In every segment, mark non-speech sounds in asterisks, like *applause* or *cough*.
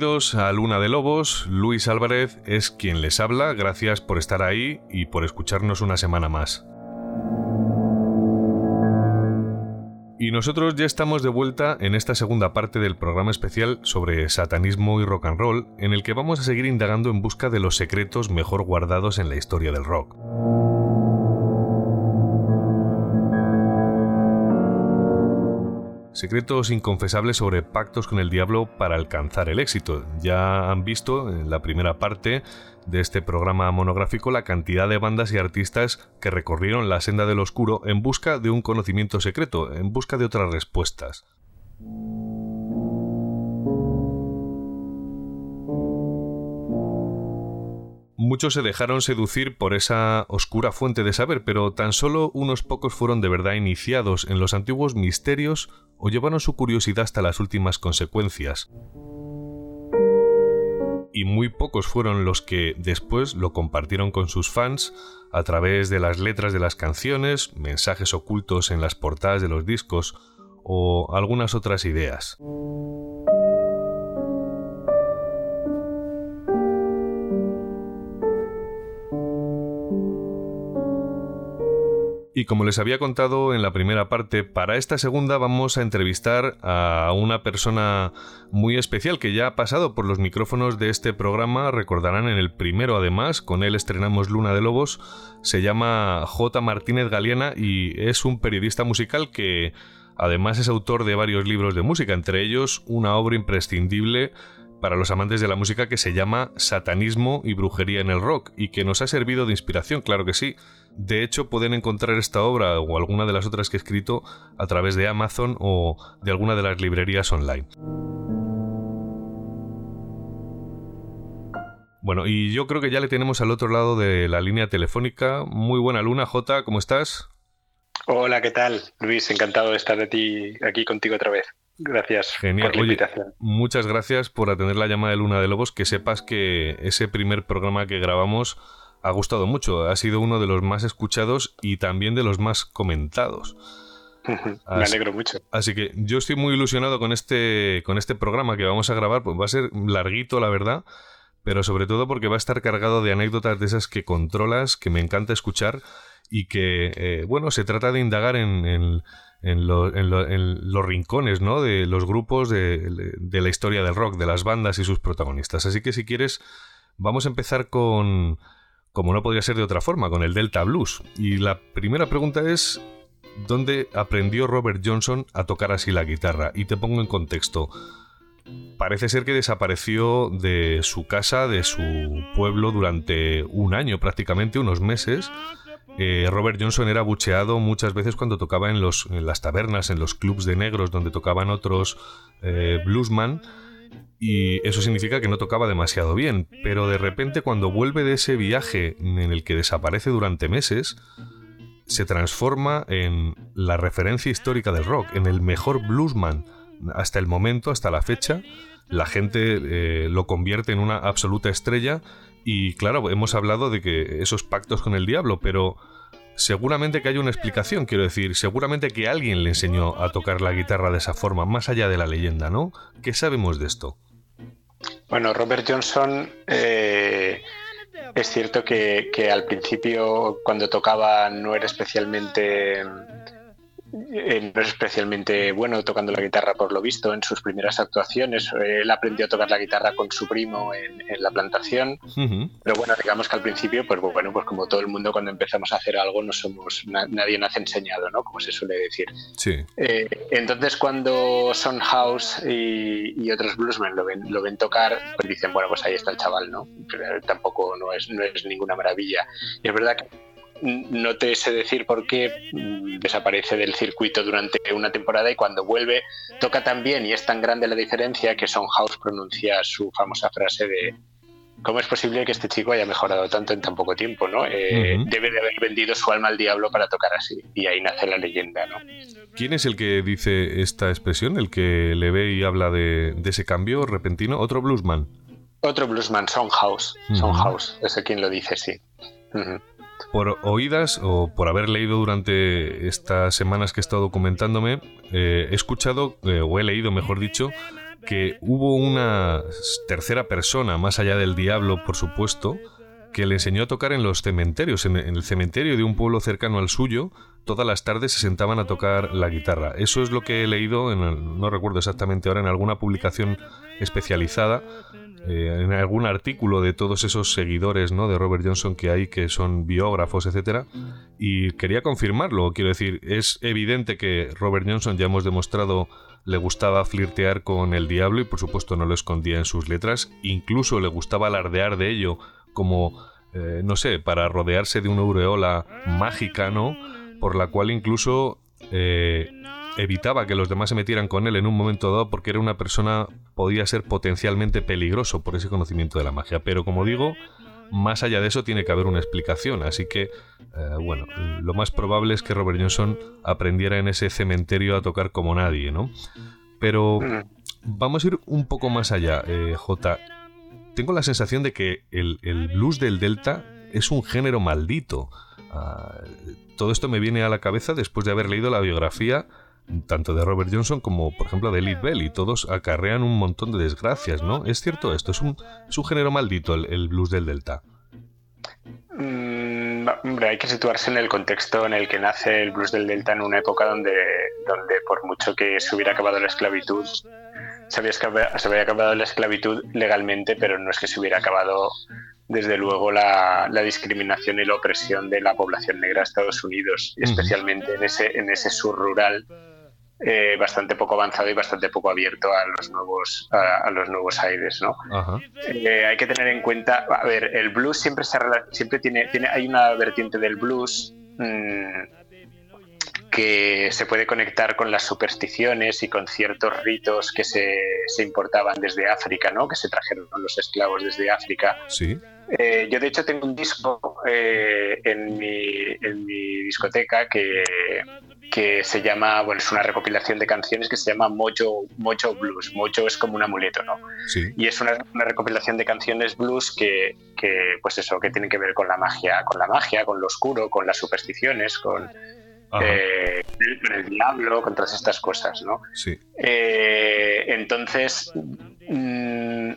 Bienvenidos a Luna de Lobos, Luis Álvarez es quien les habla, gracias por estar ahí y por escucharnos una semana más. Y nosotros ya estamos de vuelta en esta segunda parte del programa especial sobre satanismo y rock and roll, en el que vamos a seguir indagando en busca de los secretos mejor guardados en la historia del rock. Secretos inconfesables sobre pactos con el diablo para alcanzar el éxito. Ya han visto en la primera parte de este programa monográfico la cantidad de bandas y artistas que recorrieron la senda del oscuro en busca de un conocimiento secreto, en busca de otras respuestas. Muchos se dejaron seducir por esa oscura fuente de saber, pero tan solo unos pocos fueron de verdad iniciados en los antiguos misterios o llevaron su curiosidad hasta las últimas consecuencias. Y muy pocos fueron los que después lo compartieron con sus fans a través de las letras de las canciones, mensajes ocultos en las portadas de los discos o algunas otras ideas. Y como les había contado en la primera parte, para esta segunda vamos a entrevistar a una persona muy especial que ya ha pasado por los micrófonos de este programa, recordarán en el primero además, con él estrenamos Luna de Lobos, se llama J. Martínez Galeana y es un periodista musical que además es autor de varios libros de música, entre ellos una obra imprescindible para los amantes de la música que se llama Satanismo y Brujería en el Rock y que nos ha servido de inspiración, claro que sí. De hecho, pueden encontrar esta obra o alguna de las otras que he escrito a través de Amazon o de alguna de las librerías online. Bueno, y yo creo que ya le tenemos al otro lado de la línea telefónica. Muy buena luna, J, ¿cómo estás? Hola, ¿qué tal? Luis, encantado de estar de ti aquí contigo otra vez. Gracias Genial. por la muchas gracias por atender la llamada de Luna de Lobos. Que sepas que ese primer programa que grabamos ha gustado mucho. Ha sido uno de los más escuchados y también de los más comentados. *laughs* Me alegro mucho. Así que yo estoy muy ilusionado con este, con este programa que vamos a grabar. Pues va a ser larguito, la verdad, pero sobre todo porque va a estar cargado de anécdotas de esas que controlas, que me encanta escuchar y que, eh, bueno, se trata de indagar en en, los rincones ¿no? de los grupos de, la historia del rock, de las bandas y sus protagonistas. Así que si quieres, vamos a empezar con, como no podría ser de otra forma, con el Delta Blues. Y la primera pregunta es, ¿dónde aprendió Robert Johnson a tocar así la guitarra? Y te pongo en contexto. Parece ser que desapareció de su casa, de su pueblo, durante un año prácticamente, unos meses, eh, Robert Johnson era bucheado muchas veces cuando tocaba en, las tabernas, en los clubs de negros donde tocaban otros eh, bluesman y eso significa que no tocaba demasiado bien, pero de repente cuando vuelve de ese viaje en el que desaparece durante meses, se transforma en la referencia histórica del rock, en el mejor bluesman hasta el momento, hasta la fecha. La gente eh, lo convierte en una absoluta estrella y claro, hemos hablado de que esos pactos con el diablo, pero seguramente que hay una explicación, quiero decir, seguramente que alguien le enseñó a tocar la guitarra de esa forma, más allá de la leyenda, ¿no? ¿Qué sabemos de esto? Bueno, Robert Johnson eh, es cierto que, que, al principio cuando tocaba no era especialmente eh, no es especialmente bueno tocando la guitarra por lo visto en sus primeras actuaciones. Él aprendió a tocar la guitarra con su primo en, la plantación. Pero bueno, digamos que al principio, pues bueno, pues como todo el mundo cuando empezamos a hacer algo no somos, nadie nace enseñado, ¿no? Como se suele decir. Sí. Eh, entonces cuando Son House y, otros bluesmen lo ven, lo ven tocar, pues dicen, bueno, pues ahí está el chaval, ¿no? Pero tampoco no es, no es ninguna maravilla. Y es verdad que no te sé decir por qué desaparece del circuito durante una temporada y cuando vuelve toca tan bien y es tan grande la diferencia que Son House pronuncia su famosa frase de ¿cómo es posible que este chico haya mejorado tanto en tan poco tiempo? ¿no? Eh, debe de haber vendido su alma al diablo para tocar así y ahí nace la leyenda. ¿no? ¿Quién es el que dice esta expresión, el que le ve y habla de, ese cambio repentino? ¿Otro bluesman? Otro bluesman, Son House. Son House, ese quien lo dice, sí por oídas o por haber leído durante estas semanas que he estado documentándome, eh, he escuchado, eh, o he leído, mejor dicho, que hubo una tercera persona, más allá del diablo, por supuesto, que le enseñó a tocar en los cementerios. En, el cementerio de un pueblo cercano al suyo, todas las tardes se sentaban a tocar la guitarra. Eso es lo que he leído, no recuerdo exactamente ahora, en alguna publicación especializada eh, en algún artículo de todos esos seguidores ¿no? de Robert Johnson que hay, que son biógrafos, etcétera, y quería confirmarlo. Quiero decir, es evidente que Robert Johnson, ya hemos demostrado, le gustaba flirtear con el diablo y por supuesto no lo escondía en sus letras, incluso le gustaba alardear de ello como, eh, no sé, para rodearse de una aureola mágica, ¿no? Por la cual incluso eh, evitaba que los demás se metieran con él en un momento dado porque era una persona, podía ser potencialmente peligroso por ese conocimiento de la magia. Pero como digo, más allá de eso tiene que haber una explicación. Así que, eh, bueno, lo más probable es que Robert Johnson aprendiera en ese cementerio a tocar como nadie, ¿no? Pero vamos a ir un poco más allá, eh, J. Tengo la sensación de que el, blues del Delta es un género maldito. Ah, todo esto me viene a la cabeza después de haber leído la biografía tanto de Robert Johnson como, por ejemplo, de Lead Bell, y todos acarrean un montón de desgracias, ¿no? ¿Es cierto esto? ¿Es un, género maldito el, blues del Delta? Mm, hombre, hay que situarse en el contexto en el que nace el blues del Delta en una época donde, donde por mucho que se hubiera acabado la esclavitud, se había, se había acabado la esclavitud legalmente, pero no es que se hubiera acabado desde luego la, discriminación y la opresión de la población negra de Estados Unidos, especialmente en ese, en ese sur rural eh, bastante poco avanzado y bastante poco abierto a los nuevos, a, los nuevos aires, ¿no? Eh, hay que tener en cuenta, a ver, el blues siempre, se, siempre tiene, tiene, hay una vertiente del blues mm, que se puede conectar con las supersticiones y con ciertos ritos que se, se importaban desde África, ¿no? Que se trajeron los esclavos desde África. Sí. Eh, yo de hecho tengo un disco en, mi, en mi discoteca que, que se llama, bueno, es una recopilación de canciones que se llama Mojo, Mojo Blues. Mojo es como un amuleto, ¿no? Sí. Y es una, recopilación de canciones blues que, que, pues eso, que tienen que ver con la magia, con la magia, con lo oscuro, con las supersticiones, con, eh, el diablo, con todas estas cosas, ¿no? Sí. Eh, entonces, mm,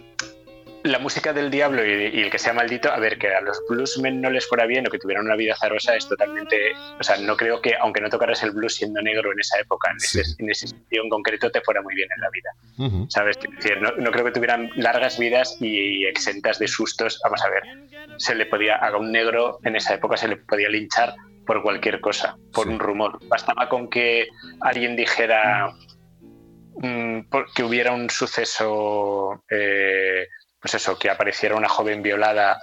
la música del diablo y, el que sea maldito, a ver, que a los bluesmen no les fuera bien o que tuvieran una vida zarosa es totalmente. O sea, no creo que, aunque no tocaras el blues siendo negro en esa época, en, ese, sitio en concreto, te fuera muy bien en la vida. ¿Sabes? decir, no, creo que tuvieran largas vidas y exentas de sustos. Vamos a ver, se le podía, a un negro en esa época se le podía linchar por cualquier cosa, por un rumor. Bastaba con que alguien dijera. Mm, que hubiera un suceso eh, pues eso, que apareciera una joven violada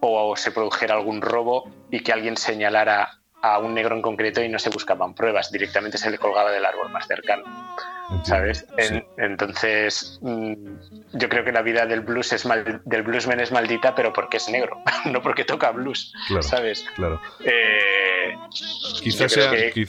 o se produjera algún robo y que alguien señalara a un negro en concreto y no se buscaban pruebas, directamente se le colgaba del árbol más cercano. ¿Sabes? entonces, mm, yo creo que la vida del blues es mal, del bluesman es maldita, pero porque es negro, *laughs* no porque toca blues, ¿sabes? Claro. Eh, Quizás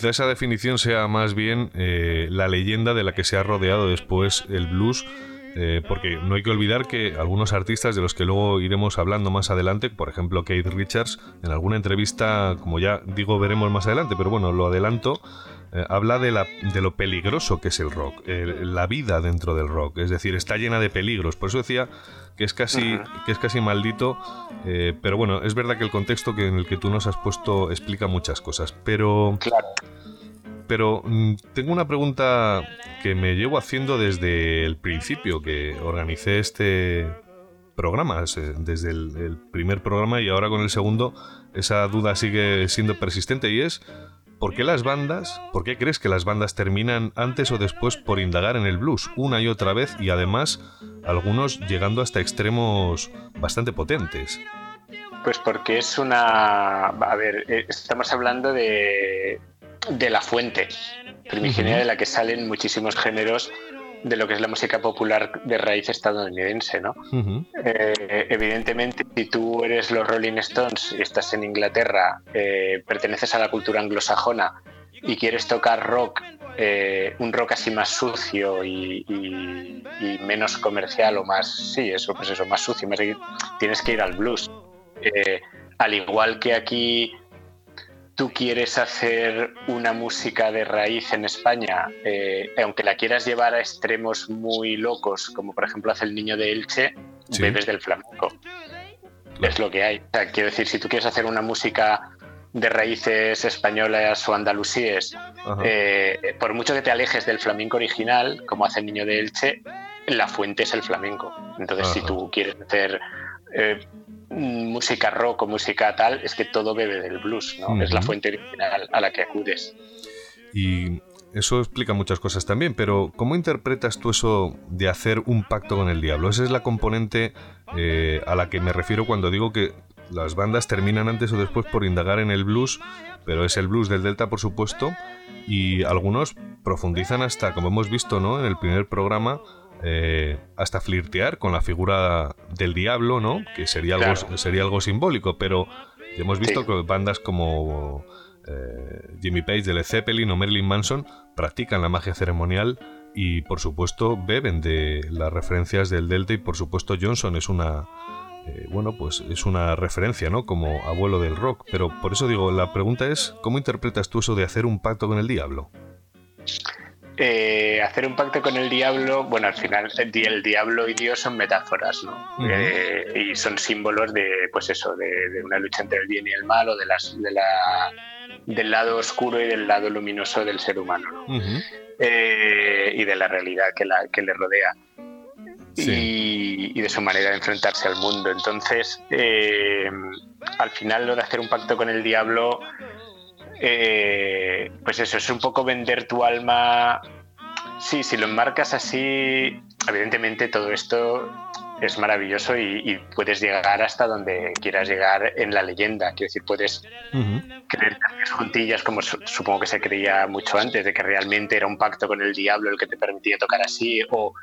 esa definición sea más bien eh, la leyenda de la que se ha rodeado después el blues. Eh, porque no hay que olvidar que algunos artistas de los que luego iremos hablando más adelante, por ejemplo Keith Richards, en alguna entrevista, como ya digo, veremos más adelante, pero bueno, lo adelanto, eh, habla de, la, de, lo peligroso que es el rock, la vida dentro del rock, es decir, está llena de peligros. Por eso decía que es casi, que es casi maldito, eh, pero bueno, es verdad que el contexto que, en el que tú nos has puesto explica muchas cosas, pero... Pero mm, tengo una pregunta que me llevo haciendo desde el principio que organicé este programa, desde el primer programa y ahora con el segundo, esa duda sigue siendo persistente y es ¿Por qué las bandas, por qué crees que las bandas terminan antes o después por indagar en el blues una y otra vez y además algunos llegando hasta extremos bastante potentes? Pues porque es una... A ver, eh, estamos hablando de, de la fuente primigenia de la que salen muchísimos géneros de lo que es la música popular de raíz estadounidense, ¿no? Eh, evidentemente, si tú eres los Rolling Stones y estás en Inglaterra, eh, perteneces a la cultura anglosajona y quieres tocar rock, eh, un rock así más sucio y, menos comercial o más, sí, eso, pues eso, más sucio, tienes que ir al blues. al igual que aquí tú quieres hacer una música de raíz en España, eh, aunque la quieras llevar a extremos muy locos, como por ejemplo hace el niño de Elche, bebes del flamenco. Es lo que hay. quiero decir, si tú quieres hacer una música de raíces españolas o andalusíes, eh, por mucho que te alejes del flamenco original, como hace el niño de Elche, la fuente es el flamenco. Entonces, si tú quieres hacer eh, música rock o música tal, es que todo bebe del blues, ¿no? Es la fuente original a la que acudes. Y eso explica muchas cosas también, pero ¿cómo interpretas tú eso de hacer un pacto con el diablo? Esa es la componente eh, a la que me refiero cuando digo que las bandas terminan antes o después por indagar en el blues, pero es el blues del Delta, por supuesto, y algunos profundizan hasta, como hemos visto ¿no? en el primer programa, eh, hasta flirtear con la figura del diablo, ¿no? Que sería algo, sería algo simbólico, pero hemos visto que bandas como eh, Jimmy Page de Led Zeppelin o Marilyn Manson practican la magia ceremonial y por supuesto beben de las referencias del Delta y por supuesto Johnson es una eh, bueno pues es una referencia no como abuelo del rock. Pero por eso digo la pregunta es cómo interpretas tú eso de hacer un pacto con el diablo eh, hacer un pacto con el diablo, bueno, al final el, diablo y Dios son metáforas, ¿no? Eh, y son símbolos de, pues eso, de, una lucha entre el bien y el mal o de las, de la, del lado oscuro y del lado luminoso del ser humano, ¿no? Eh, y de la realidad que, la, que le rodea. Y, y, de su manera de enfrentarse al mundo. Entonces, al final lo de hacer un pacto con el diablo eh, pues eso, es un poco vender tu alma. Sí, si lo enmarcas así, evidentemente todo esto es maravilloso y, puedes llegar hasta donde quieras llegar en la leyenda. Quiero decir, puedes creer juntillas como supongo que se creía mucho antes, de que realmente era un pacto con el diablo el que te permitía tocar así, o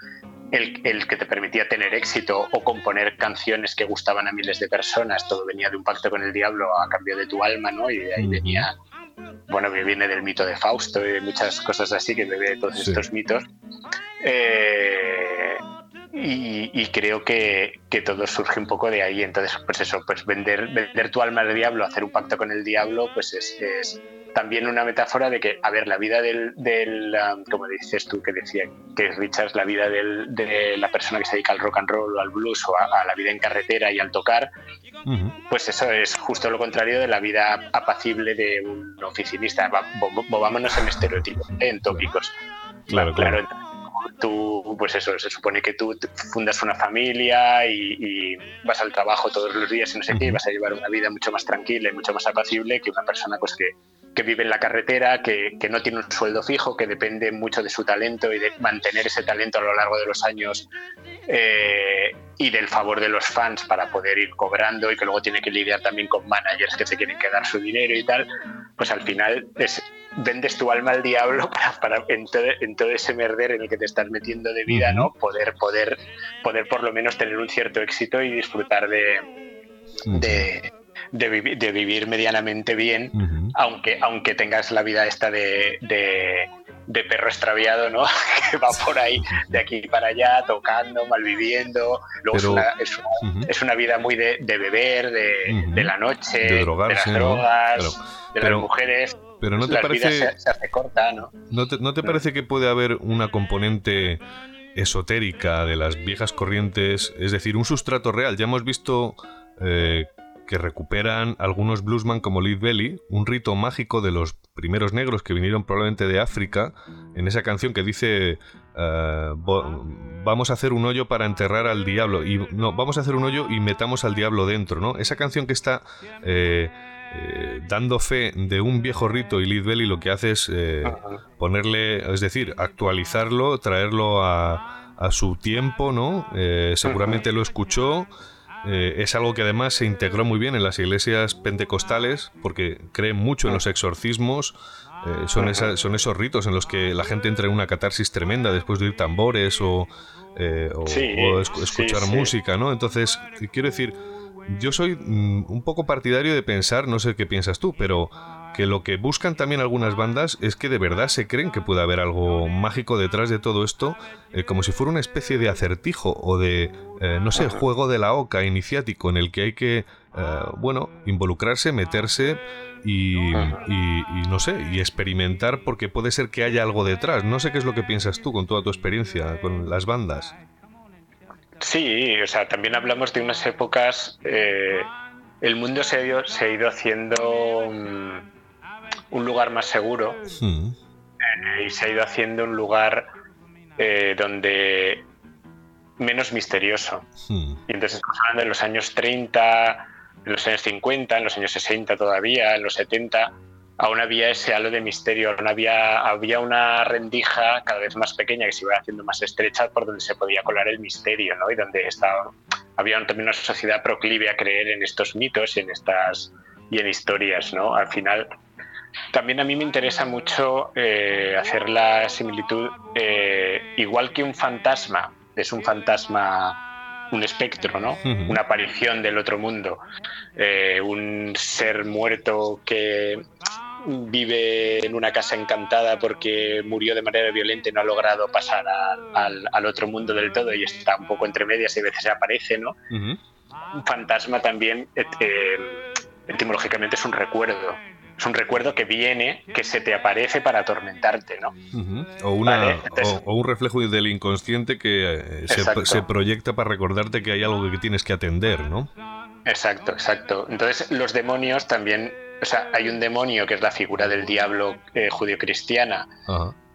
el, que te permitía tener éxito, o componer canciones que gustaban a miles de personas. Todo venía de un pacto con el diablo a cambio de tu alma, ¿no? Y de ahí venía bueno, que viene del mito de Fausto y muchas cosas así que bebe de todos estos mitos. Eh, y, creo que, todo surge un poco de ahí. Entonces, pues eso, pues vender, vender tu alma al diablo, hacer un pacto con el diablo, pues es, también una metáfora de que, a ver, la vida del, del um, como dices tú, que decía que Richards, la vida de la persona que se dedica al rock and roll o al blues o a, la vida en carretera y al tocar, pues eso es justo lo contrario de la vida apacible de un oficinista. Movámonos en estereotipos, en tópicos. Claro, claro. tú, pues eso, se supone que tú fundas una familia y, vas al trabajo todos los días y no sé qué, y vas a llevar una vida mucho más tranquila y mucho más apacible que una persona pues que, que vive en la carretera, que, que, no tiene un sueldo fijo, que depende mucho de su talento y de mantener ese talento a lo largo de los años eh, y del favor de los fans para poder ir cobrando y que luego tiene que lidiar también con managers que se quieren quedar su dinero y tal, pues al final es, vendes tu alma al diablo *laughs* para, para en, todo, ese merder en el que te estás metiendo de vida, ¿no? Poder, poder, poder por lo menos tener un cierto éxito y disfrutar de, de, vivir medianamente bien, aunque, aunque tengas la vida esta de, de, perro extraviado, ¿no? *laughs* que va por ahí de aquí para allá, tocando, malviviendo. Luego es, una, es, una, vida muy de, beber, de, la noche, de, las drogas, de las mujeres. Pero no te parece. Se, hace corta, ¿no? ¿No te, ¿No te parece que puede haber una componente esotérica de las viejas corrientes, es decir, un sustrato real. Ya hemos visto eh, que recuperan algunos bluesman como Lead Belly, un rito mágico de los primeros negros que vinieron probablemente de África, en esa canción que dice eh, vamos a hacer un hoyo para enterrar al diablo y no vamos a hacer un hoyo y metamos al diablo dentro, ¿no? Esa canción que está eh, eh, dando fe de un viejo rito y Lead Belly lo que hace es eh, ponerle, es decir, actualizarlo, traerlo a, su tiempo, ¿no? Seguramente lo escuchó. Es algo que además se integró muy bien en las iglesias pentecostales porque creen mucho en los exorcismos. son, son esos ritos en los que la gente entra en una catarsis tremenda después de oír tambores o, escuchar música, ¿no? Entonces, quiero decir, yo soy mm, un poco partidario de pensar, no sé qué piensas tú, pero que lo que buscan también algunas bandas es que de verdad se creen que puede haber algo mágico detrás de todo esto, eh, como si fuera una especie de acertijo o de, eh, no sé, juego de la oca iniciático en el que hay que, eh, bueno, involucrarse, meterse y, y, no sé, y experimentar porque puede ser que haya algo detrás. No sé qué es lo que piensas tú con toda tu experiencia con las bandas. Sí, o sea, también hablamos de unas épocas. El mundo se ha ido, se ha ido haciendo un, lugar más seguro hmm. eh, y se ha ido haciendo un lugar eh, donde menos misterioso. Y entonces estamos hablando de los años 30, en los años 50, en los años 60 todavía, en los 70 aún había ese halo de misterio, aún había, había una rendija cada vez más pequeña que se iba haciendo más estrecha por donde se podía colar el misterio, ¿no? Y donde estaba, había también una sociedad proclive a creer en estos mitos y en estas y en historias, ¿no? Al final, también a mí me interesa mucho eh, hacer la similitud, eh, igual que un fantasma, es un fantasma un espectro, ¿no? Una aparición del otro mundo, eh, un ser muerto que vive en una casa encantada porque murió de manera violenta y no ha logrado pasar al, otro mundo del todo y está un poco entre medias y a veces aparece, ¿no? Un fantasma también, etimológicamente, es un recuerdo. Es un recuerdo que viene, que se te aparece para atormentarte, ¿no? o, un reflejo del inconsciente que eh, se, se proyecta para recordarte que hay algo que tienes que atender, ¿no? Exacto, exacto. Entonces los demonios también o sea, hay un demonio que es la figura del diablo eh, judio-cristiana,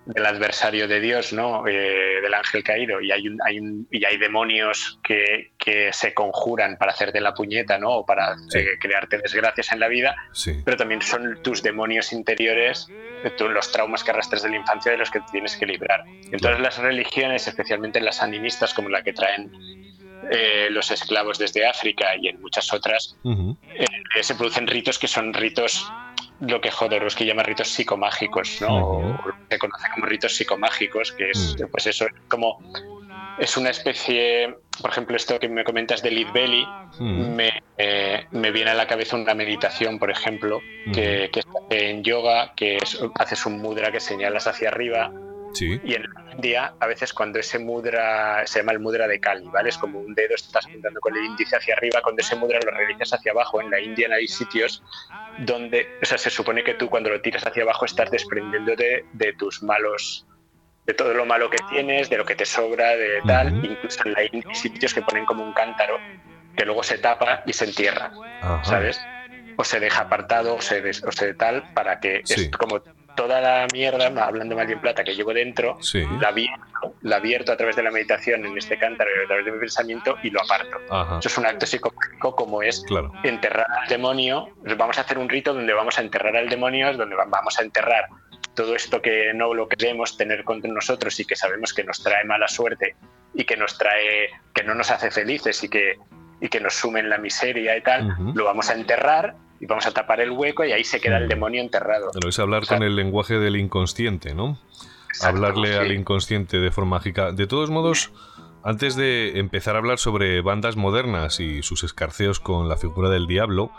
del adversario de Dios, ¿no? Eh, del ángel caído, y hay, un, hay un, y hay demonios que, que, se conjuran para hacerte la puñeta, ¿no? O para eh, crearte desgracias en la vida, pero también son tus demonios interiores, los traumas que arrastras de la infancia de los que tienes que librar. Entonces las religiones, especialmente las animistas como la que traen eh, los esclavos desde África y en muchas otras, eh, se producen ritos que son ritos, lo que Jodorowsky llama ritos psicomágicos, ¿no? se conoce como ritos psicomágicos, que es, mm. pues eso, como es una especie, por ejemplo, esto que me comentas de Lead Belly, mm. eh, me, viene a la cabeza una meditación, por ejemplo, que, que en yoga, que haces un mudra que señalas hacia arriba y en la India, a veces cuando ese mudra, se llama el mudra de Kali, ¿vale? Es como un dedo, estás apuntando con el índice hacia arriba, cuando ese mudra lo realizas hacia abajo. En la India hay sitios donde, o sea, se supone que tú cuando lo tiras hacia abajo estás desprendiéndote de tus malos de todo lo malo que tienes, de lo que te sobra, de tal. Incluso en la India hay sitios que ponen como un cántaro que luego se tapa y se entierra, ¿sabes? O se deja apartado o se, o se tal para que es como toda la mierda, hablando mal bien plata, que llevo dentro, la, abierto, la abierto a través de la meditación en este cántaro y a través de mi pensamiento y lo aparto. Eso es un acto psicológico como es enterrar al demonio. Vamos a hacer un rito donde vamos a enterrar al demonio, donde vamos a enterrar todo esto que no lo queremos tener contra nosotros y que sabemos que nos trae mala suerte y que nos trae, que no nos hace felices y que, y que nos sumen la miseria y tal, lo vamos a enterrar y vamos a tapar el hueco y ahí se queda el demonio enterrado. Pero es hablar con el lenguaje del inconsciente, ¿no? Hablarle al inconsciente de forma mágica. De todos modos, antes de empezar a hablar sobre bandas modernas y sus escarceos con la figura del diablo,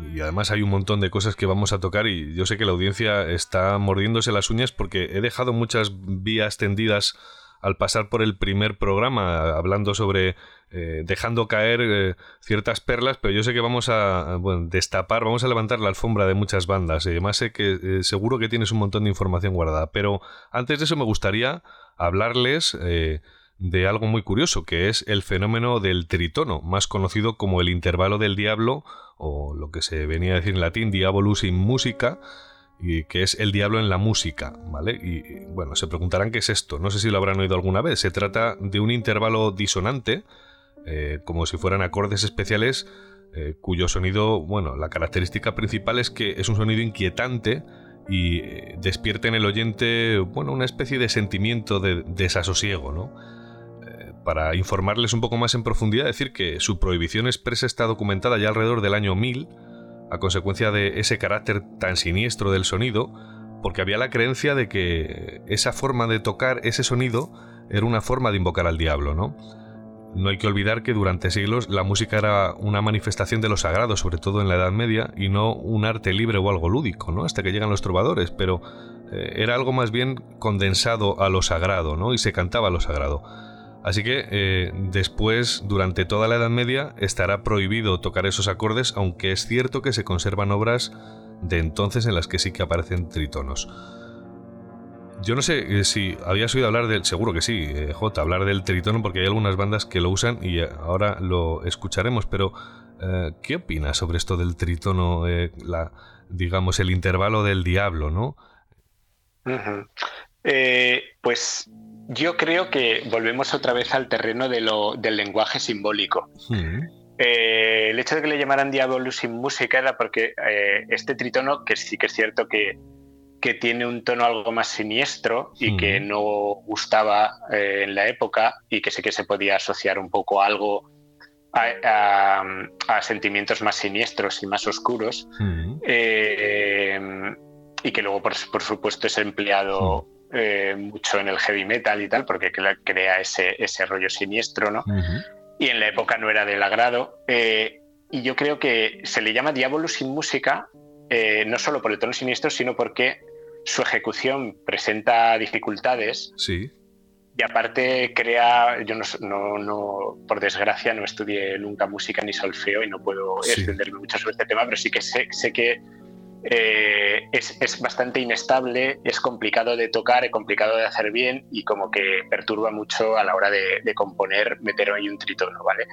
y además hay un montón de cosas que vamos a tocar y yo sé que la audiencia está mordiéndose las uñas porque he dejado muchas vías tendidas al pasar por el primer programa hablando sobre eh, dejando caer eh, ciertas perlas, pero yo sé que vamos a destapar, vamos a levantar la alfombra de muchas bandas y además sé que eh, seguro que tienes un montón de información guardada, pero antes de eso me gustaría hablarles de algo muy curioso, que es el fenómeno del tritono, más conocido como el intervalo del diablo, o lo que se venía a decir en latín, diabolus in musica, y que es el diablo en la música, ¿vale? Y bueno, se preguntarán qué es esto, no sé si lo habrán oído alguna vez, se trata de un intervalo disonante, eh, como si fueran acordes especiales, eh, cuyo sonido, bueno, la característica principal es que es un sonido inquietante, y eh, despierta en el oyente, bueno, una especie de sentimiento de desasosiego, ¿no? para informarles un poco más en profundidad, decir que su prohibición expresa está documentada ya alrededor del año 1000, a consecuencia de ese carácter tan siniestro del sonido, porque había la creencia de que esa forma de tocar ese sonido era una forma de invocar al diablo, ¿no? No hay que olvidar que durante siglos la música era una manifestación de lo sagrado, sobre todo en la Edad Media, y no un arte libre o algo lúdico, ¿no? Hasta que llegan los trovadores, pero eh, era algo más bien condensado a lo sagrado, ¿no? Y se cantaba a lo sagrado. Así que eh, después, durante toda la Edad Media, estará prohibido tocar esos acordes, aunque es cierto que se conservan obras de entonces en las que sí que aparecen tritonos. Yo no sé eh, si habías oído hablar del, seguro que sí, eh, J, hablar del tritono, porque hay algunas bandas que lo usan y ahora lo escucharemos, pero ¿qué opinas sobre esto del tritono, la, digamos, el intervalo del diablo, no? pues yo creo que volvemos otra vez al terreno de lo, del lenguaje simbólico. Eh, el hecho de que le llamaran Diablo sin música era porque eh, este tritono, que sí que es cierto que, que tiene un tono algo más siniestro y que no gustaba eh, en la época y que sí que se podía asociar un poco a algo a, sentimientos más siniestros y más oscuros y que luego por, por supuesto es empleado eh, mucho en el heavy metal y tal, porque crea ese, ese rollo siniestro, ¿no? Y en la época no era del agrado. Eh, y yo creo que se le llama Diablo sin música, eh, no solo por el tono siniestro, sino porque su ejecución presenta dificultades. Sí. Y aparte crea, yo no, no, por desgracia no estudié nunca música ni solfeo y no puedo extenderme mucho sobre este tema, pero sí que sé, sé que eh, es, bastante inestable, es complicado de tocar, es complicado de hacer bien y como que perturba mucho a la hora de, componer, meter ahí un tritono, ¿vale?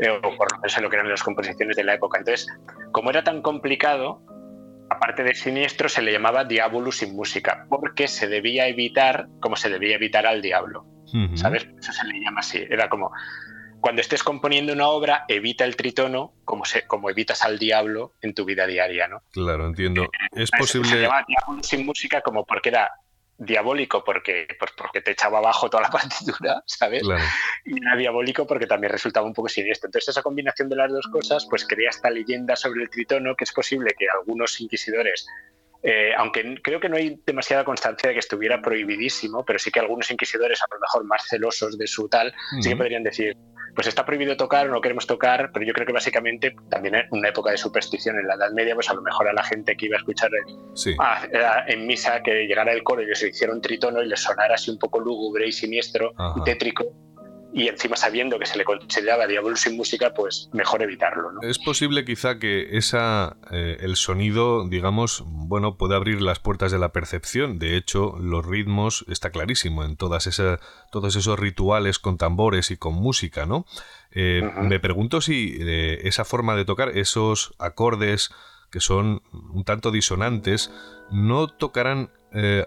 Eh, o por lo menos lo que eran las composiciones de la época. Entonces, como era tan complicado, aparte de siniestro, se le llamaba diablo sin música, porque se debía evitar como se debía evitar al diablo. ¿Sabes? Eso se le llama así. Era como, cuando estés componiendo una obra, evita el tritono como, se, como evitas al diablo en tu vida diaria, ¿no? Claro, entiendo. Eh, es posible... Se llama diablo sin música como porque era diabólico porque, pues porque te echaba abajo toda la *laughs* partitura, ¿sabes? Y era diabólico porque también resultaba un poco siniestro. Entonces esa combinación de las dos cosas pues crea esta leyenda sobre el tritono que es posible que algunos inquisidores eh, aunque creo que no hay demasiada constancia de que estuviera prohibidísimo, pero sí que algunos inquisidores, a lo mejor más celosos de su tal, sí que podrían decir, pues está prohibido tocar, no queremos tocar, pero yo creo que básicamente también en una época de superstición en la Edad Media, pues a lo mejor a la gente que iba a escuchar en, misa que llegara el coro y les hiciera un tritono y les sonara así un poco lúgubre y siniestro y tétrico, y encima sabiendo que se le consideraba diablo sin música, pues mejor evitarlo. ¿no? Es posible quizá que esa, eh, el sonido, digamos, bueno, puede abrir las puertas de la percepción. De hecho, los ritmos, está clarísimo, en todas esas, todos esos rituales con tambores y con música, ¿no? Eh, me pregunto si eh, esa forma de tocar, esos acordes que son un tanto disonantes, no tocarán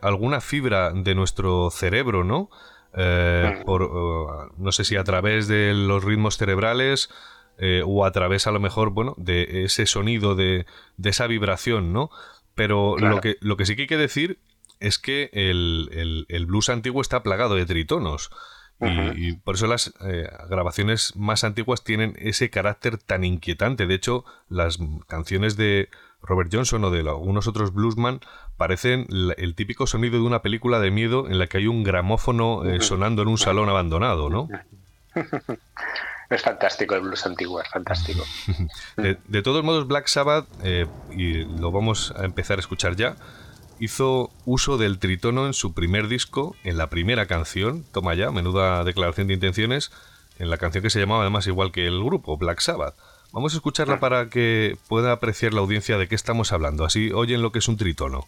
alguna fibra de nuestro cerebro, ¿no? Eh, por, no sé si a través de los ritmos cerebrales eh, o a través a lo mejor, bueno, de ese sonido, de, esa vibración, ¿no? Pero lo, que, lo que sí que hay que decir es que el, blues antiguo está plagado de tritonos. y, por eso las eh, grabaciones más antiguas tienen ese carácter tan inquietante. De hecho, las canciones de Robert Johnson o de algunos otros bluesman parecen el típico sonido de una película de miedo en la que hay un gramófono eh, sonando en un salón abandonado, ¿no? *laughs* Es fantástico el blues antiguo, es fantástico. *laughs* de, todos modos, Black Sabbath, eh, y lo vamos a empezar a escuchar ya, hizo uso del tritono en su primer disco, en la primera canción, toma ya, menuda declaración de intenciones, en la canción que se llamaba además igual que el grupo, Black Sabbath. Vamos a escucharla para que pueda apreciar la audiencia de qué estamos hablando, así oyen lo que es un tritono.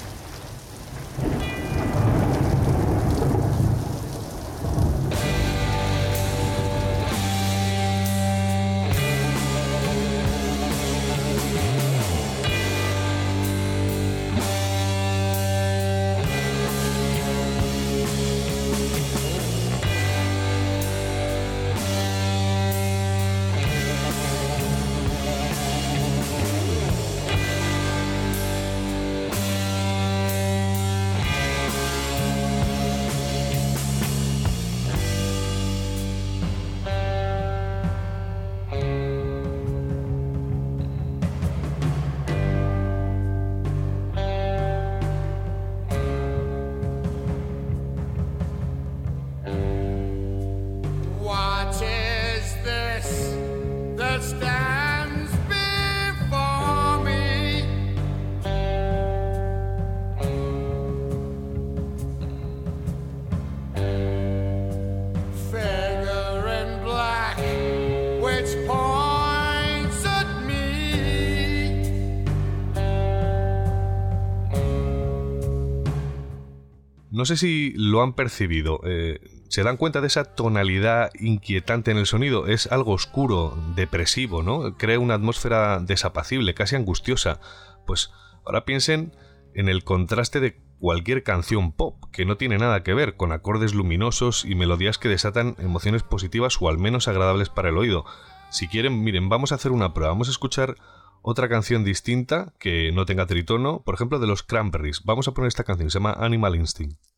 No sé si lo han percibido. Eh, ¿Se dan cuenta de esa tonalidad inquietante en el sonido? Es algo oscuro, depresivo, ¿no? Crea una atmósfera desapacible, casi angustiosa. Pues ahora piensen en el contraste de cualquier canción pop, que no tiene nada que ver con acordes luminosos y melodías que desatan emociones positivas o al menos agradables para el oído. Si quieren, miren, vamos a hacer una prueba. Vamos a escuchar otra canción distinta que no tenga tritono, por ejemplo de los Cranberries. Vamos a poner esta canción, se llama Animal Instinct.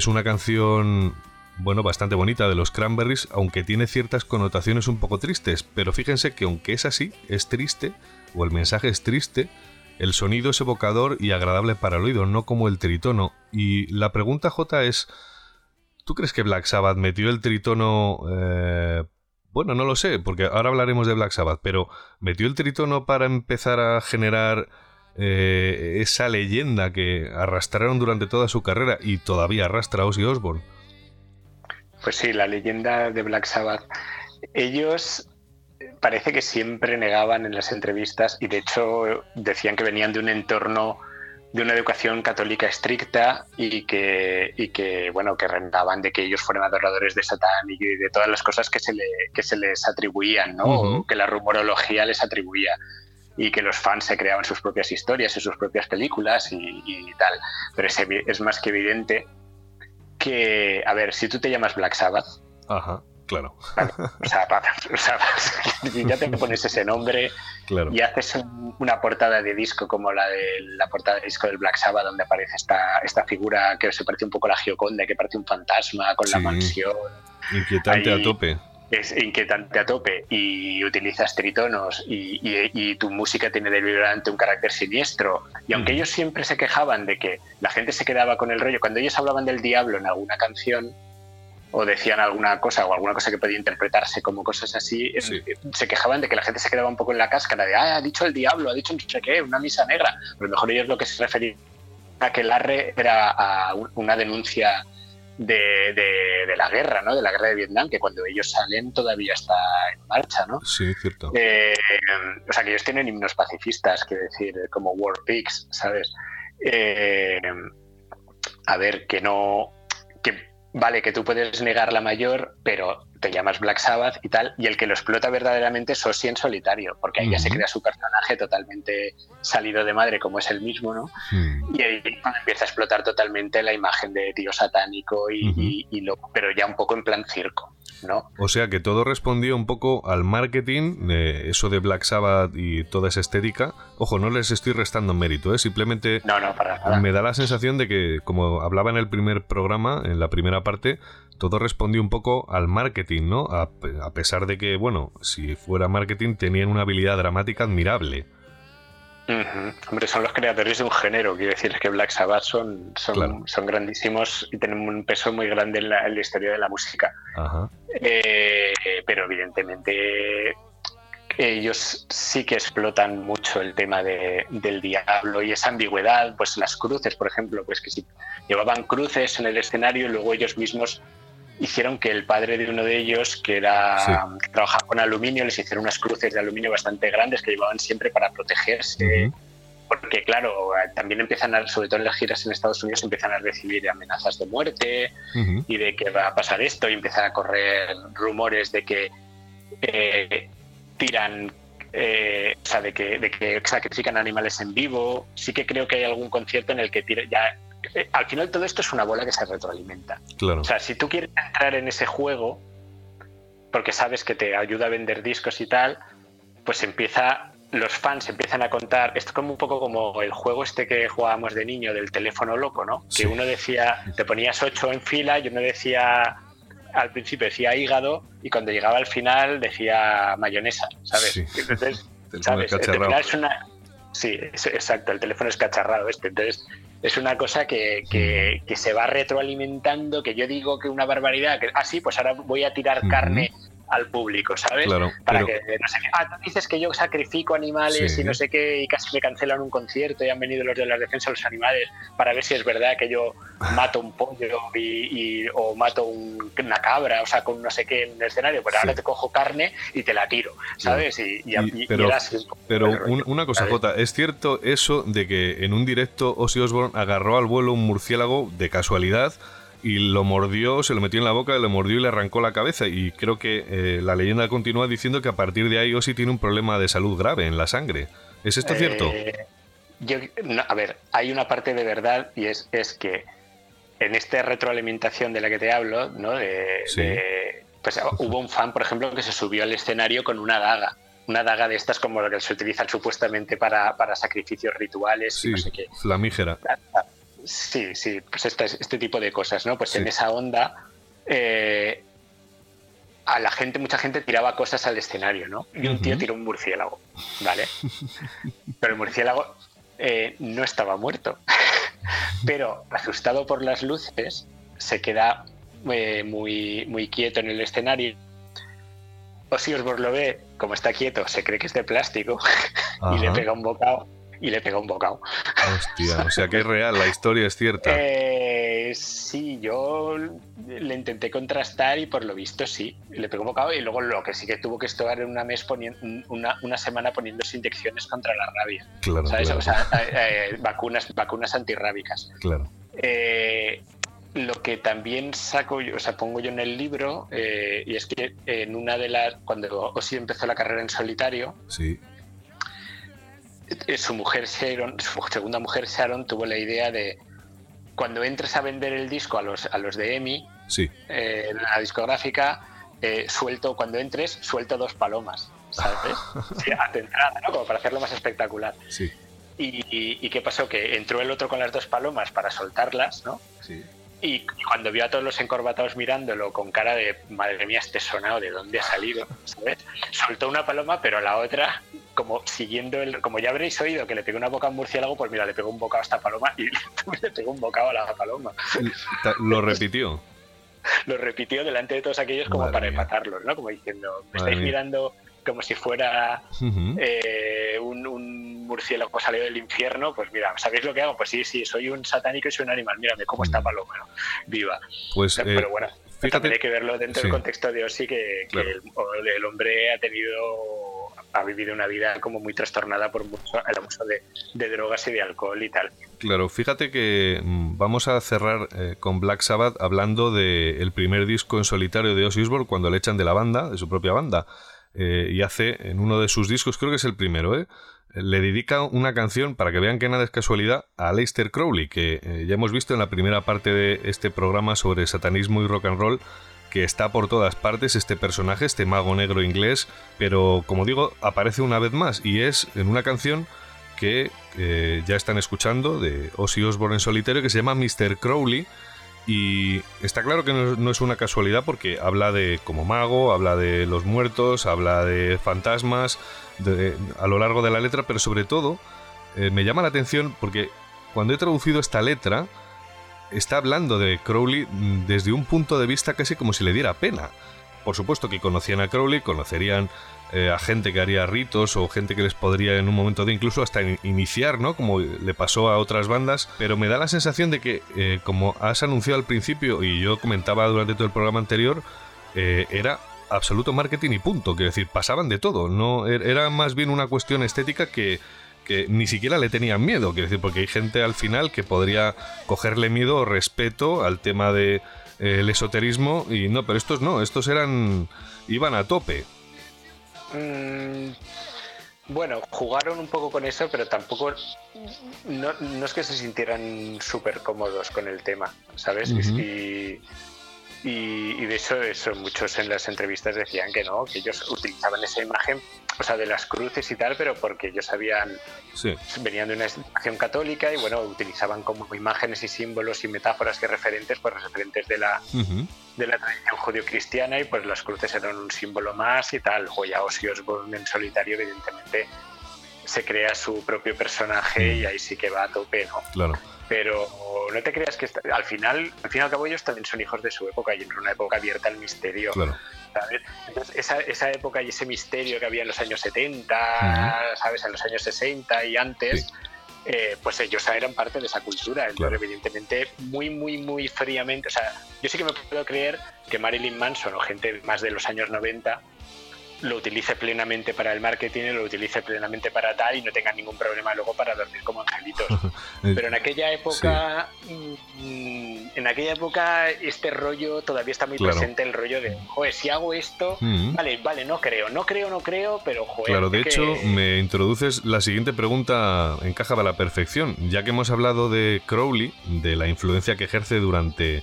Es una canción, bueno, bastante bonita de los Cranberries, aunque tiene ciertas connotaciones un poco tristes. Pero fíjense que aunque es así, es triste, o el mensaje es triste, el sonido es evocador y agradable para el oído, no como el tritono. Y la pregunta J es, ¿tú crees que Black Sabbath metió el tritono... Eh, bueno, no lo sé, porque ahora hablaremos de Black Sabbath, pero ¿metió el tritono para empezar a generar eh, esa leyenda que arrastraron durante toda su carrera y todavía arrastra Ozzy Osbourne. Pues sí, la leyenda de Black Sabbath. Ellos parece que siempre negaban en las entrevistas y de hecho decían que venían de un entorno de una educación católica estricta y que, y que bueno que rentaban de que ellos fueran adoradores de Satán y de todas las cosas que se, le, que se les atribuían, ¿no? que la rumorología les atribuía y que los fans se creaban sus propias historias y sus propias películas y, tal. Pero es, es, más que evidente que, a ver, si tú te llamas Black Sabbath. Ajá, claro. o, sea, *laughs* ya te pones ese nombre y haces una portada de disco como la de la portada de disco del Black Sabbath, donde aparece esta, esta figura que se parece un poco a la Gioconda, que parece un fantasma con la mansión. Inquietante a tope es inquietante a tope y utilizas tritonos y, tu música tiene deliberante un carácter siniestro. Y aunque ellos siempre se quejaban de que la gente se quedaba con el rollo, cuando ellos hablaban del diablo en alguna canción o decían alguna cosa o alguna cosa que podía interpretarse como cosas así, se quejaban de que la gente se quedaba un poco en la cáscara de, ah, ha dicho el diablo, ha dicho no sé qué, una misa negra. A lo mejor ellos lo que se referían a que el arre era a una denuncia de, la guerra, ¿no? De la guerra de Vietnam, que cuando ellos salen todavía está en marcha, ¿no? Sí, cierto. Eh, o sea, que ellos tienen himnos pacifistas, quiero decir, como War Pigs, ¿sabes? Eh, a ver, que no... Que, vale, que tú puedes negar la mayor, pero te llamas Black Sabbath y tal, y el que lo explota verdaderamente es Ozzy en solitario, porque ahí ya se crea su personaje totalmente salido de madre como es el mismo, ¿no? Hmm. Y ahí empieza a explotar totalmente la imagen de tío satánico y, y, pero ya un poco en plan circo. ¿no? O sea que todo respondió un poco al marketing, eso de Black Sabbath y toda esa estética. Ojo, no les estoy restando mérito, ¿eh? simplemente me da la sensación de que, como hablaba en el primer programa, en la primera parte, todo respondió un poco al marketing, ¿no? A, pesar de que, bueno, si fuera marketing, tenían una habilidad dramática admirable. Hombre, son los creadores de un género, quiero decir que Black Sabbath son, son, son grandísimos y tienen un peso muy grande en la, historia de la música. Eh, pero evidentemente ellos sí que explotan mucho el tema de, del diablo y esa ambigüedad, pues las cruces, por ejemplo, pues que si llevaban cruces en el escenario y luego ellos mismos hicieron que el padre de uno de ellos, que era trabajaba con aluminio, les hicieron unas cruces de aluminio bastante grandes que llevaban siempre para protegerse. Porque, claro, también empiezan, a, sobre todo en las giras en Estados Unidos, empiezan a recibir amenazas de muerte y de que va a pasar esto, y empiezan a correr rumores de que eh, tiran eh, o sea, de que, de que sacrifican animales en vivo. Sí que creo que hay algún concierto en el que tira, ya eh, al final todo esto es una bola que se retroalimenta. Claro. O sea, si tú quieres entrar en ese juego, porque sabes que te ayuda a vender discos y tal, pues empieza, los fans empiezan a contar, esto como un poco como el juego este que jugábamos de niño del teléfono loco, ¿no? Que uno decía, te ponías ocho en fila y uno decía, al principio decía hígado y cuando llegaba al final decía mayonesa, ¿sabes? Entonces, *laughs* ¿sabes? es una... Sí, exacto, el teléfono es cacharrado este. Entonces, es una cosa que, que, se va retroalimentando, que yo digo que una barbaridad, que, ah, sí, pues ahora voy a tirar carne al público, ¿sabes? Claro, Para que no sé ah, tú dices que yo sacrifico animales y no sé qué, y casi me cancelan un concierto y han venido los de la defensa de los animales para ver si es verdad que yo mato un pollo y, o mato una cabra, o sea, con no sé qué en el escenario, pues ahora te cojo carne y te la tiro, ¿sabes? Y, pero, pero una cosa, Jota, ¿es cierto eso de que en un directo Ozzy Osbourne agarró al vuelo un murciélago de casualidad? Y lo mordió, se lo metió en la boca, lo mordió y le arrancó la cabeza. Y creo que eh, la leyenda continúa diciendo que a partir de ahí Ozzy tiene un problema de salud grave en la sangre. ¿Es esto cierto? Eh, yo, a ver, hay una parte de verdad y es, es que en esta retroalimentación de la que te hablo, ¿no? De, pues hubo un fan, por ejemplo, que se subió al escenario con una daga. Una daga de estas como la que se utilizan supuestamente para, sacrificios rituales y no sé qué. Flamígera. Sí, sí, pues este, este tipo de cosas, ¿no? Pues en esa onda eh, a la gente, mucha gente tiraba cosas al escenario, ¿no? Y un tío tiró un murciélago, ¿vale? *laughs* Pero el murciélago eh, no estaba muerto. *laughs* Pero asustado por las luces, se queda eh, muy, muy quieto en el escenario. O si os lo ve, como está quieto, se cree que es de plástico *laughs* y le pega un bocado y le pega un bocado. Hostia, o sea que es *laughs* real, la historia es cierta. Eh, sí, yo le intenté contrastar y por lo visto sí, le pegó un bocado y luego lo que sí que tuvo que estar en una, mes una, una semana poniéndose inyecciones contra la rabia. Claro. ¿sabes? O sea, eh, eh, vacunas, vacunas antirrábicas. Claro. lo que también saco yo, o sea, pongo yo en el libro, y es que en una de las, cuando Osi empezó la carrera en solitario, sí eh, *laughs* su mujer Sharon, su segunda mujer Sharon tuvo la idea de cuando entres a vender el disco a los, a los de EMI, sí. Eh, la discográfica, eh, suelto, cuando entres, suelto dos palomas, ¿sabes? *laughs* sí, a entrada, ¿no? Como para hacerlo más espectacular. Sí. Y, y, qué pasó? Que entró el otro con las dos palomas para soltarlas, ¿no? Sí. Y cuando vio a todos los encorbatados mirándolo con cara de madre mía, este sonado, ¿de dónde ha salido? ¿sabes? Soltó una paloma, pero la otra, como siguiendo el. Como ya habréis oído que le pegó una boca a un murciélago, pues mira, le pegó un bocado a esta paloma y *laughs* le pegó un bocado a la paloma. ¿Lo repitió? *laughs* Lo repitió delante de todos aquellos como para empatarlos, ¿no? Como diciendo, me estáis mirando como si fuera eh, un, un, murciélago salido del infierno, pues mira, ¿sabéis lo que hago? Pues sí, sí, soy un satánico y soy un animal, mírame cómo está Paloma, viva. Pues, Pero eh, bueno, fíjate, hay que verlo dentro del contexto de Osi, que, el, hombre ha tenido ha vivido una vida como muy trastornada por el abuso de, drogas y de alcohol y tal. Claro, fíjate que mm, vamos a cerrar eh, con Black Sabbath hablando del primer disco en solitario de Ozzy Osbourne cuando le echan de la banda, de su propia banda. Eh, y hace en uno de sus discos, creo que es el primero, ¿eh? le dedica una canción, para que vean que nada es casualidad, a Leicester Crowley, que eh, ya hemos visto en la primera parte de este programa sobre satanismo y rock and roll, que está por todas partes este personaje, este mago negro inglés, pero como digo, aparece una vez más y es en una canción que ya están escuchando de Ozzy Osbourne en solitario que se llama Mr. Crowley y está claro que no, es una casualidad porque habla de como mago, habla de los muertos, habla de fantasmas a lo largo de la letra, pero sobre todo eh, me llama la atención porque cuando he traducido esta letra está hablando de Crowley desde un punto de vista casi como si le diera pena. Por supuesto que conocían a Crowley, conocerían eh, a gente que haría ritos o gente que les podría en un momento de incluso hasta iniciar, ¿no? Como le pasó a otras bandas, pero me da la sensación de que, eh, como has anunciado al principio y yo comentaba durante todo el programa anterior, eh, era absoluto marketing y punto, quiero decir, pasaban de todo, no er, era más bien una cuestión estética que, que ni siquiera le tenían miedo, quiero decir, porque hay gente al final que podría cogerle miedo o respeto al tema de el esoterismo y no, pero estos no, estos eran iban a tope. Mm, bueno, jugaron un poco con eso, pero tampoco. No, es que se sintieran súper cómodos con el tema, ¿sabes? y, y, de eso, eso, muchos en las entrevistas decían que no, que ellos utilizaban esa imagen, o sea, de las cruces y tal, pero porque ellos habían. Venían de una educación católica y, bueno, utilizaban como imágenes y símbolos y metáforas que referentes, pues referentes de la de la tradición judío-cristiana y pues las cruces eran un símbolo más y tal. Goya Ozzy Osbourne en solitario evidentemente se crea su propio personaje y ahí sí que va a tope, ¿no? Claro. Pero no te creas que al final, al fin y al cabo ellos también son hijos de su época y en una época abierta al misterio. Claro. ¿sabes? Entonces, esa, esa, época y ese misterio que había en los años 70, ¿sabes? En los años 60 y antes, eh, pues ellos eran parte de esa cultura. Entonces, evidentemente, muy, muy, muy fríamente. O sea, yo sí que me puedo creer que Marilyn Manson o gente más de los años 90 lo utilice plenamente para el marketing, lo utilice plenamente para tal y no tenga ningún problema luego para dormir como angelitos. *laughs* Pero en aquella época, mm, en aquella época este rollo todavía está muy presente, el rollo de, joder, si hago esto, mm. vale, vale, no creo, no creo, no creo, pero joder. Claro, de hecho, me introduces la siguiente pregunta, encaja a la perfección, ya que hemos hablado de Crowley, de la influencia que ejerce durante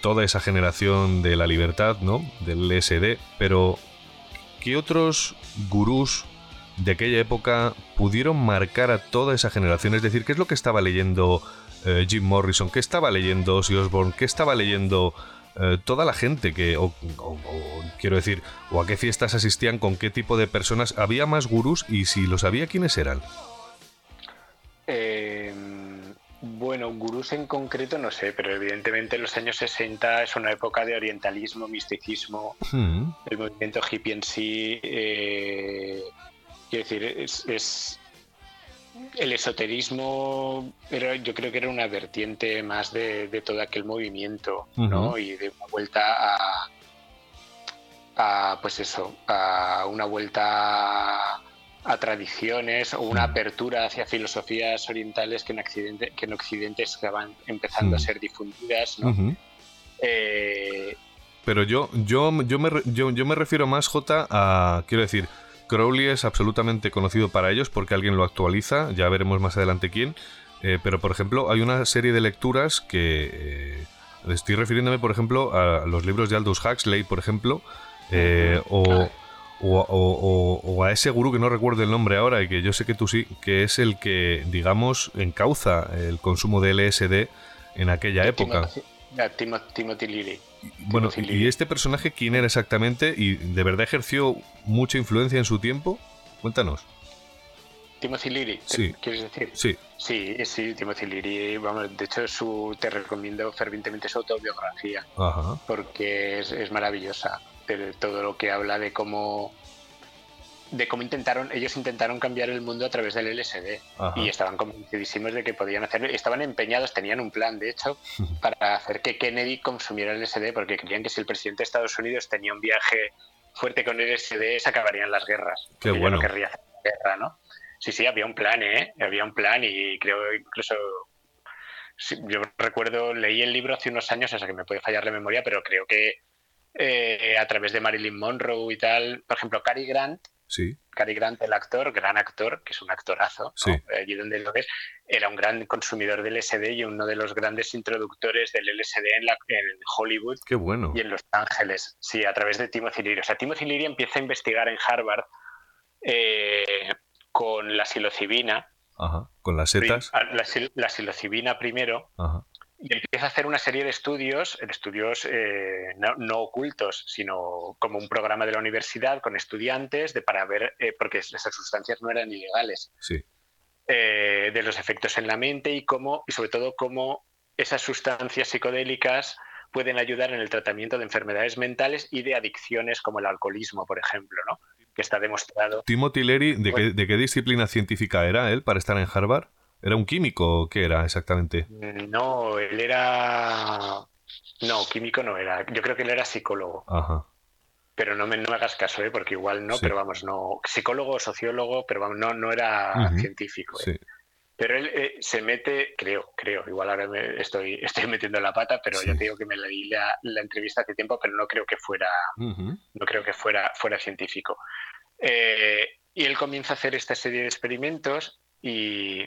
toda esa generación de la libertad, ¿no? Del LSD, pero ¿qué otros gurús de aquella época pudieron marcar a toda esa generación? Es decir, ¿qué es lo que estaba leyendo eh, Jim Morrison? ¿Qué estaba leyendo Ozzy Osbourne? ¿Qué estaba leyendo eh, toda la gente que, o, quiero decir, o a qué fiestas asistían, con qué tipo de personas? ¿Había más gurús y si los había, quiénes eran? Eh bueno, gurús en concreto no sé, pero evidentemente en los años 60 es una época de orientalismo, misticismo, hmm. el movimiento hippie en sí. Eh, quiero decir, es, el esoterismo era, yo creo que era una vertiente más de, todo aquel movimiento, ¿no? Y de una vuelta a, a, pues eso, a una vuelta a tradiciones o una apertura hacia filosofías orientales que en, Occidente, que en Occidente estaban empezando a mm. ser difundidas. ¿no? Eh, Pero yo, yo, yo, me, yo, me refiero más, J, a, quiero decir, Crowley es absolutamente conocido para ellos porque alguien lo actualiza, ya veremos más adelante quién. Eh, pero, por ejemplo, hay una serie de lecturas que... Eh, estoy refiriéndome, por ejemplo, a los libros de Aldous Huxley, por ejemplo, o, o, a ese gurú que no recuerdo el nombre ahora y que yo sé que tú sí, que es el que, digamos, encauza el consumo de LSD en aquella época. Timothy Leary. Bueno, ¿y este personaje quién era exactamente? ¿Y de verdad ejerció mucha influencia en su tiempo? Cuéntanos. Timothy Leary, sí. ¿quieres decir? Sí. Sí, sí, Timothy Leary, vamos, de hecho su, te recomiendo fervientemente su autobiografía, porque es, es maravillosa de todo lo que habla de cómo de cómo intentaron, ellos intentaron cambiar el mundo a través del LSD y estaban convencidísimos de que podían hacerlo, estaban empeñados, tenían un plan de hecho *laughs* para hacer que Kennedy consumiera el LSD porque creían que si el presidente de Estados Unidos tenía un viaje fuerte con LSD, se acabarían las guerras. Qué bueno. no querría hacer guerra, ¿no? Sí, sí, había un plan, ¿eh? Había un plan y creo incluso yo recuerdo, leí el libro hace unos años, o sea que me puede fallar la memoria, pero creo que eh, a través de Marilyn Monroe y tal, por ejemplo, Cary Grant, sí. Cary Grant, el actor, gran actor, que es un actorazo, allí donde lo ves, era un gran consumidor del LSD y uno de los grandes introductores del LSD en, en Hollywood Qué bueno. y en Los Ángeles, sí, a través de Timothy Leary. O sea, Timothy Leary empieza a investigar en Harvard eh, con la psilocibina, Ajá. Con las setas. La, psilocibina primero. Y empieza a hacer una serie de estudios, estudios eh, no, ocultos, sino como un programa de la universidad con estudiantes de, para ver, eh, porque esas sustancias no eran ilegales, sí. Eh, de los efectos en la mente y cómo, y sobre todo cómo esas sustancias psicodélicas pueden ayudar en el tratamiento de enfermedades mentales y de adicciones como el alcoholismo, por ejemplo, ¿no? que está demostrado. Timothy Leary, ¿de, qué, ¿de qué disciplina científica era él para estar en Harvard? ¿Era un químico o qué era exactamente? No, él era... No, químico no era. Yo creo que él era psicólogo. Ajá. Pero no me, no me hagas caso, ¿eh? porque igual no, pero vamos, no. Psicólogo, sociólogo, pero vamos, no, no era científico. ¿eh? Sí. Pero él eh, se mete, creo, creo, igual ahora me estoy, *laughs* estoy metiendo la pata, pero ya te digo que me leí la, la, entrevista hace tiempo, pero no creo que fuera, no creo que fuera, fuera científico. Eh, y él comienza a hacer esta serie de experimentos y,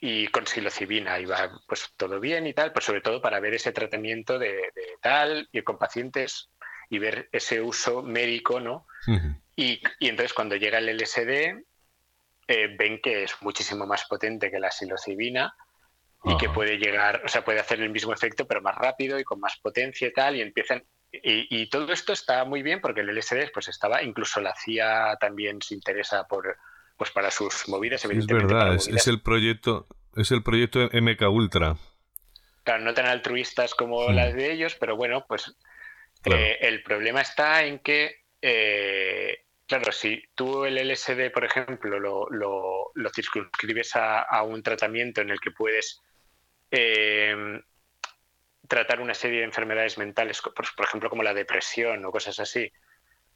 y con psilocibina y va pues todo bien y tal, pues sobre todo para ver ese tratamiento de, tal y con pacientes y ver ese uso médico, ¿no? y, y entonces cuando llega el LSD, eh, ven que es muchísimo más potente que la psilocibina y que puede llegar, o sea, puede hacer el mismo efecto, pero más rápido y con más potencia y tal, y empiezan. Y, todo esto está muy bien porque el LSD pues estaba, incluso la CIA también se interesa por pues para sus movidas. Es verdad, es, el proyecto, es el proyecto MK Ultra. Claro, no tan altruistas como las de ellos, pero bueno, pues eh, el problema está en que eh, Claro, si tú el LSD, por ejemplo, lo, lo, circunscribes a, un tratamiento en el que puedes eh, tratar una serie de enfermedades mentales, por, ejemplo, como la depresión o cosas así,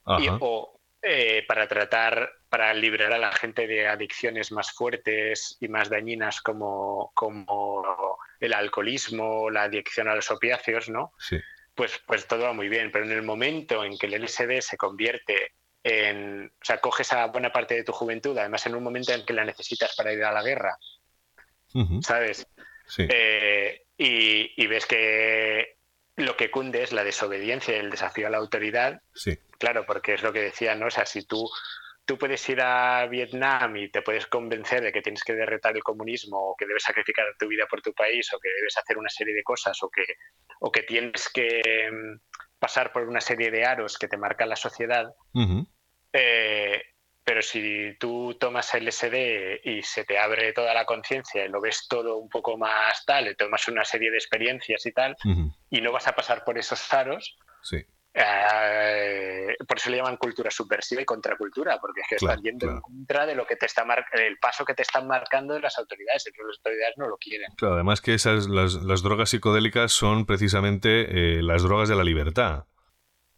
o eh, para tratar, para liberar a la gente de adicciones más fuertes y más dañinas como, como el alcoholismo, la adicción a los opiáceos, ¿no? Sí. Pues, pues todo va muy bien, pero en el momento en que el LSD se convierte o sea, coges a buena parte de tu juventud, además en un momento en que la necesitas para ir a la guerra, ¿sabes? Eh, y, ves que lo que cunde es la desobediencia y el desafío a la autoridad. Sí. Claro, porque es lo que decía, ¿no? O sea, si tú, tú puedes ir a Vietnam y te puedes convencer de que tienes que derretar el comunismo o que debes sacrificar tu vida por tu país o que debes hacer una serie de cosas o que, o que tienes que mm, pasar por una serie de aros que te marca la sociedad, eh, pero si tú tomas LSD y se te abre toda la conciencia y lo ves todo un poco más tal, y tomas una serie de experiencias y tal, y no vas a pasar por esos faros, sí. Eh, por eso le llaman cultura subversiva y contracultura, porque es que están yendo en contra de lo que te está el paso que te están marcando las autoridades, y las autoridades no lo quieren. Claro, además que esas las, las drogas psicodélicas son precisamente eh, las drogas de la libertad.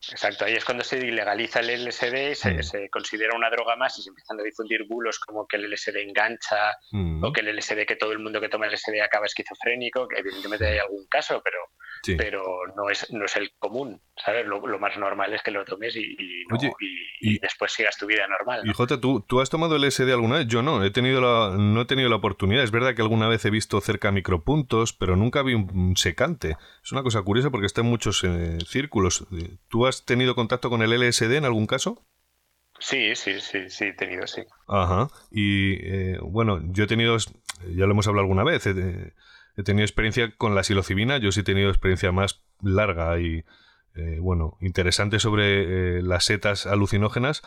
Exacto, ahí es cuando se ilegaliza el LSD, se, mm. se, considera una droga más y se empiezan a difundir bulos como que el LSD engancha mm. o que el LSD, que todo el mundo que toma LSD acaba esquizofrénico, que evidentemente hay algún caso, pero, pero no, es, no es el común, ¿sabes? Lo, más normal es que lo tomes y, y, después sigas tu vida normal. Y Jota, ¿tú, ¿tú has tomado LSD alguna vez? Yo no, he tenido la, no he tenido la oportunidad. Es verdad que alguna vez he visto cerca micropuntos, pero nunca vi un secante. Es una cosa curiosa porque está en muchos eh, círculos. ¿Tú has tenido contacto con el LSD en algún caso? Sí, sí, sí, sí, he tenido, sí. Ajá. Y eh, bueno, yo he tenido, ya lo hemos hablado alguna vez, he, tenido experiencia con la psilocibina, yo sí he tenido experiencia más larga y, eh, bueno, interesante sobre eh, las setas alucinógenas,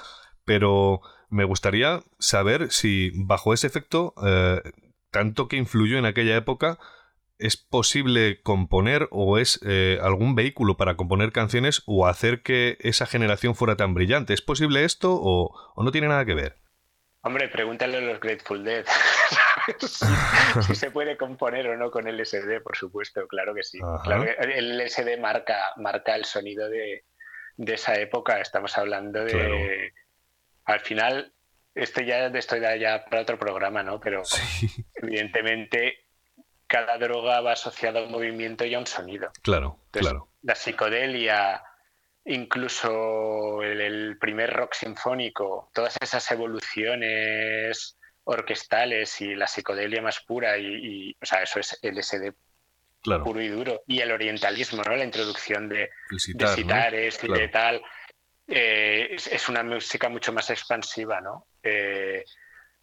pero me gustaría saber si bajo ese efecto, tanto que influyó en aquella época, ¿Es posible componer o es eh, algún vehículo para componer canciones o hacer que esa generación fuera tan brillante? ¿Es posible esto o, no tiene nada que ver? Hombre, pregúntale a los Grateful Dead. *laughs* *laughs* si, se puede componer o no con LSD, por supuesto, claro que sí. el LSD marca, marca el sonido de, de esa época. Estamos hablando de. Al final, esto ya estoy ya para otro programa, ¿no? Pero evidentemente cada droga va asociada a un movimiento y a un sonido. Claro, claro. La psicodelia, incluso el, primer rock sinfónico, todas esas evoluciones orquestales y la psicodelia más pura y, o sea, eso es LSD puro y duro. Y el orientalismo, ¿no? La introducción de, citares y de tal. Eh, es, una música mucho más expansiva, ¿no? Eh,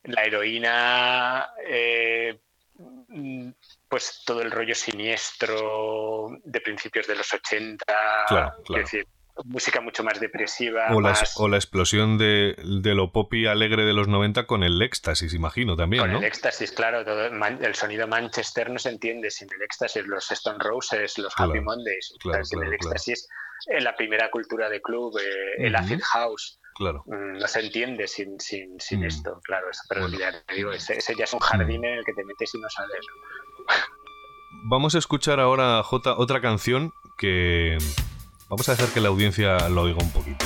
la heroína, eh, pues todo el rollo siniestro de principios de los 80, es decir, música mucho más depresiva. O, La, o la explosión de, lo pop y alegre de los 90 con el éxtasis, imagino también. Con el éxtasis, claro, todo, el sonido Manchester no se entiende sin el éxtasis, los Stone Roses, los Happy Mondays, sin el éxtasis, en la primera cultura de club, eh, el acid house. Claro. Mm, no se entiende sin, sin, sin mm. esto, claro. pero ya te digo, ese, ya es un jardín en el que te metes y no sales. Vamos a escuchar ahora, J, otra canción que Vamos a dejar que la audiencia lo oiga un poquito.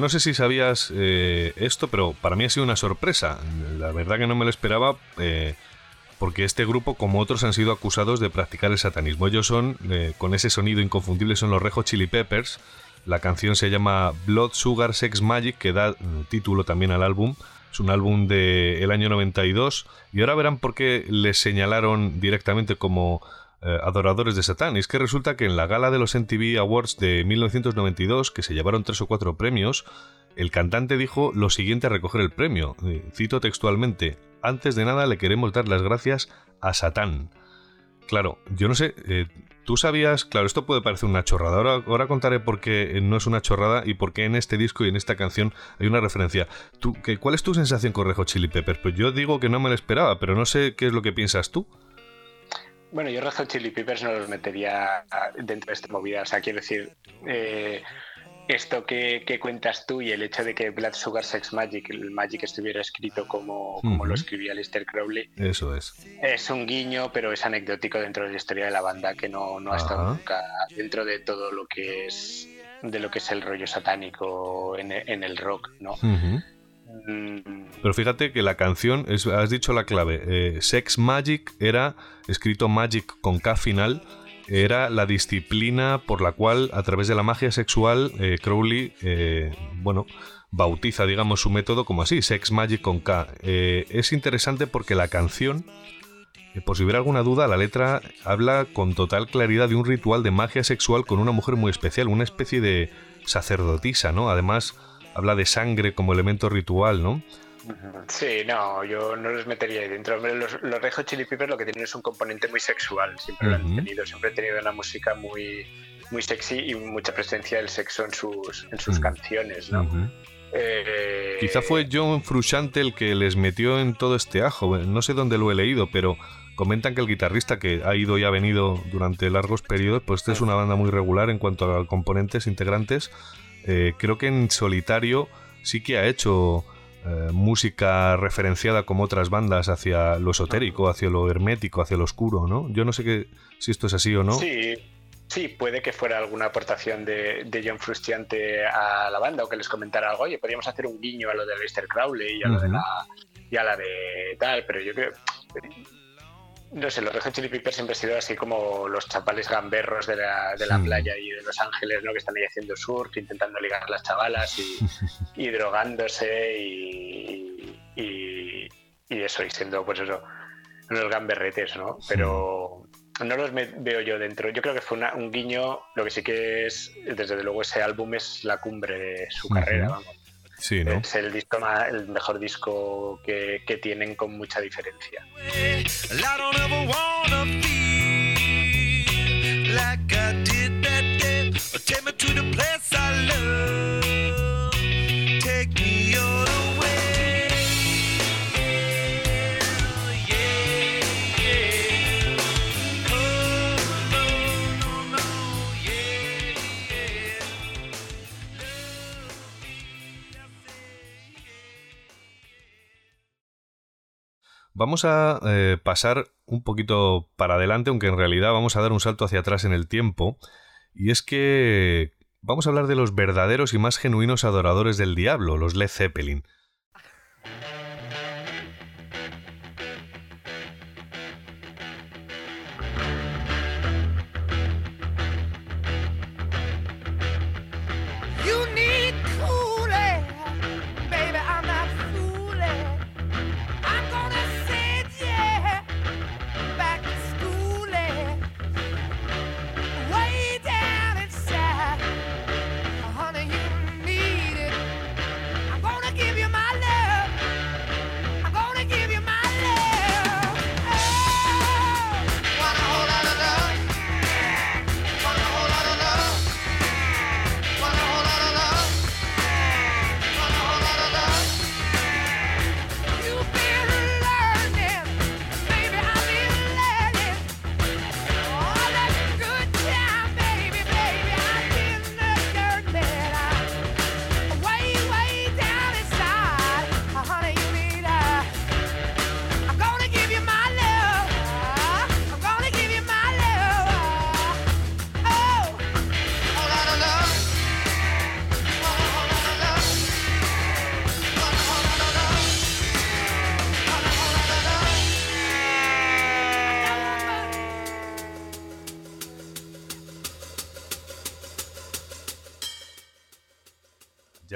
No sé si sabías eh, esto, pero para mí ha sido una sorpresa. La verdad que no me lo esperaba. Eh, porque este grupo, como otros, han sido acusados de practicar el satanismo. Ellos son, eh, con ese sonido inconfundible, son los Rejo Chili Peppers. La canción se llama Blood Sugar Sex Magic, que da título también al álbum. Es un álbum del año 92. Y ahora verán por qué les señalaron directamente como eh, adoradores de Satán. Y es que resulta que en la gala de los MTV Awards de 1992, que se llevaron tres o cuatro premios, el cantante dijo lo siguiente a recoger el premio. Eh, cito textualmente: Antes de nada le queremos dar las gracias a Satán. Claro, yo no sé, eh, tú sabías, claro, esto puede parecer una chorrada. Ahora, ahora contaré por qué no es una chorrada y por qué en este disco y en esta canción hay una referencia. ¿Tú, ¿Cuál es tu sensación con Rejo Chili Peppers? Pues yo digo que no me lo esperaba, pero no sé qué es lo que piensas tú. Bueno, yo Red Chili Peppers no los metería dentro de esta movida. O sea, quiero decir, eh, esto que, cuentas tú y el hecho de que Blood Sugar Sex Magic, el Magic estuviera escrito como, como lo escribía Lister Crowley. Eso es. Es un guiño, pero es anecdótico dentro de la historia de la banda que no, no ha estado nunca dentro de todo lo que es de lo que es el rollo satánico en, el rock, ¿no? Mm. Pero fíjate que la canción, has dicho la clave, eh, Sex Magic era escrito Magic con K final, era la disciplina por la cual a través de la magia sexual eh, Crowley, eh, bueno, bautiza, digamos, su método como así, Sex Magic con K. es interesante porque la canción, por si hubiera alguna duda, la letra habla con total claridad de un ritual de magia sexual con una mujer muy especial, una especie de sacerdotisa, ¿no? Además, habla de sangre como elemento ritual, ¿no? Sí, no, yo no los metería ahí dentro. Los, los Red Chili Peppers lo que tienen es un componente muy sexual, siempre lo han tenido, siempre han tenido una música muy, muy sexy y mucha presencia del sexo en sus, en sus canciones, ¿no? Eh, Quizá fue John Frusciante el que les metió en todo este ajo, no sé dónde lo he leído, pero comentan que el guitarrista que ha ido y ha venido durante largos periodos, pues esta es una banda muy regular en cuanto a componentes, integrantes, eh, creo que en solitario sí que ha hecho eh, música referenciada como otras bandas hacia lo esotérico, hacia lo hermético, hacia lo oscuro, ¿no? Yo no sé que, si esto es así o no. Sí, sí, puede que fuera alguna aportación de, John Frustiante a la banda o que les comentara algo, oye, podríamos hacer un guiño a lo de Lester Crowley y a, lo de la, y a la de tal, pero yo creo no sé, los Red Chili Peppers siempre han sido así como los chapales gamberros de la, de la playa y de Los Ángeles, ¿no? Que están ahí haciendo surf, intentando ligar a las chavalas y, *laughs* drogándose y, y, eso, y siendo, pues eso, unos gamberretes, ¿no? Pero no los veo yo dentro. Yo creo que fue un guiño, lo que sí que es, desde luego, ese álbum es la cumbre de su carrera, vamos. Es el, disco el mejor disco que, que tienen con mucha diferencia. Vamos a eh, pasar un poquito para adelante, aunque en realidad vamos a dar un salto hacia atrás en el tiempo. Y es que vamos a hablar de los verdaderos y más genuinos adoradores del diablo, los Led Zeppelin.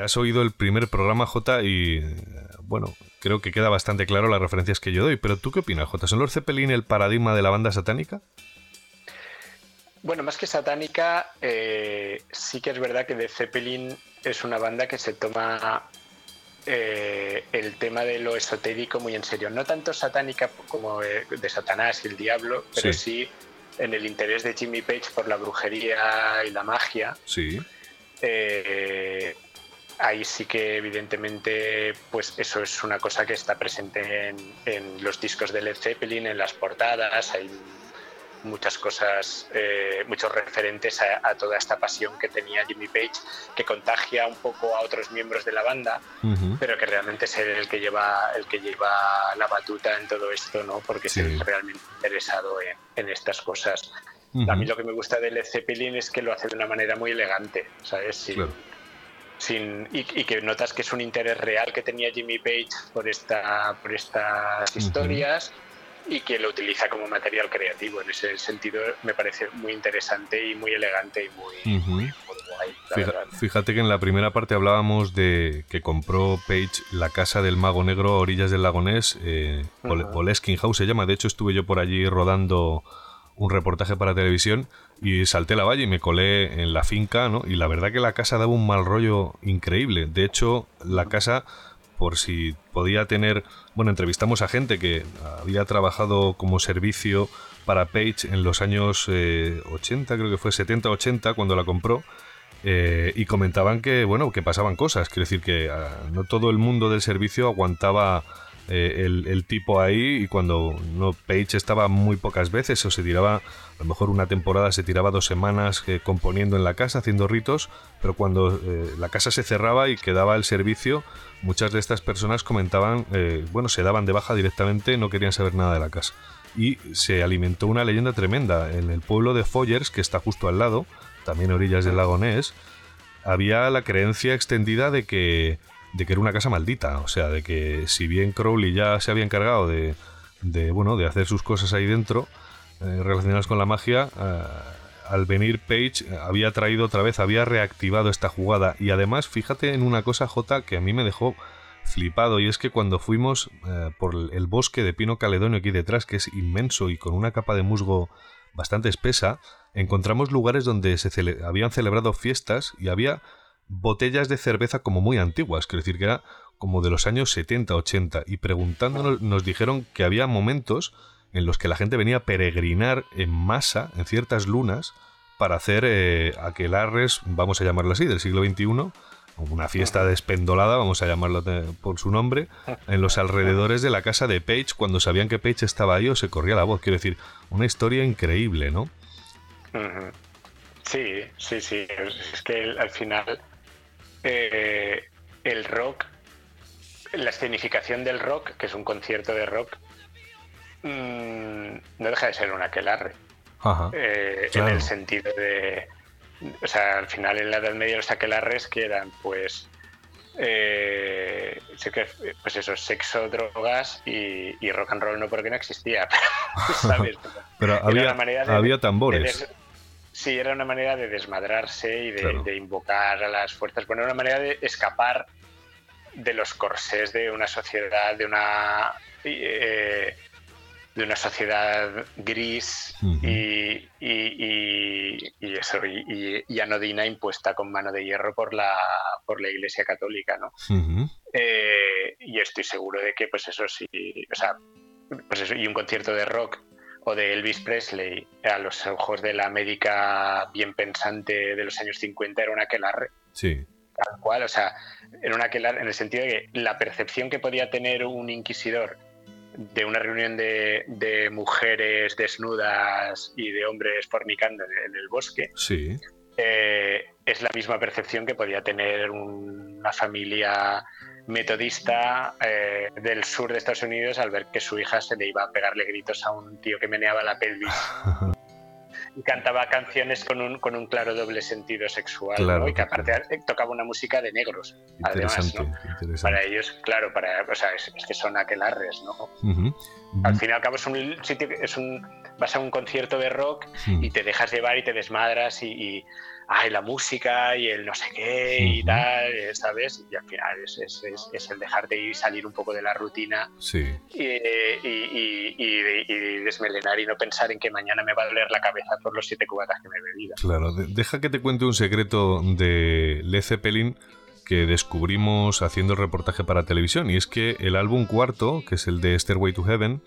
Has oído el primer programa, J, y eh, bueno, creo que queda bastante claro las referencias que yo doy. Pero ¿tú qué opinas, J? ¿Son los Zeppelin el paradigma de la banda satánica? Bueno, más que satánica, eh, sí que es verdad que The Zeppelin es una banda que se toma eh, el tema de lo esotérico muy en serio. No tanto satánica como de Satanás y el diablo, pero sí. en el interés de Jimmy Page por la brujería y la magia. Sí. Eh, ahí sí que evidentemente pues eso es una cosa que está presente en, en los discos de Led Zeppelin, en las portadas, hay muchas cosas, eh, muchos referentes a, toda esta pasión que tenía Jimmy Page, que contagia un poco a otros miembros de la banda, pero que realmente es el que lleva el que lleva la batuta en todo esto, ¿no? Porque es realmente interesado en, estas cosas. A mí lo que me gusta de Led Zeppelin es que lo hace de una manera muy elegante, ¿sabes? Sin, y, que notas que es un interés real que tenía Jimmy Page por esta por estas historias y que lo utiliza como material creativo. En ese sentido me parece muy interesante y muy elegante y muy, guay. fíjate, que en la primera parte hablábamos de que compró Page la casa del mago negro a orillas del lago Ness, eh, House se llama, de hecho estuve yo por allí rodando un reportaje para televisión y salté la valle y me colé en la finca, ¿no? Y la verdad que la casa daba un mal rollo increíble. De hecho, la casa por si podía tener, bueno, entrevistamos a gente que había trabajado como servicio para Page en los años 80, eh, creo que fue 70-80 cuando la compró. Eh, y comentaban que, bueno, que pasaban cosas. Quiero decir que ah, no todo el mundo del servicio aguantaba eh, el, tipo ahí y cuando no Page estaba muy pocas veces o se tiraba, a lo mejor una temporada se tiraba dos semanas eh, componiendo en la casa, haciendo ritos, pero cuando eh, la casa se cerraba y quedaba el servicio, muchas de estas personas comentaban, bueno, se daban de baja directamente, no querían saber nada de la casa. Y se alimentó una leyenda tremenda. En el pueblo de Foyers, que está justo al lado, también orillas del lago Ness, había la creencia extendida de que de que era una casa maldita. O sea, de que si bien Crowley ya se había encargado de, bueno, de hacer sus cosas ahí dentro, eh, relacionadas con la magia, eh, al venir Page eh, había traído otra vez, había reactivado esta jugada. Y además, fíjate en una cosa, J, que a mí me dejó flipado, y es que cuando fuimos por el bosque de Pino Caledonio aquí detrás, que es inmenso y con una capa de musgo bastante espesa, encontramos lugares donde se habían celebrado fiestas y había botellas de cerveza como muy antiguas, quiero decir que era como de los años 70, 80, y preguntándonos nos dijeron que había momentos en los que la gente venía a peregrinar en masa en ciertas lunas para hacer eh, aquelarres, vamos a llamarlo así, del siglo XXI, una fiesta despendolada, vamos a llamarlo por su nombre, en los alrededores de la casa de Page, cuando sabían que Page estaba ahí o se corría la voz. Quiero decir, una historia increíble, ¿no? Sí, sí, sí. Es que al final eh, el rock, la escenificación del rock, que es un concierto de rock, mm, no deja de ser un aquelarre. Eh, en el sentido de. O sea, al final en la Edad Media los aquelarres que eran, pues. Eh, pues eso, sexo, drogas y, rock and roll no porque no existía, *laughs* *laughs* pero, había, había tambores. Sí, era una manera de desmadrarse y de, invocar a las fuerzas. Bueno, era una manera de escapar de los corsés de una sociedad, de una eh, de una sociedad gris y, eso y, anodina impuesta con mano de hierro por la por la Iglesia Católica, ¿no? Eh, y estoy seguro de que, pues eso sí, o sea, pues eso y un concierto de rock o de Elvis Presley a los ojos de la América bien pensante de los años 50 era una aquelarre. Sí. Tal cual, o sea, era una aquelarre en el sentido de que la percepción que podía tener un inquisidor de una reunión de, mujeres desnudas y de hombres fornicando en el bosque sí. Eh, es la misma percepción que podía tener una familia metodista eh, del sur de Estados Unidos al ver que su hija se le iba a pegarle gritos a un tío que meneaba la pelvis. *laughs* y cantaba canciones con un, con un claro doble sentido sexual y que aparte tocaba una música de negros además para ellos claro para o sea es, que son aquelarres no al fin y al cabo es un sitio es un vas a un concierto de rock y te dejas llevar y te desmadras y, ay, la música y el no sé qué y tal, eh, ¿sabes? Y al final es, es, es, el dejarte ir, salir un poco de la rutina sí. y, y, y, desmelenar y no pensar en que mañana me va a doler la cabeza por los siete cubatas que me he bebido. Claro, deja que te cuente un secreto de Led Zeppelin que descubrimos haciendo el reportaje para televisión y es que el álbum cuarto, que es el de Stairway to Heaven,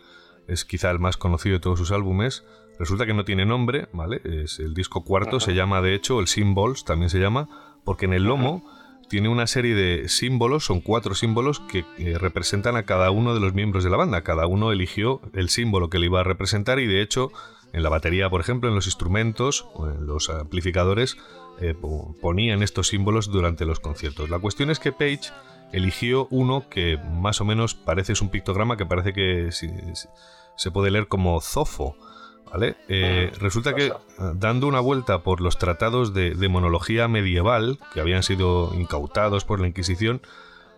es quizá el más conocido de todos sus álbumes, Resulta que no tiene nombre, ¿vale? Es el disco cuarto, se llama de hecho el Symbols, también se llama, porque en el lomo tiene una serie de símbolos, son cuatro símbolos que representan a cada uno de los miembros de la banda. Cada uno eligió el símbolo que le iba a representar y de hecho en la batería, por ejemplo, en los instrumentos o en los amplificadores eh, ponían estos símbolos durante los conciertos. La cuestión es que Page eligió uno que más o menos parece es un pictograma que parece que se puede leer como Zofo ¿Vale? Eh, resulta que dando una vuelta por los tratados de demonología medieval que habían sido incautados por la Inquisición,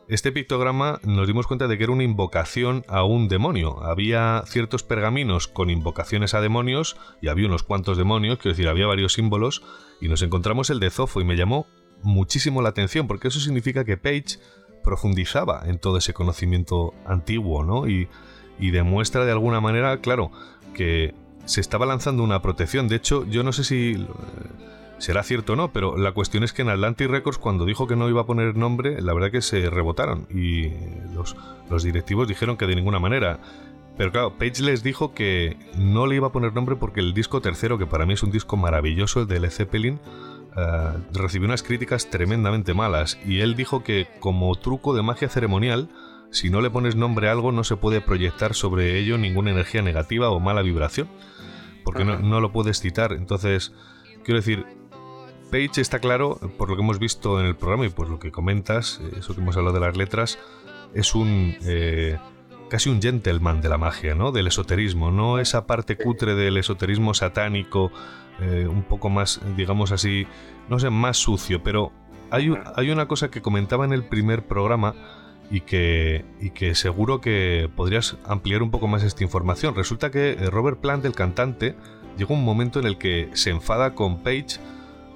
este pictograma nos dimos cuenta de que era una invocación a un demonio. Había ciertos pergaminos con invocaciones a demonios y había unos cuantos demonios, quiero decir, había varios símbolos y nos encontramos el de Zofo y me llamó muchísimo la atención porque eso significa que Page profundizaba en todo ese conocimiento antiguo, ¿no? Y, y demuestra de alguna manera, claro, que se estaba lanzando una protección. De hecho, yo no sé si eh, será cierto o no, pero la cuestión es que en Atlantic Records cuando dijo que no iba a poner nombre, la verdad que se rebotaron y los, los directivos dijeron que de ninguna manera. Pero claro, Page les dijo que no le iba a poner nombre porque el disco tercero, que para mí es un disco maravilloso, el de Led Zeppelin, eh, recibió unas críticas tremendamente malas. Y él dijo que como truco de magia ceremonial, si no le pones nombre a algo no se puede proyectar sobre ello ninguna energía negativa o mala vibración porque no, lo puedes citar. Entonces, quiero decir, Page está claro, por lo que hemos visto en el programa y por lo que comentas, eh, eso que hemos hablado de las letras, es un eh, casi un gentleman de la magia, ¿no? Del esoterismo, no esa parte cutre del esoterismo satánico, eh, un poco más, digamos así, no sé, más sucio, pero hay, hay una cosa que comentaba en el primer programa y que, y que seguro que podrías ampliar un poco más esta información. Resulta que eh, Robert Plant, el cantante, llegó un momento en el que se enfada con Page,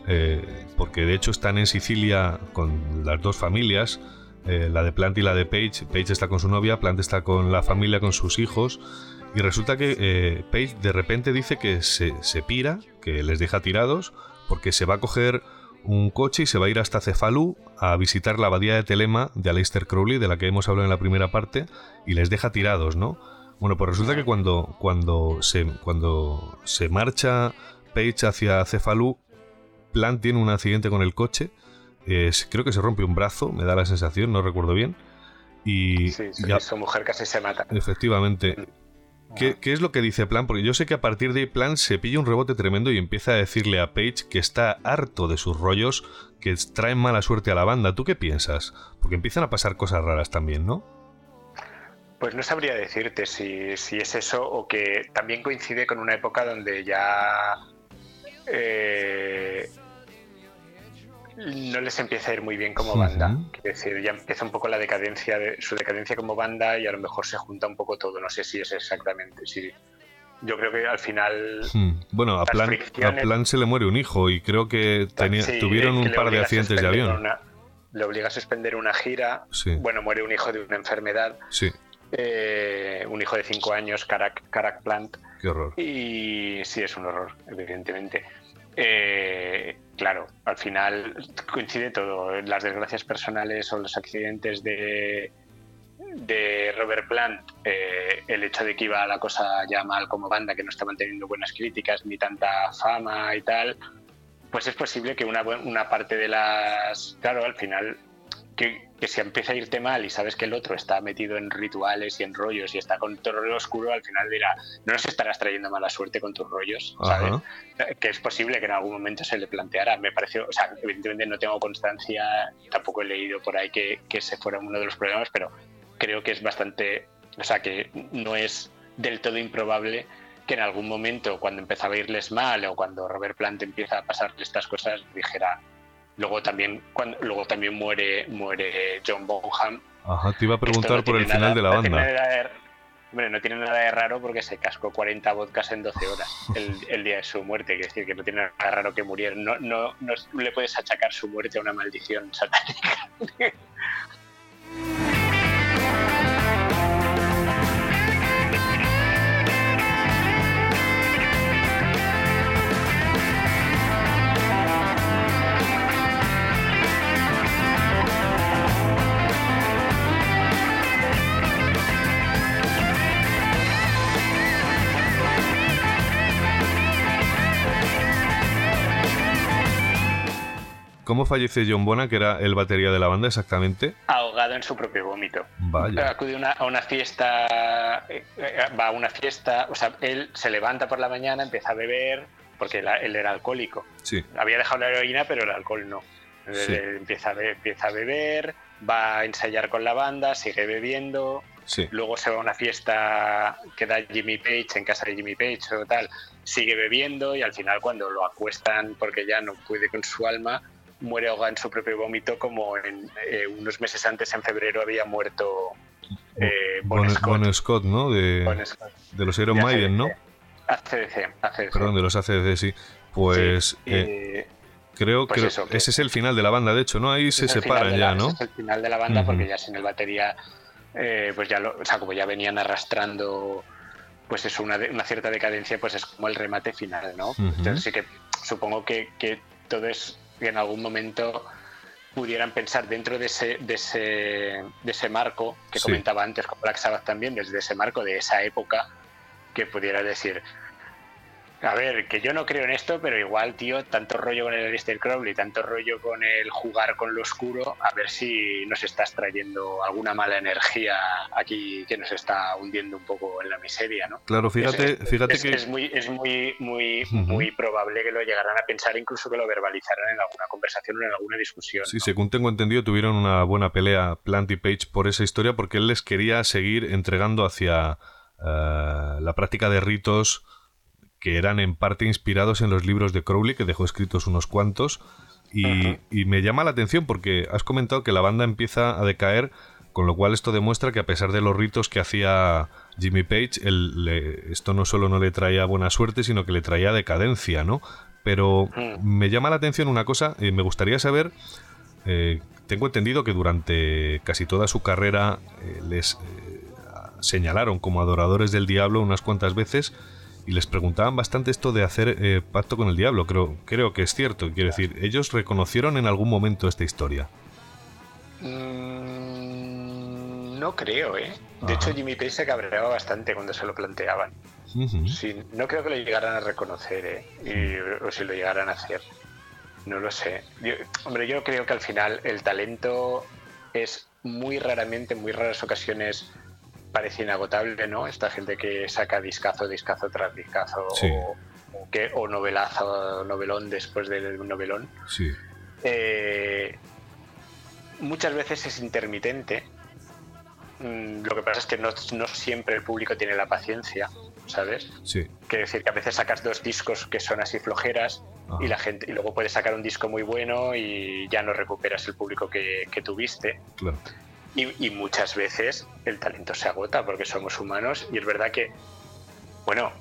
eh, porque de hecho están en Sicilia con las dos familias, eh, la de Plant y la de Page. Page está con su novia, Plant está con la familia, con sus hijos. Y resulta que Page de repente dice que se, se pira, que les deja tirados, porque se va a coger un coche y se va a ir hasta Cefalú a visitar la abadía de Telema de Aleister Crowley, de la que hemos hablado en la primera parte, y les deja tirados, ¿no? Bueno, pues resulta que cuando, cuando, se, cuando se marcha Page hacia Cefalú, Plant tiene un accidente con el coche, creo que se rompe un brazo, me da la sensación, no recuerdo bien. Y sí, su mujer casi se mata. Efectivamente. ¿Qué, es lo que dice Plan? Porque yo sé que a partir de ahí Plan se pilla un rebote tremendo y empieza a decirle a Page que está harto de sus rollos, que traen mala suerte a la banda. ¿Tú qué piensas? Porque empiezan a pasar cosas raras también, ¿no? Pues no sabría decirte si, si es eso o que también coincide con una época donde ya eh, no les empieza a ir muy bien como banda. Es decir, ya empieza un poco la decadencia, de, su decadencia como banda y a lo mejor se junta un poco todo. No sé si es exactamente. Si, yo creo que al final. Hmm. Bueno, a plan, a plan, se le muere un hijo y creo que tuvieron un par de accidentes de avión. le obliga a suspender una gira. Bueno, muere un hijo de una enfermedad. Sí. Eh, un hijo de 5 años, Carac, Carac Plant. Qué horror. Y sí, es un horror, evidentemente. Eh, claro, al final coincide todo. Las desgracias personales o los accidentes de, de Robert Plant, eh, el hecho de que iba la cosa ya mal como banda, que no estaban teniendo buenas críticas ni tanta fama y tal, pues es posible que una, una parte de las... Claro, al final que, que, si empieza a irte mal y sabes que el otro está metido en rituales y en rollos y está con todo lo oscuro, al final dirá, no nos estarás trayendo mala suerte con tus rollos, ¿sabes? Que es posible que en algún momento se le planteara. Me pareció, o sea, evidentemente no tengo constancia, tampoco he leído por ahí que, que ese fuera uno de los problemas, pero creo que es bastante, o sea, que no es del todo improbable que en algún momento, cuando empezaba a irles mal o cuando Robert Plant empieza a pasarle estas cosas, dijera, Luego también, cuando, luego también muere, muere John Bonham. Ajá, te iba a preguntar por el final de la banda. Hombre, no tiene nada de raro porque se cascó 40 vodkas en 12 horas el, día de su muerte. Es decir, que no tiene nada de raro que muriera. No, no, no le puedes achacar su muerte a una maldición satánica. *laughs* ¿Cómo fallece John Bona, que era el batería de la banda exactamente? Ahogado en su propio vómito. Vaya. Acude a una fiesta, eh, va a una fiesta, o sea, él se levanta por la mañana, empieza a beber, porque él era alcohólico. Sí. Había dejado la heroína, pero el alcohol no. Empieza, a beber, empieza a beber, va a ensayar con la banda, sigue bebiendo, Sí. Luego se va a una fiesta que da Jimmy Page en casa de Jimmy Page o tal, sigue bebiendo y al final cuando lo acuestan porque ya no puede con su alma, muere ahogado en su propio vómito como en, eh, unos meses antes, en febrero, había muerto eh, Bon, Scott. ¿no? De, de los Iron Maiden, ¿no? ACDC, ACDC. Perdón, de los ACDC, sí. Pues... Eh, creo que pues ese es el final de la banda, de hecho, ¿no? Ahí se separan ya, ¿no? es el final de la banda porque ya sin el batería, pues ya lo, o sea, como ya venían arrastrando pues es una, una, cierta decadencia, pues es como el remate final, ¿no? Entonces sí que supongo que, que todo es que en algún momento pudieran pensar dentro de ese, de ese, de ese marco que comentaba antes con Black Sabbath también, desde ese marco de esa época, que pudiera decir, a ver, que yo no creo en esto, pero igual, tío, tanto rollo con el Alistair Crowley, tanto rollo con el jugar con lo oscuro, a ver si nos estás trayendo alguna mala energía aquí que nos está hundiendo un poco en la miseria, ¿no? Claro, fíjate, fíjate que... Es muy, es muy, muy, muy probable que lo llegaran a pensar, incluso que lo verbalizaran en alguna conversación o en alguna discusión. Sí, según tengo entendido, tuvieron una buena pelea Plant y Page por esa historia porque él les quería seguir entregando hacia eh, la práctica de ritos que eran en parte inspirados en los libros de Crowley, que dejó escritos unos cuantos. Y, me llama la atención porque has comentado que la banda empieza a decaer, con lo cual esto demuestra que a pesar de los ritos que hacía Jimmy Page, esto no solo no le traía buena suerte, sino que le traía decadencia, ¿no? Pero me llama la atención una cosa, y me gustaría saber, eh, tengo entendido que durante casi toda su carrera eh, les eh, señalaron como adoradores del diablo unas cuantas veces, y les preguntaban bastante esto de hacer eh, pacto con el diablo. Creo, creo que es cierto. Quiero decir, ¿ellos reconocieron en algún momento esta historia? Mm, no creo, ¿eh? De hecho, Jimmy Page se cabreaba bastante cuando se lo planteaban. sí, no creo que lo llegaran a reconocer, ¿eh? o si lo llegaran a hacer. No lo sé. hombre, yo creo que al final el talento es muy raramente, en muy raras ocasiones, parece inagotable, ¿no? Esta gente que saca discazo, discazo tras discazo o, que, o novelazo, novelón después del novelón. Sí. Eh, muchas veces es intermitente. Mm, lo que pasa es que no, siempre el público tiene la paciencia, ¿sabes? Sí. Quiere decir que a veces sacas dos discos que son así flojeras y la gente y luego puedes sacar un disco muy bueno y ya no recuperas el público que, que tuviste. Claro. Y, muchas veces el talento se agota porque somos humanos y es verdad que, bueno,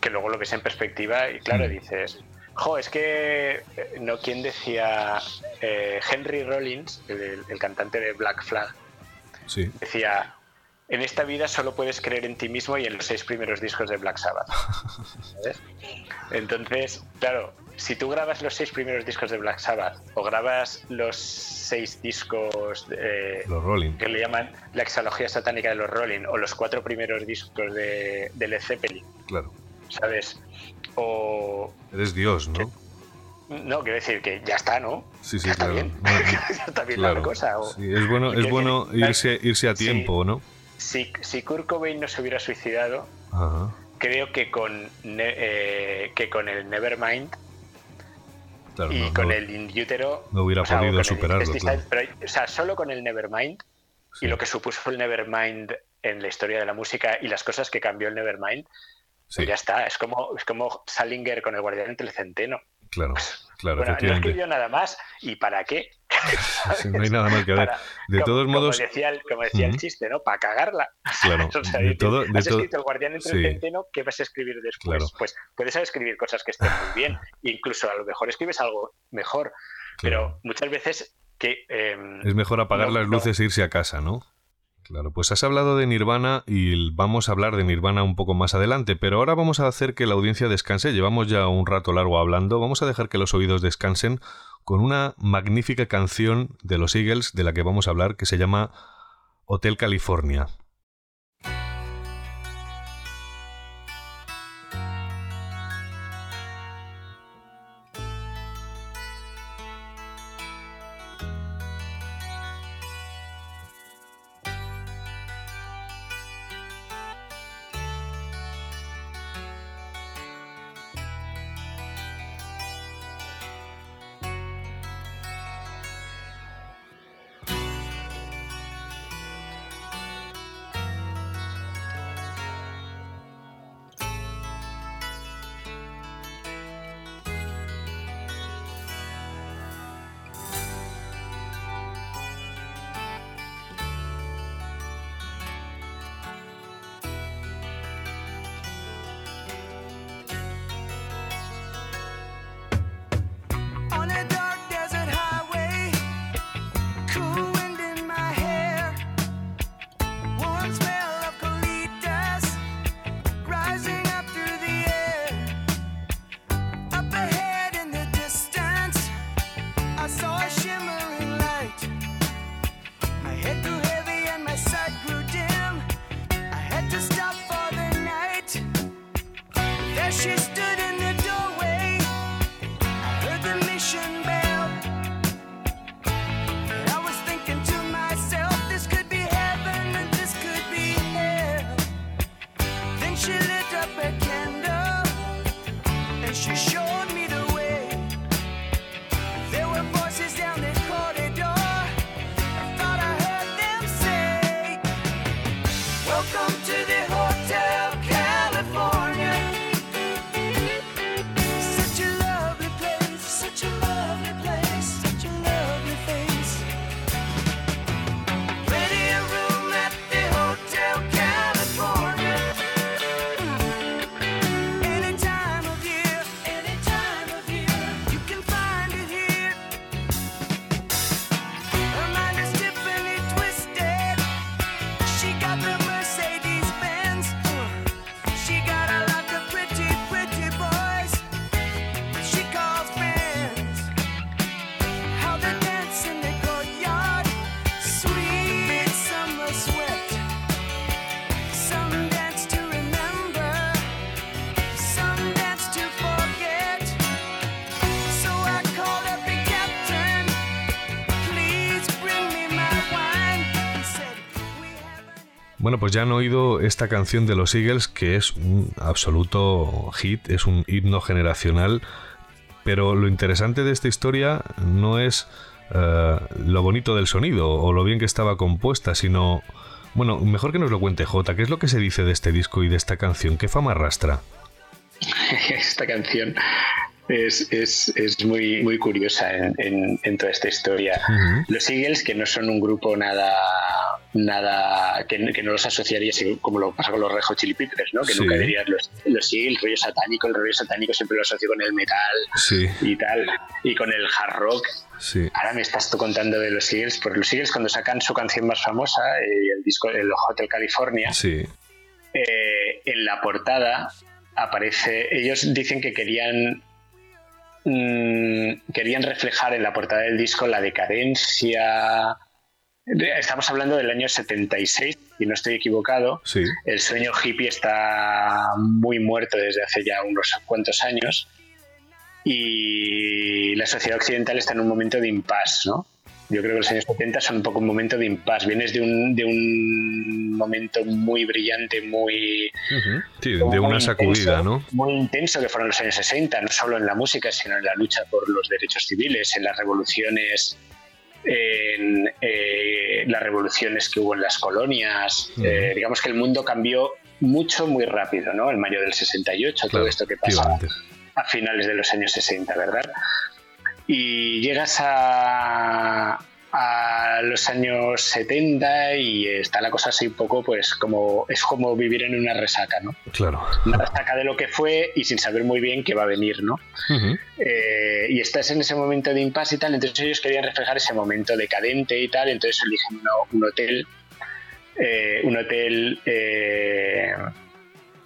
que luego lo ves en perspectiva y claro, mm. dices, jo, es que, eh, no, ¿quién decía? Eh, Henry Rollins, el, cantante de Black Flag, sí. decía, en esta vida solo puedes creer en ti mismo y en los seis primeros discos de Black Sabbath. *laughs* Entonces, claro, si tú grabas los seis primeros discos de Black Sabbath o grabas los seis discos de, los Rolling. que le llaman la exalogía satánica de los Rolling o los cuatro primeros discos de, Led Zeppelin, claro. ¿sabes? O eres Dios, ¿no? no, quiero decir que ya está, ¿no? Sí, sí, ya claro. Está bien, *laughs* ya está bien la cosa. sí, es bueno, es bueno irse, irse a tiempo, ¿no? Si, si Kurt Cobain no se hubiera suicidado, creo que con, eh, que con el Nevermind y con el Inútero no hubiera podido superarlo. o sea, solo con el Nevermind y lo que supuso el Nevermind en la historia de la música y las cosas que cambió el Nevermind, pues ya está. Es como, es como Salinger con el Guardián entre el Centeno. Claro. Claro, bueno, no escribió nada más. ¿Y para qué? *laughs* no hay nada más que ver. de como, todos modos. Como decía el, como decía el chiste, ¿no? Para cagarla. Claro. *laughs* o sea, de todo, de has todo... escrito El Guardián entre sí. el Centeno, ¿qué vas a escribir después? Claro. Pues puedes escribir cosas que estén muy bien. *laughs* Incluso a lo mejor escribes algo mejor. Pero muchas veces que. eh, Es mejor apagar no, las no. luces e irse a casa, ¿no? Claro, pues has hablado de Nirvana y vamos a hablar de Nirvana un poco más adelante, pero ahora vamos a hacer que la audiencia descanse. Llevamos ya un rato largo hablando, vamos a dejar que los oídos descansen con una magnífica canción de los Eagles de la que vamos a hablar que se llama Hotel California. Pues ya han oído esta canción de los Eagles, que es un absoluto hit, es un himno generacional. Pero lo interesante de esta historia no es eh, lo bonito del sonido o lo bien que estaba compuesta, sino. Bueno, mejor que nos lo cuente J. ¿Qué es lo que se dice de este disco y de esta canción? ¿Qué fama arrastra? *laughs* esta canción es, es- es muy, muy curiosa en, en- en toda esta historia. Los Eagles, que no son un grupo nada, nada que, que no los asociarías como lo pasa con los Red Hot Chili Peppers, ¿no? que Sí. nunca dirías los, los Eagles, rollo satánico, el rollo satánico siempre lo asocio con el metal Sí, y tal, y con el hard rock. sí. Ahora me estás tú contando de los Eagles, porque los Eagles cuando sacan su canción más famosa, eh, el disco El Hotel California, eh, en la portada aparece, ellos dicen que querían mm, querían reflejar en la portada del disco la decadencia. Estamos hablando del año 76, y no estoy equivocado. sí. El sueño hippie está muy muerto desde hace ya unos cuantos años y la sociedad occidental está en un momento de impasse, ¿no? Yo creo que los años 70 son un poco un momento de impasse. Vienes de un, de un momento muy brillante, muy. Sí, de muy una intenso, sacudida, ¿no? Muy intenso que fueron los años 60, no solo en la música, sino en la lucha por los derechos civiles, en las revoluciones, en eh, las revoluciones que hubo en las colonias. Eh, digamos que el mundo cambió mucho, muy rápido, ¿no? El mayo del 68, todo Claro, esto que pasa a finales de los años 60, ¿verdad? Y llegas a, a los años 70 y está la cosa así un poco, pues como es como vivir en una resaca, ¿no? Claro. Una resaca de lo que fue y sin saber muy bien qué va a venir, ¿no? Eh, y estás en ese momento de impasse y tal, entonces ellos querían reflejar ese momento decadente y tal, entonces eligen un hotel, eh, un hotel eh,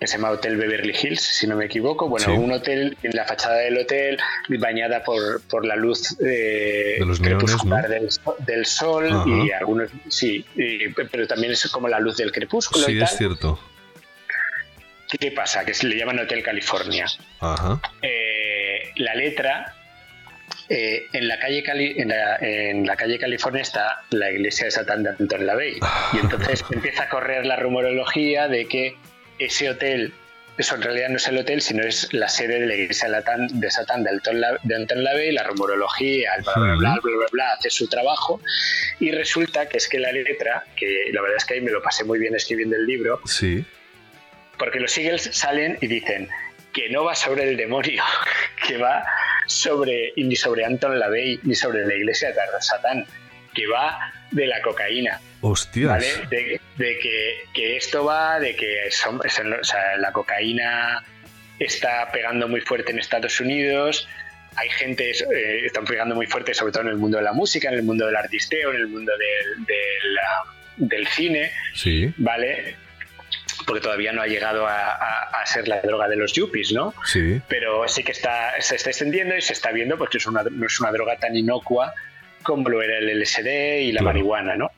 que se llama Hotel Beverly Hills, si no me equivoco, bueno, Sí. un hotel, en la fachada del hotel, bañada por, por la luz eh, De los neones, crepuscular ¿no? del, so- del sol Ajá. y algunos, sí, y- pero también es como la luz del crepúsculo Sí, y tal. es cierto. ¿Qué pasa? Que se le llaman Hotel California. Ajá. Eh, la letra eh, en la calle Cali- en, la, en la calle California está la iglesia de Satán de Anton LaVey y entonces *laughs* empieza a correr la rumorología de que ese hotel eso en realidad no es el hotel sino es la sede de la iglesia de Satán de Anton, LaVey la rumorología el bla bla bla, bla bla bla hace su trabajo y resulta que es que la letra que la verdad es que ahí me lo pasé muy bien escribiendo el libro Sí. porque los Eagles salen y dicen que no va sobre el demonio, *laughs* que va sobre, y ni sobre Anton LaVey, ni sobre la iglesia de Satán, que va de la cocaína, Hostias. ¿vale? De, de que, que esto va de que son- o sea, la cocaína está pegando muy fuerte en Estados Unidos, hay gente, eh, están pegando muy fuerte sobre todo en el mundo de la música, en el mundo del artisteo, en el mundo del, del, del cine, Sí, ¿vale? Porque todavía no ha llegado a, a- a ser la droga de los yuppies, ¿no? sí. Pero sí que está, se está extendiendo y se está viendo porque es una, no es una droga tan inocua como lo era el LSD y la Claro. marihuana, ¿no?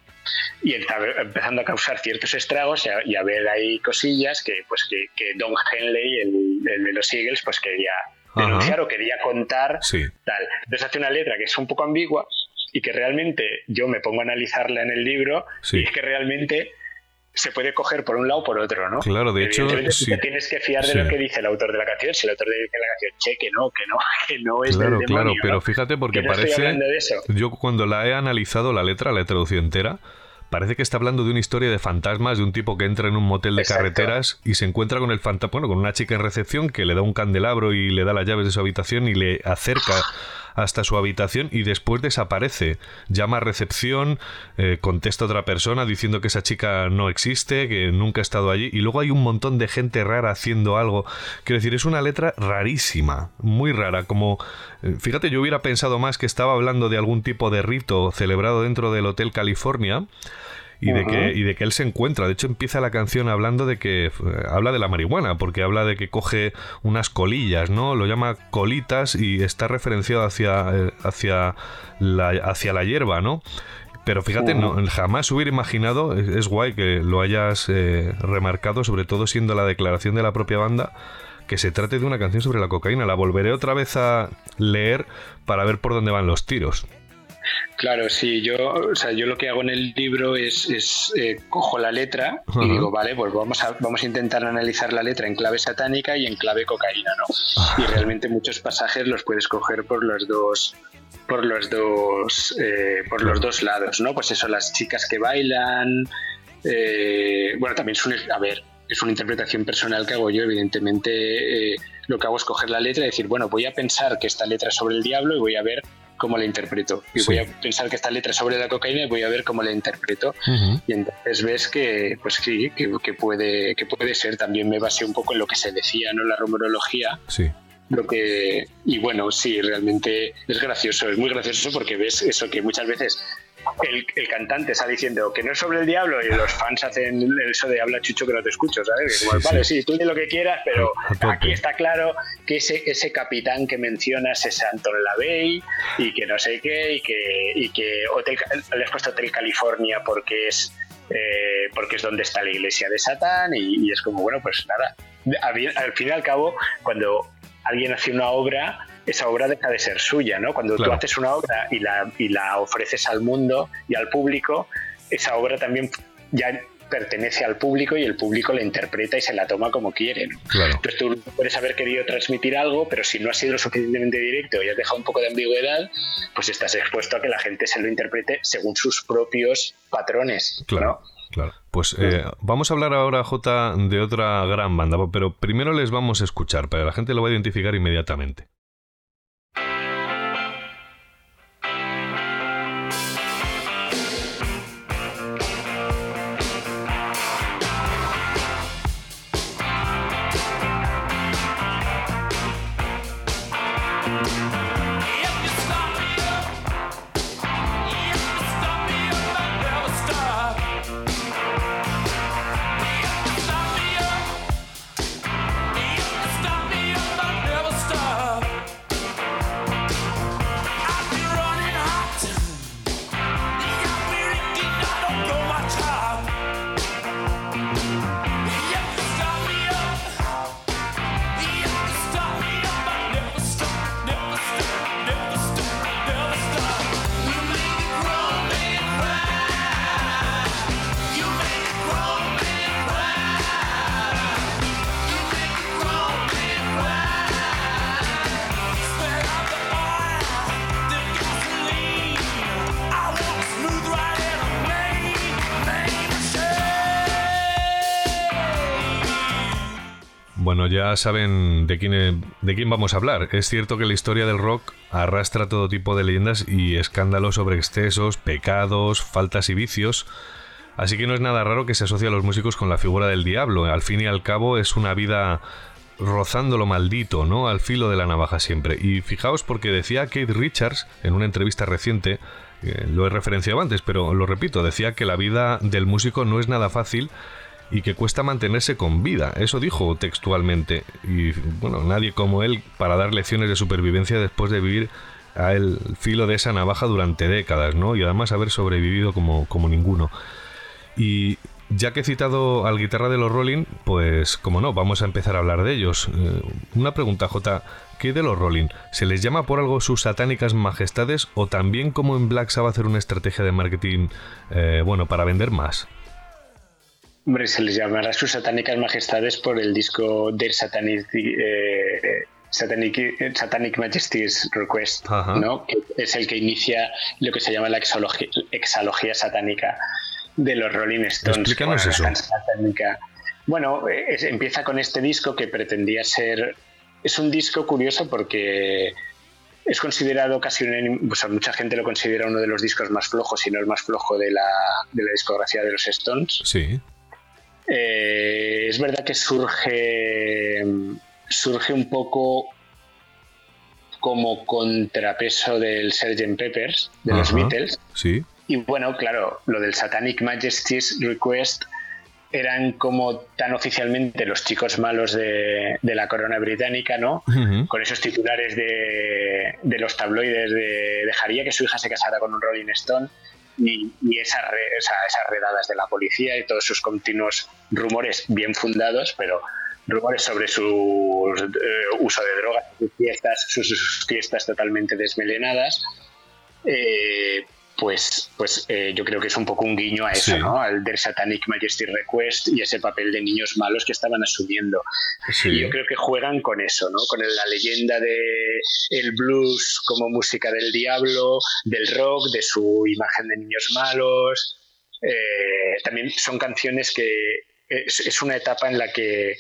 Y está empezando a causar ciertos estragos y a, y a ver ahí cosillas que, pues, que, que Don Henley, el, el de los Eagles, pues quería Ajá. denunciar o quería contar Sí. tal. Entonces hace una letra que es un poco ambigua y que realmente yo me pongo a analizarla en el libro Sí. y es que realmente se puede coger por un lado o por otro, ¿no? Claro, de hecho, sí. te tienes que fiar de Sí. lo que dice el autor de la canción. Si el autor de la canción, che, que no, que no, *laughs* que no es Claro, del claro, demonio, pero ¿no? fíjate porque no parece... Yo cuando la he analizado la letra, la he traducido entera, parece que está hablando de una historia de fantasmas, de un tipo que entra en un motel de Exacto. carreteras y se encuentra con el fantasma, bueno, con una chica en recepción que le da un candelabro y le da las llaves de su habitación y le acerca hasta su habitación y después desaparece. Llama a recepción, eh, contesta a otra persona diciendo que esa chica no existe, que nunca ha estado allí y luego hay un montón de gente rara haciendo algo. Quiero decir, es una letra rarísima, muy rara, como eh, fíjate, yo hubiera pensado más que estaba hablando de algún tipo de rito celebrado dentro del Hotel California y de, que, y de que él se encuentra. De hecho, empieza la canción hablando de que. habla de la marihuana, porque habla de que coge unas colillas, ¿no? Lo llama colitas y está referenciado hacia, eh, hacia, la, hacia la hierba, ¿no? Pero fíjate, no, jamás hubiera imaginado, es, es guay que lo hayas eh, remarcado, sobre todo siendo la declaración de la propia banda, que se trate de una canción sobre la cocaína. La volveré otra vez a leer para ver por dónde van los tiros. Claro, sí, yo, o sea, yo lo que hago en el libro es, es, eh, cojo la letra y digo, vale, pues vamos a, vamos a intentar analizar la letra en clave satánica y en clave cocaína, ¿no? Y realmente muchos pasajes los puedes coger por los dos por los dos eh, por los dos lados, ¿no? Pues eso, las chicas que bailan, eh, bueno, también es un, a ver, es una interpretación personal que hago yo, evidentemente eh, lo que hago es coger la letra y decir, bueno, voy a pensar que esta letra es sobre el diablo y voy a ver cómo la interpreto. Y Sí. voy a pensar que esta letra sobre la cocaína y voy a ver cómo la interpreto. Y entonces ves que, pues sí, que, que puede, que puede ser. También me basé un poco en lo que se decía, ¿no? La rumorología. Sí. Lo que, y bueno, sí, realmente es gracioso, es muy gracioso porque ves eso que muchas veces el, el cantante está diciendo que no es sobre el diablo y los fans hacen eso de habla chucho que no te escucho, ¿sabes? Que como, Sí, vale, sí. sí, tú di lo que quieras, pero aquí está claro que ese, ese capitán que mencionas es Anton LaVey y que no sé qué, y que, y que hotel, le has puesto Hotel California porque es eh, porque es donde está la iglesia de Satán y, y es como, bueno, pues nada, a bien- al fin y al cabo, cuando alguien hace una obra, esa obra deja de ser suya, ¿no? Cuando Claro. tú haces una obra y la, y la ofreces al mundo y al público, esa obra también ya pertenece al público y el público la interpreta y se la toma como quiere, ¿no? Claro. Entonces tú puedes haber querido transmitir algo, pero si no has sido lo suficientemente directo y has dejado un poco de ambigüedad, pues estás expuesto a que la gente se lo interprete según sus propios patrones, Claro. ¿no? Claro. Pues eh, vamos a hablar ahora, J, de otra gran banda, pero primero les vamos a escuchar, para que la gente lo va a identificar inmediatamente. Saben de quién, de quién vamos a hablar. Es cierto que la historia del rock arrastra todo tipo de leyendas y escándalos sobre excesos, pecados, faltas y vicios. Así que no es nada raro que se asocie a los músicos con la figura del diablo. Al fin y al cabo es una vida rozando lo maldito, ¿no? Al filo de la navaja siempre. Y fijaos porque decía Kate Richards en una entrevista reciente, eh, lo he referenciado antes, pero lo repito, decía que la vida del músico no es nada fácil y que cuesta mantenerse con vida. Eso dijo textualmente. Y bueno, nadie como él para dar lecciones de supervivencia después de vivir al filo de esa navaja durante décadas, ¿no? Y además haber sobrevivido como, como ninguno. Y ya que he citado al guitarra de los Rolling, pues como no, vamos a empezar a hablar de ellos. Eh, una pregunta, J. ¿Qué de los Rolling? ¿Se les llama por algo sus satánicas majestades o también como en Black Sabbath hacer una estrategia de marketing, eh, bueno, para vender más? Hombre, se les llamará sus satánicas majestades por el disco Their Satanic, eh, Satanic, Satanic Majesty's Request, Ajá. ¿no? Que es el que inicia lo que se llama la exalogía satánica de los Rolling Stones. Explícanos eso. satánica. Bueno, es- empieza con este disco que pretendía ser... Es un disco curioso porque es considerado casi un... O sea, mucha gente lo considera uno de los discos más flojos, si no el más flojo de la, de la discografía de los Stones. Sí. Eh, es verdad que surge, surge un poco como contrapeso del Sgt. Peppers, de los. Beatles. Sí. Y bueno, claro, lo del Satanic Majesty's Request eran como tan oficialmente los chicos malos de, de la corona británica, ¿no? Con esos titulares de, de los tabloides de dejaría que su hija se casara con un Rolling Stone y, y esas, re- esa- esas redadas de la policía y todos sus continuos rumores bien fundados, pero rumores sobre su eh, uso de drogas, sus fiestas, sus, sus fiestas totalmente desmelenadas, eh, pues, pues eh, yo creo que es un poco un guiño a eso, Sí. ¿no? Al del Satanic Majesty Request y ese papel de niños malos que estaban asumiendo. Y Sí. yo creo que juegan con eso, ¿no? Con la leyenda de el blues como música del diablo, del rock, de su imagen de niños malos. Eh, también son canciones que es, es una etapa en la que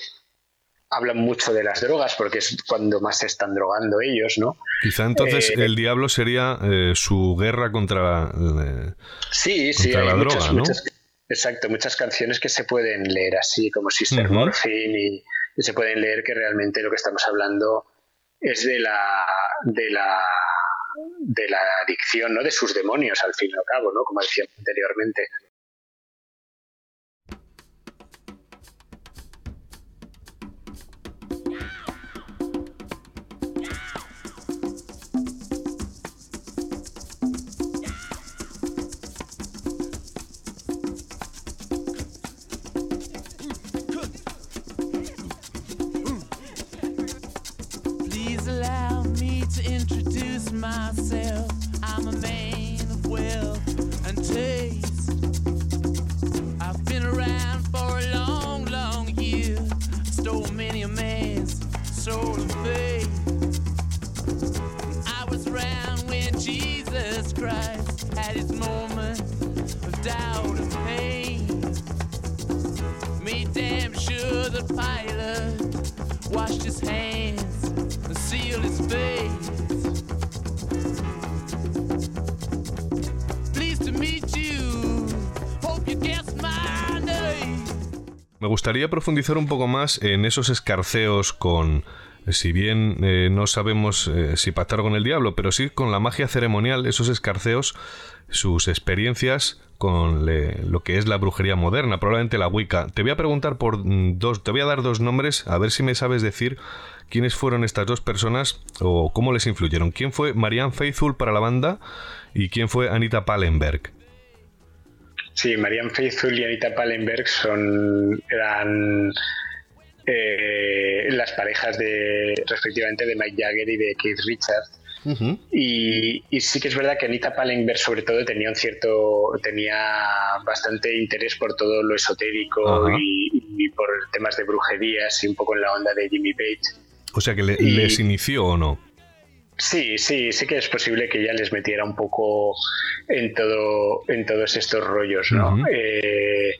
hablan mucho de las drogas, porque es cuando más se están drogando ellos, ¿no? Quizá entonces Eh, el diablo sería eh, su guerra contra... eh, Sí, sí, Contra hay la muchas, muchas- exacto, muchas canciones que se pueden leer así, como Sister Ujú. Morphine, y, y se pueden leer que realmente lo que estamos hablando es de la de la de la adicción, ¿no? De sus demonios, al fin y al cabo, ¿no? Como decía anteriormente. Myself. I'm a man gustaría profundizar un poco más en esos escarceos con, si bien eh, no sabemos eh, si pactar con el diablo, pero sí con la magia ceremonial, esos escarceos, sus experiencias con lo que es la brujería moderna, probablemente la Wicca. Te voy a preguntar por mm, dos, te voy a dar dos nombres, a ver si me sabes decir quiénes fueron estas dos personas o cómo les influyeron. ¿Quién fue Marianne Faithfull para la banda y quién fue Anita Pallenberg? Sí, Marianne Faithfull y Anita Pallenberg son, eran eh, las parejas de respectivamente de Mike Jagger y de Keith Richards. Y, y sí que es verdad que Anita Pallenberg sobre todo tenía un cierto tenía bastante interés por todo lo esotérico y, y por temas de brujerías y un poco en la onda de Jimmy Page. O sea, que le- Y- les inició o no. Sí, sí, sí que es posible que ella les metiera un poco en todo, en todos estos rollos, ¿no? Eh,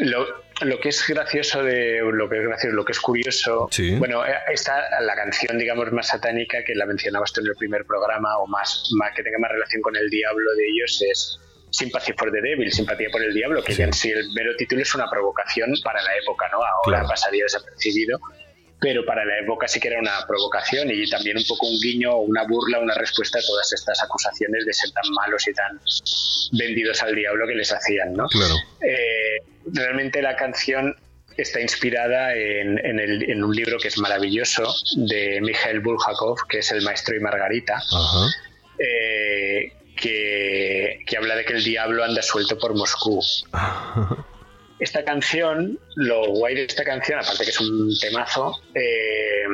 lo, lo que es gracioso de lo que es gracioso, lo que es curioso, Sí. bueno, eh, está la canción, digamos, más satánica que la mencionabas tú en el primer programa, o más, más que tenga más relación con el diablo de ellos es Sympathy for the Devil, simpatía por el diablo, que Sí. ya en sí el mero título es una provocación para la época, ¿no? Ahora Claro. pasaría desapercibido pero para la época sí que era una provocación y también un poco un guiño, una burla, una respuesta a todas estas acusaciones de ser tan malos y tan vendidos al diablo que les hacían, ¿no? Claro. Eh, realmente la canción está inspirada en, en el- en un libro que es maravilloso de Mikhail Bulgakov, que es El Maestro y Margarita, Ajá. eh, que, que habla de que el diablo anda suelto por Moscú. *laughs* Esta canción, lo guay de esta canción, aparte que es un temazo, eh,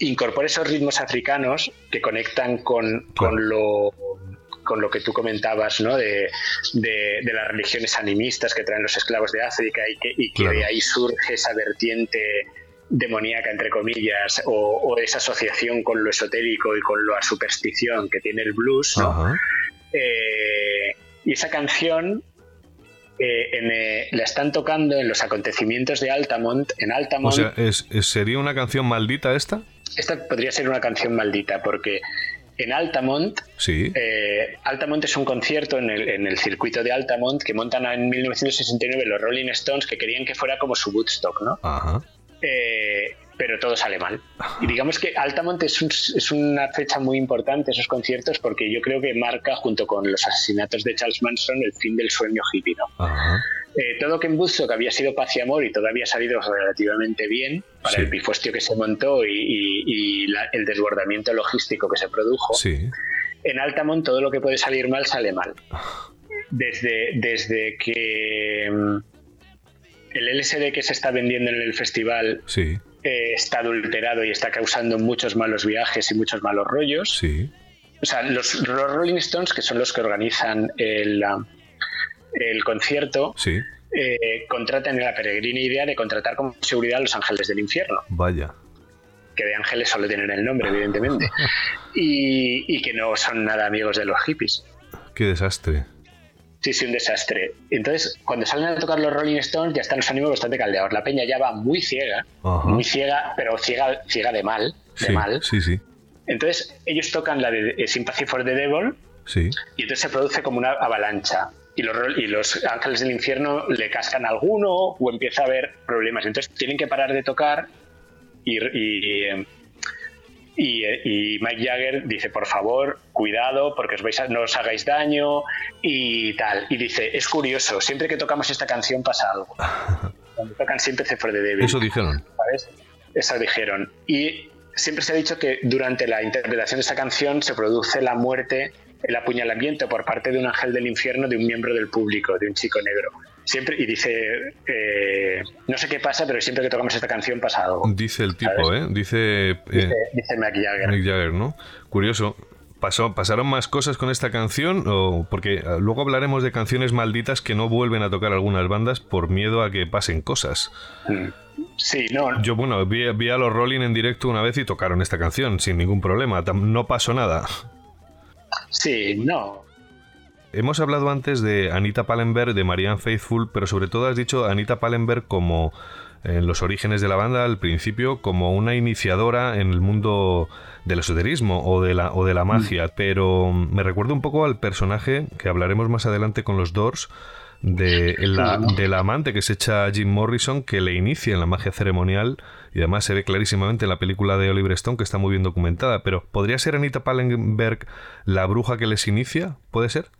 incorpora esos ritmos africanos que conectan con, con lo con lo que tú comentabas, ¿no? De, de- de las religiones animistas que traen los esclavos de África y que, y que Claro. de ahí surge esa vertiente demoníaca, entre comillas, o, o esa asociación con lo esotérico y con la superstición que tiene el blues, ¿no? Eh, y esa canción eh, en, eh, la están tocando en los acontecimientos de Altamont. En O Altamont, sea, ¿es, es- ¿sería una canción maldita esta? esta podría ser una canción maldita, porque en Altamont, Sí. eh, Altamont es un concierto en el, en el circuito de Altamont que montan en 1969 los Rolling Stones que querían que fuera como su Woodstock, ¿no? Ajá. Eh, pero todo sale mal. Y digamos que Altamont es, un- es una fecha muy importante, esos conciertos, porque yo creo que marca, junto con los asesinatos de Charles Manson, el fin del sueño hippie. ¿no? Ajá. Eh, todo que en Woodstock había sido paz y amor y todo había salido relativamente bien para Sí. el pifostio que se montó y, y- y la- el desbordamiento logístico que se produjo. Sí. En Altamont todo lo que puede salir mal sale mal. Desde, desde que mm, el LSD que se está vendiendo en el festival Sí. Eh, está adulterado y está causando muchos malos viajes y muchos malos rollos. Sí. O sea, los, los Rolling Stones, que son los que organizan el, el concierto, Sí. eh, contratan la peregrina idea de contratar como seguridad a los ángeles del infierno, Vaya. que de ángeles solo tienen el nombre, evidentemente, *laughs* y, y que no son nada amigos de los hippies. Qué desastre. Sí, sí, un desastre. Entonces, cuando salen a tocar los Rolling Stones, ya están los ánimos bastante caldeados. La peña ya va muy ciega, Ajá. muy ciega, pero ciega, ciega de mal, de Sí. mal. Sí, sí. Entonces, ellos tocan la de Sympathy for the Devil Sí. y entonces se produce como una avalancha. Y los, y los ángeles del infierno le cascan a alguno o empieza a haber problemas. Entonces tienen que parar de tocar y, y, y, y Mike Jagger dice, por favor, cuidado porque os vais a- no os hagáis daño y tal. Y dice, es curioso, siempre que tocamos esta canción pasa algo. *laughs* Cuando tocan siempre for the Devil. Eso dijeron. ¿sabes? Eso dijeron. Y siempre se ha dicho que durante la interpretación de esta canción se produce la muerte, el apuñalamiento por parte de un ángel del infierno de un miembro del público, de un chico negro. Siempre, y dice, eh, no sé qué pasa, pero siempre que tocamos esta canción pasa algo. Dice el tipo, ¿eh? Dice. eh, Dice, dice Mick Jagger. Mick Jagger, ¿no? Curioso. ¿Pasó, ¿Pasaron más cosas con esta canción? O porque eh, luego hablaremos de canciones malditas que no vuelven a tocar algunas bandas por miedo a que pasen cosas. Mm. Sí, no, Yo, bueno, vi, vi a los Rolling en directo una vez y tocaron esta canción sin ningún problema. No pasó nada. sí, no. Hemos hablado antes de Anita Pallenberg, de Marianne Faithfull, pero sobre todo has dicho Anita Pallenberg como en los orígenes de la banda al principio como una iniciadora en el mundo del esoterismo o de la, o de la magia, pero me recuerda un poco al personaje que hablaremos más adelante con los Doors de la, de la amante que se echa Jim Morrison que le inicia en la magia ceremonial y además se ve clarísimamente en la película de Oliver Stone que está muy bien documentada, pero ¿podría ser Anita Pallenberg la bruja que les inicia? ¿Puede ser?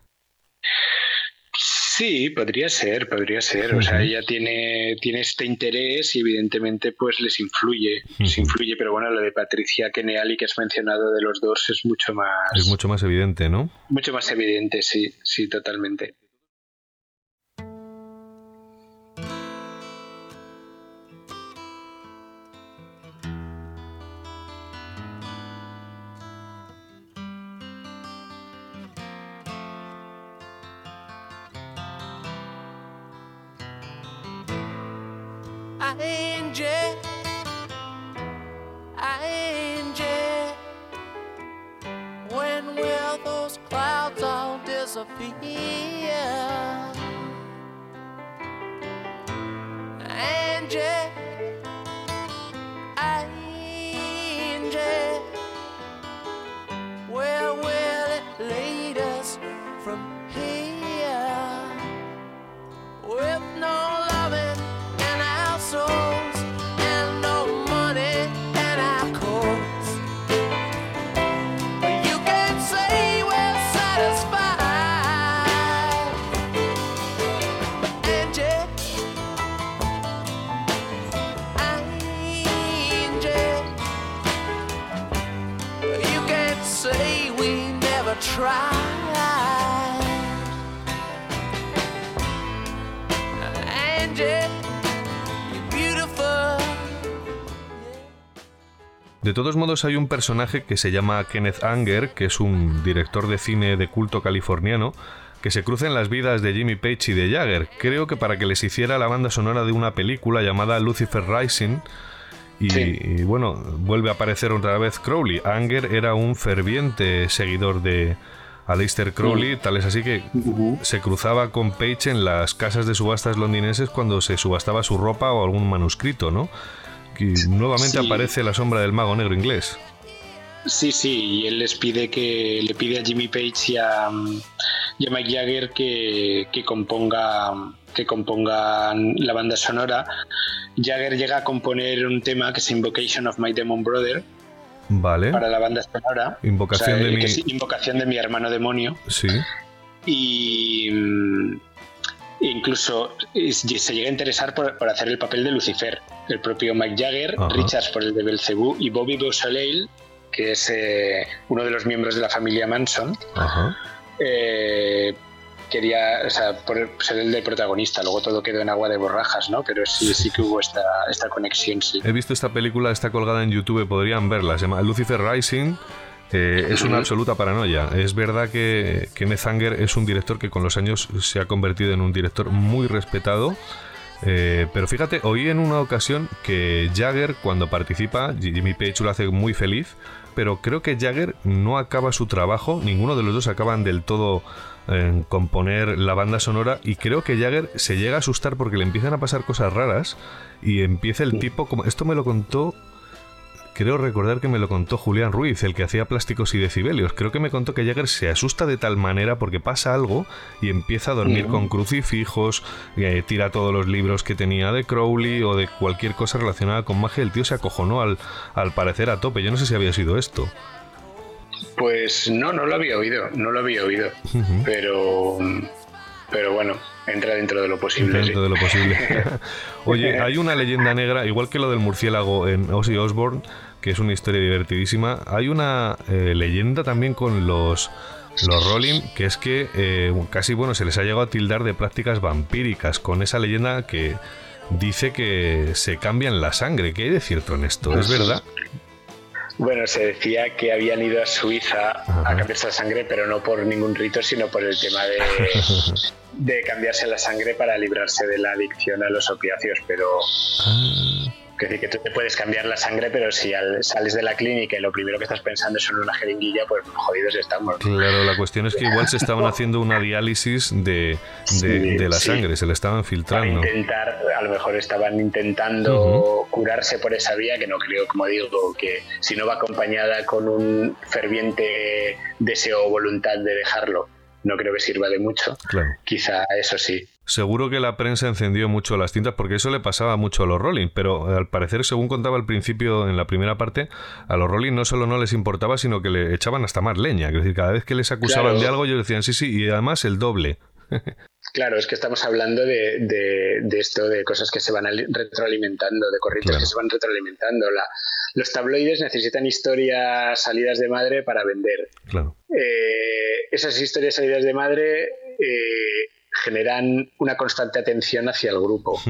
Sí, podría ser, podría ser. O sea, ella tiene, tiene este interés y evidentemente pues les influye, les influye. Pero bueno, lo de Patricia Keneally que has mencionado de los dos es mucho más... Es mucho más evidente, ¿no? Mucho más evidente, sí, sí, totalmente. Angie, Angie, when will those clouds all disappear? Angie, De todos modos, hay un personaje que se llama Kenneth Anger, que es un director de cine de culto californiano, que se cruza en las vidas de Jimmy Page y de Jagger. Creo que para que les hiciera la banda sonora de una película llamada Lucifer Rising. Y, Sí. y, bueno, vuelve a aparecer otra vez Crowley. Anger era un ferviente seguidor de Aleister Crowley, tal es así que se cruzaba con Page en las casas de subastas londinenses cuando se subastaba su ropa o algún manuscrito, ¿no? Y nuevamente Sí. aparece la sombra del mago negro inglés. Sí, sí, y él les pide que le pide a Jimmy Page y a, mm, y a Mike Jagger que, que componga que compongan la banda sonora. Jagger llega a componer un tema que es Invocation of My Demon Brother Vale. para la banda sonora. Invocación O sea, de el mi- es Invocación de mi hermano demonio. Sí. Y mm, incluso eh, se llega a interesar por, por hacer el papel de Lucifer. El propio Mike Jagger, Ajá. Richards por el de Belcebú y Bobby Beausoleil, que es eh, uno de los miembros de la familia Manson, Ajá. eh, quería o sea, por ser el del protagonista. Luego todo quedó en agua de borrajas, ¿no? Pero sí, sí que hubo esta, esta conexión, sí. He visto esta película, está colgada en YouTube, podrían verla. Se llama Lucifer Rising. Eh, es una absoluta paranoia. Es verdad que Kenneth Anger es un director que con los años se ha convertido en un director muy respetado. Eh, pero fíjate, oí en una ocasión que Jagger, cuando participa, Jimmy Page lo hace muy feliz, pero creo que Jagger no acaba su trabajo, ninguno de los dos acaban del todo en componer la banda sonora y creo que Jagger se llega a asustar porque le empiezan a pasar cosas raras y empieza el tipo como esto me lo contó creo recordar que me lo contó Julián Ruiz, el que hacía plásticos y decibelios. Creo que me contó que Jagger se asusta de tal manera porque pasa algo y empieza a dormir con crucifijos, eh, tira todos los libros que tenía de Crowley o de cualquier cosa relacionada con magia. El tío se acojonó al, al parecer a tope. Yo no sé si había sido esto. Pues no, no lo había oído, no lo había oído. Pero, pero bueno, entra dentro de lo posible. sí. dentro de lo posible. *laughs* Oye, hay una leyenda negra, igual que lo del murciélago en Ozzy Osbourne, que es una historia divertidísima. Hay una eh, leyenda también con los los Rolling, que es que eh, casi bueno se les ha llegado a tildar de prácticas vampíricas con esa leyenda que dice que se cambian la sangre. ¿Qué hay de cierto en esto? ¿Es verdad? Bueno, se decía que habían ido a Suiza Ajá. a cambiarse la sangre, pero no por ningún rito, sino por el tema de, *laughs* de cambiarse la sangre para librarse de la adicción a los opiáceos. Pero Ah, que decir que tú te puedes cambiar la sangre, pero si al- sales de la clínica y lo primero que estás pensando es en una jeringuilla, pues jodidos estamos. Claro, la cuestión es que igual se estaban haciendo una diálisis de, de, Sí, de la sí. sangre, se le estaban Para filtrando. intentar a lo mejor estaban intentando curarse por esa vía, que no creo, como digo, que si no va acompañada con un ferviente deseo o voluntad de dejarlo, no creo que sirva de mucho. Claro. Quizá eso sí. Seguro que la prensa encendió mucho las cintas porque eso le pasaba mucho a los Rolling, pero al parecer, según contaba al principio en la primera parte, a los Rolling no solo no les importaba, sino que le echaban hasta más leña. Es decir, cada vez que les acusaban Claro. de algo, ellos decían sí, sí, y además el doble. *laughs* Claro, es que estamos hablando de, de- de esto, de cosas que se van ali- retroalimentando, de corrientes Claro. que se van retroalimentando. La- los tabloides necesitan historias salidas de madre para vender. Claro. Eh, esas historias salidas de madre eh, generan una constante atención hacia el grupo,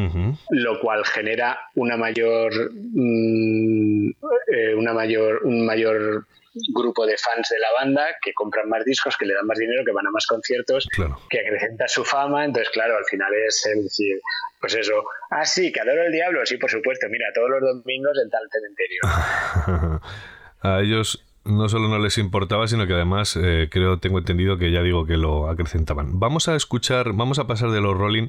lo cual genera una mayor, mm, eh, una mayor, un mayor grupo de fans de la banda que compran más discos, que le dan más dinero, que van a más conciertos Claro. que acrecenta su fama, entonces claro, al final es el decir, pues eso, ah sí, que adoro el diablo, sí, por supuesto, mira, todos los domingos en tal cementerio. *laughs* a ellos no solo no les importaba, sino que además eh, creo, tengo entendido que ya digo que lo acrecentaban. Vamos a escuchar, vamos a pasar de los Rolling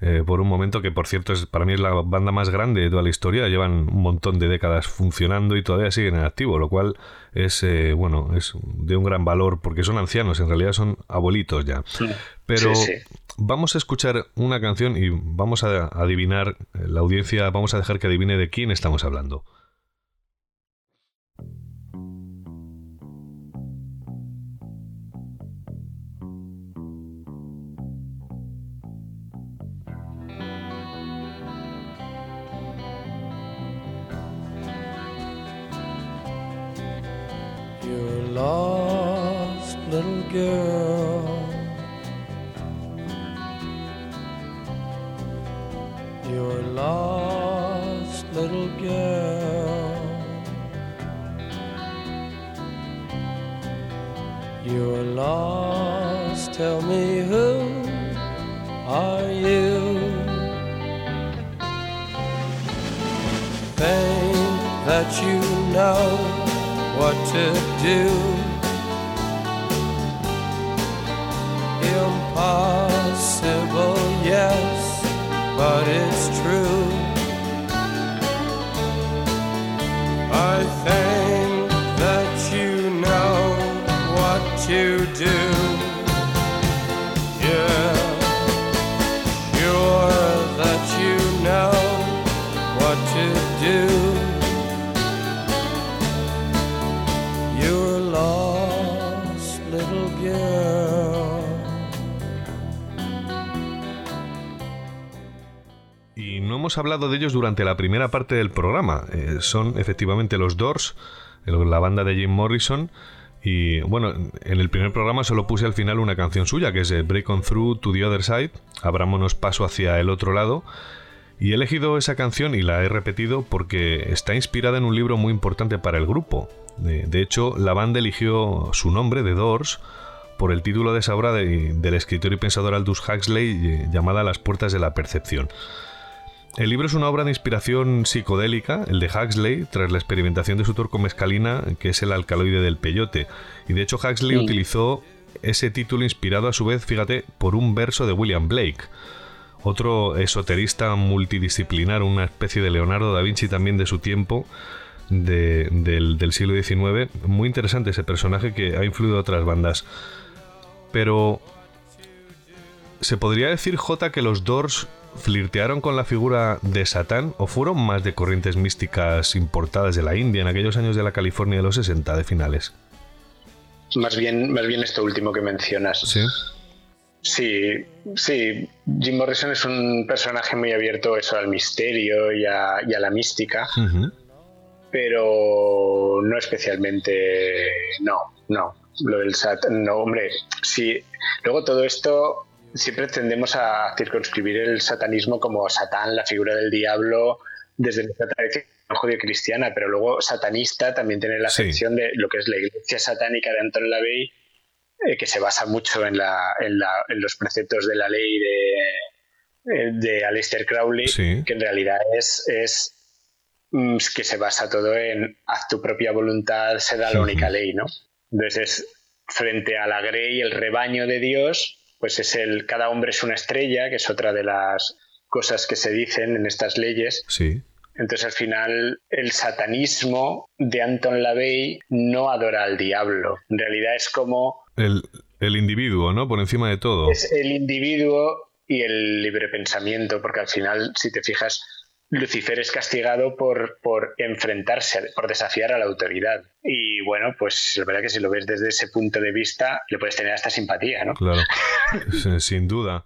eh, por un momento que por cierto es para mí es la banda más grande de toda la historia, llevan un montón de décadas funcionando y todavía siguen en activo, lo cual es eh, bueno, es de un gran valor porque son ancianos, en realidad son abuelitos ya. Pero Sí, sí. vamos a escuchar una canción y vamos a adivinar, eh, la audiencia, vamos a dejar que adivine de quién estamos hablando. Lost little girl. You're lost little girl. You're lost. Tell me who are you? Think that you know what to do. Impossible, yes, but it's true. I think hemos hablado de ellos durante la primera parte del programa. Eh, son efectivamente los Doors, la banda de Jim Morrison. Y bueno, en el primer programa solo puse al final una canción suya, que es eh, Break On Through to the Other Side. Abrámonos paso hacia el otro lado. Y he elegido esa canción y la he repetido porque está inspirada en un libro muy importante para el grupo. De, de hecho, la banda eligió su nombre, The Doors, por el título de esa obra de- del escritor y pensador Aldous Huxley eh, llamada Las Puertas de la Percepción. El libro es una obra de inspiración psicodélica, el de Huxley, tras la experimentación de su turco mescalina, que es el alcaloide del peyote. Y de hecho Huxley Sí. utilizó ese título inspirado a su vez, fíjate, por un verso de William Blake, otro esoterista multidisciplinar, una especie de Leonardo da Vinci también de su tiempo, de- del, del siglo XIX. Muy interesante ese personaje que ha influido a otras bandas. Pero ¿Se podría decir, J, que los Doors flirtearon con la figura de Satán o fueron más de corrientes místicas importadas de la India en aquellos años de la California de los 60 de finales? Más bien, más bien esto último que mencionas. Sí. Sí, sí. Jim Morrison es un personaje muy abierto eso al misterio y a, y a la mística, pero no especialmente. No, no. Lo del sat, no, hombre. Sí. Luego todo esto siempre tendemos a circunscribir el satanismo como Satán, la figura del diablo, desde nuestra tradición judío-cristiana, pero luego satanista también tiene la Sí. acepción de lo que es la iglesia satánica de Anton LaVey, eh, que se basa mucho en, la, en, la- en los preceptos de la ley de, eh, de Aleister Crowley, Sí. que en realidad es, es mm, que se basa todo en haz tu propia voluntad, será la única ley, ¿no? Entonces, es frente a la grey, el rebaño de Dios, pues es el cada hombre es una estrella, que es otra de las cosas que se dicen en estas leyes. Sí. Entonces al final el satanismo de Anton LaVey no adora al diablo. En realidad es como El, el individuo, ¿no? Por encima de todo. es el individuo y el libre pensamiento, porque al final, si te fijas, Lucifer es castigado por, por enfrentarse, por desafiar a la autoridad. Y bueno, pues la verdad que si lo ves desde ese punto de vista, le puedes tener hasta simpatía, ¿no? Claro. *laughs* Sin duda.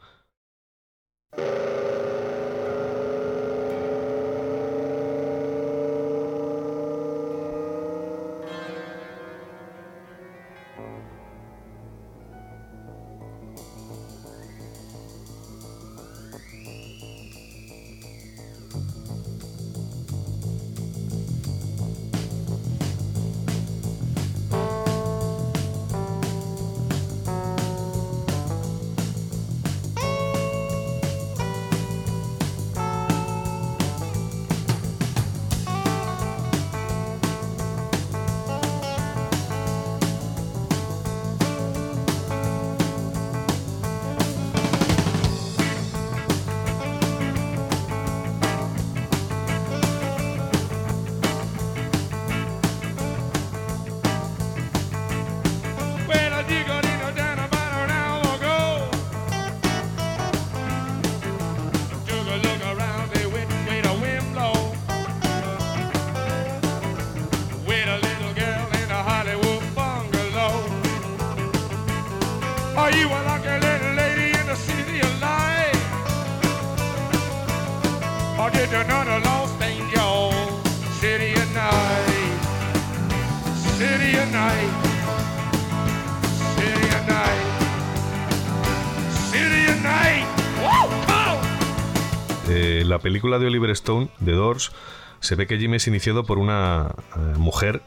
Película de Oliver Stone, The Doors, se ve que Jim es iniciado por una eh, mujer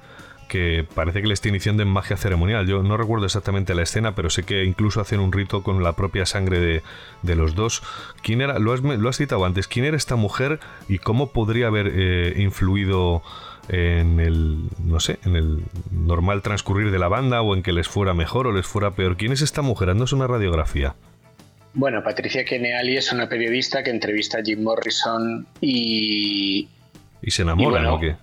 que parece que le está iniciando en magia ceremonial. Yo no recuerdo exactamente la escena, pero sé que incluso hacen un rito con la propia sangre de, de los dos. ¿Quién era? Lo has, lo has citado antes. ¿Quién era esta mujer y cómo podría haber eh, influido en el, no sé, en el normal transcurrir de la banda o en que les fuera mejor o les fuera peor? ¿Quién es esta mujer? Haznos una radiografía. Bueno, Patricia Keneally es una periodista que entrevista a Jim Morrison y ¿Y se enamoran bueno, o qué?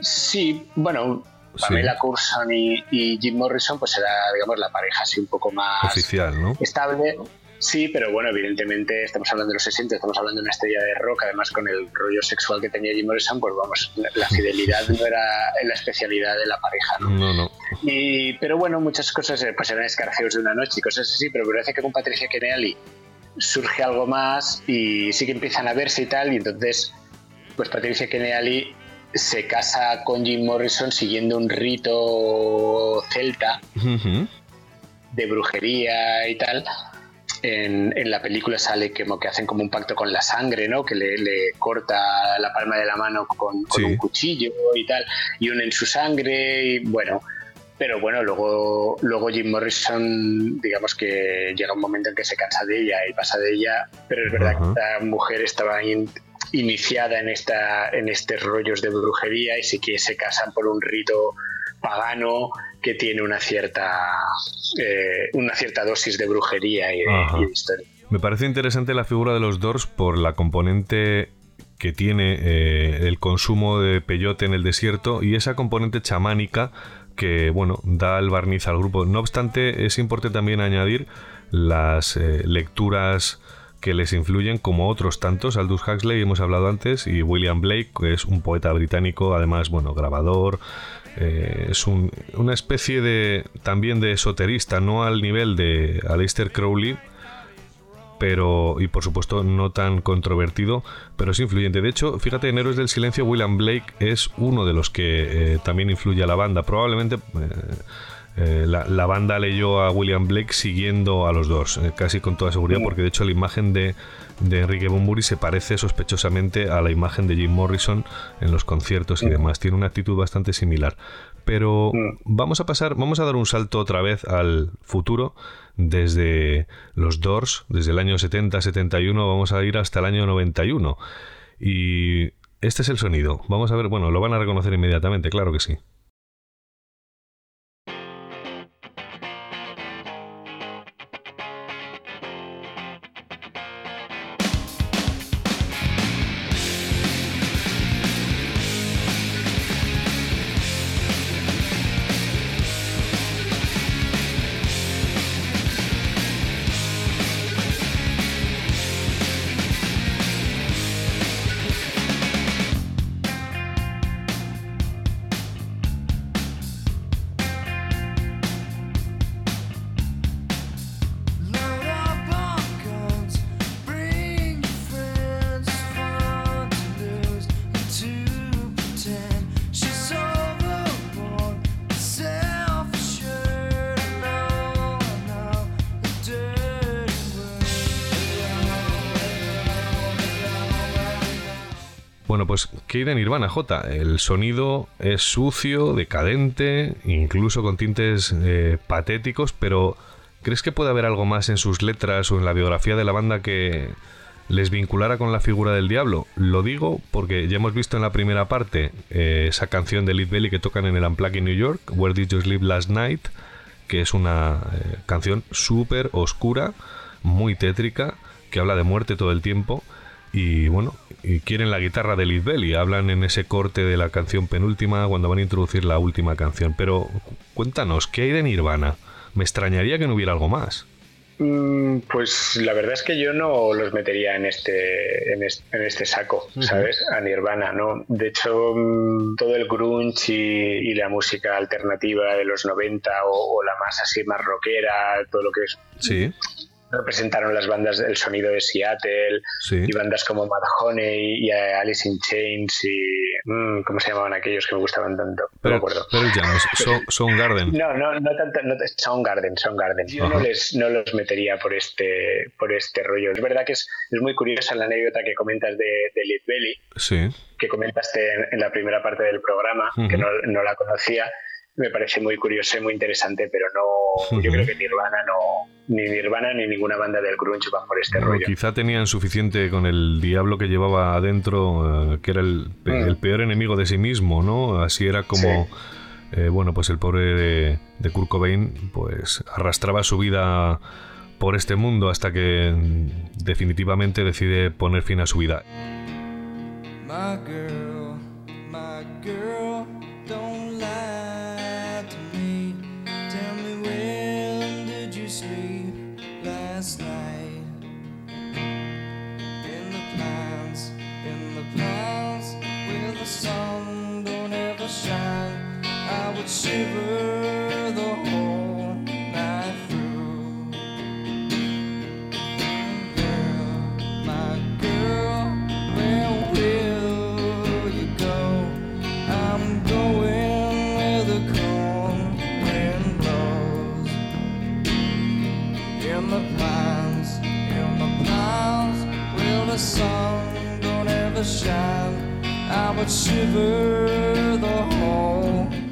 sí, bueno, Sí. Pamela Courson y, y Jim Morrison pues era, digamos, la pareja así un poco más Oficial, ¿no? estable. Sí, pero bueno, evidentemente estamos hablando de los 60, estamos hablando de una estrella de rock, además con el rollo sexual que tenía Jim Morrison, pues vamos, la, la fidelidad no era la especialidad de la pareja, ¿no? No, no. Y, pero bueno, muchas cosas eh, pues eran escarceos de una noche y cosas así, pero parece que con Patricia Keneally surge algo más y sí que empiezan a verse y tal, y entonces pues Patricia Keneally se casa con Jim Morrison siguiendo un rito celta de brujería y tal. En, en la película sale que hacen como un pacto con la sangre, ¿no? Que le, le corta la palma de la mano con, con Sí. un cuchillo y tal, y unen su sangre y bueno. Pero bueno, luego, luego Jim Morrison, digamos que llega un momento en que se cansa de ella y pasa de ella, pero es verdad Ajá. que esta mujer estaba in- iniciada en, esta, en estos rollos de brujería y sí que se casan por un rito pagano que tiene una cierta eh, una cierta dosis de brujería y de, Ajá. y de historia. Me parece interesante la figura de los Doors por la componente que tiene eh, el consumo de peyote en el desierto y esa componente chamánica que, bueno, da el barniz al grupo. No obstante, es importante también añadir las eh, lecturas que les influyen como otros tantos. Aldous Huxley, hemos hablado antes, y William Blake, que es un poeta británico, además, bueno, grabador. Eh, es un- una especie de también de esoterista, no al nivel de Aleister Crowley, pero y por supuesto no tan controvertido, pero es influyente. De hecho, fíjate, en Héroes del Silencio, William Blake es uno de los que eh, también influye a la banda. Probablemente eh, eh, la, la banda leyó a William Blake siguiendo a los dos, eh, casi con toda seguridad, porque de hecho la imagen de, de Enrique Bunbury se parece sospechosamente a la imagen de Jim Morrison en los conciertos y demás. Tiene una actitud bastante similar. Pero vamos a pasar, vamos a dar un salto otra vez al futuro. Desde los Doors, desde el año 70-71, vamos a ir hasta el año 91. Y este es el sonido. Vamos a ver, bueno, lo van a reconocer inmediatamente, claro que sí. Pues ¿qué hay de Nirvana, J? El sonido es sucio, decadente, incluso con tintes eh, patéticos, pero ¿crees que puede haber algo más en sus letras o en la biografía de la banda que les vinculara con la figura del diablo? Lo digo porque ya hemos visto en la primera parte eh, esa canción de Lead Belly que tocan en el Unplugged in New York, Where Did You Sleep Last Night, que es una eh, canción súper oscura, muy tétrica, que habla de muerte todo el tiempo. Y bueno, y quieren la guitarra de Lead Belly. Hablan en ese corte de la canción penúltima cuando van a introducir la última canción. Pero cu- cuéntanos, ¿qué hay de Nirvana? Me extrañaría que no hubiera algo más. Mm, Pues la verdad es que yo no los metería en este, en este, en este saco, ¿sabes? A Nirvana, ¿no? De hecho, mm, todo el grunge y, y la música alternativa de los 90 o, o la más así, más rockera, todo lo que es- Sí, representaron las bandas del sonido de Seattle sí. y bandas como Mad Honey y Alice in Chains y... mm, ¿Cómo se llamaban aquellos que me gustaban tanto? No me acuerdo. pero ya, *laughs* So- Soundgarden. No, no, no tanto, no, Soundgarden, Soundgarden. Yo no les, no los metería por este, por este rollo. Es verdad que es, es muy curiosa la anécdota que comentas de, de Lead Belly, Sí, que comentaste en, en la primera parte del programa, que no, no la conocía. Me parece muy curioso y muy interesante, pero no, *laughs* yo creo que Nirvana no, ni Nirvana ni ninguna banda del grunge van por este Bueno, rollo. quizá tenían suficiente con el diablo que llevaba adentro, eh, que era el, pe- Mm. el peor enemigo de sí mismo, ¿no? Así era como, eh, bueno, pues el pobre de, de Kurt Cobain, pues arrastraba su vida por este mundo hasta que mm, definitivamente decide poner fin a su vida. My girl, my girl, would shiver the whole night through. Girl, my girl, where will you go? I'm going where the cold wind blows. In the pines, in the pines, where the sun don't ever shine. I would shiver the whole.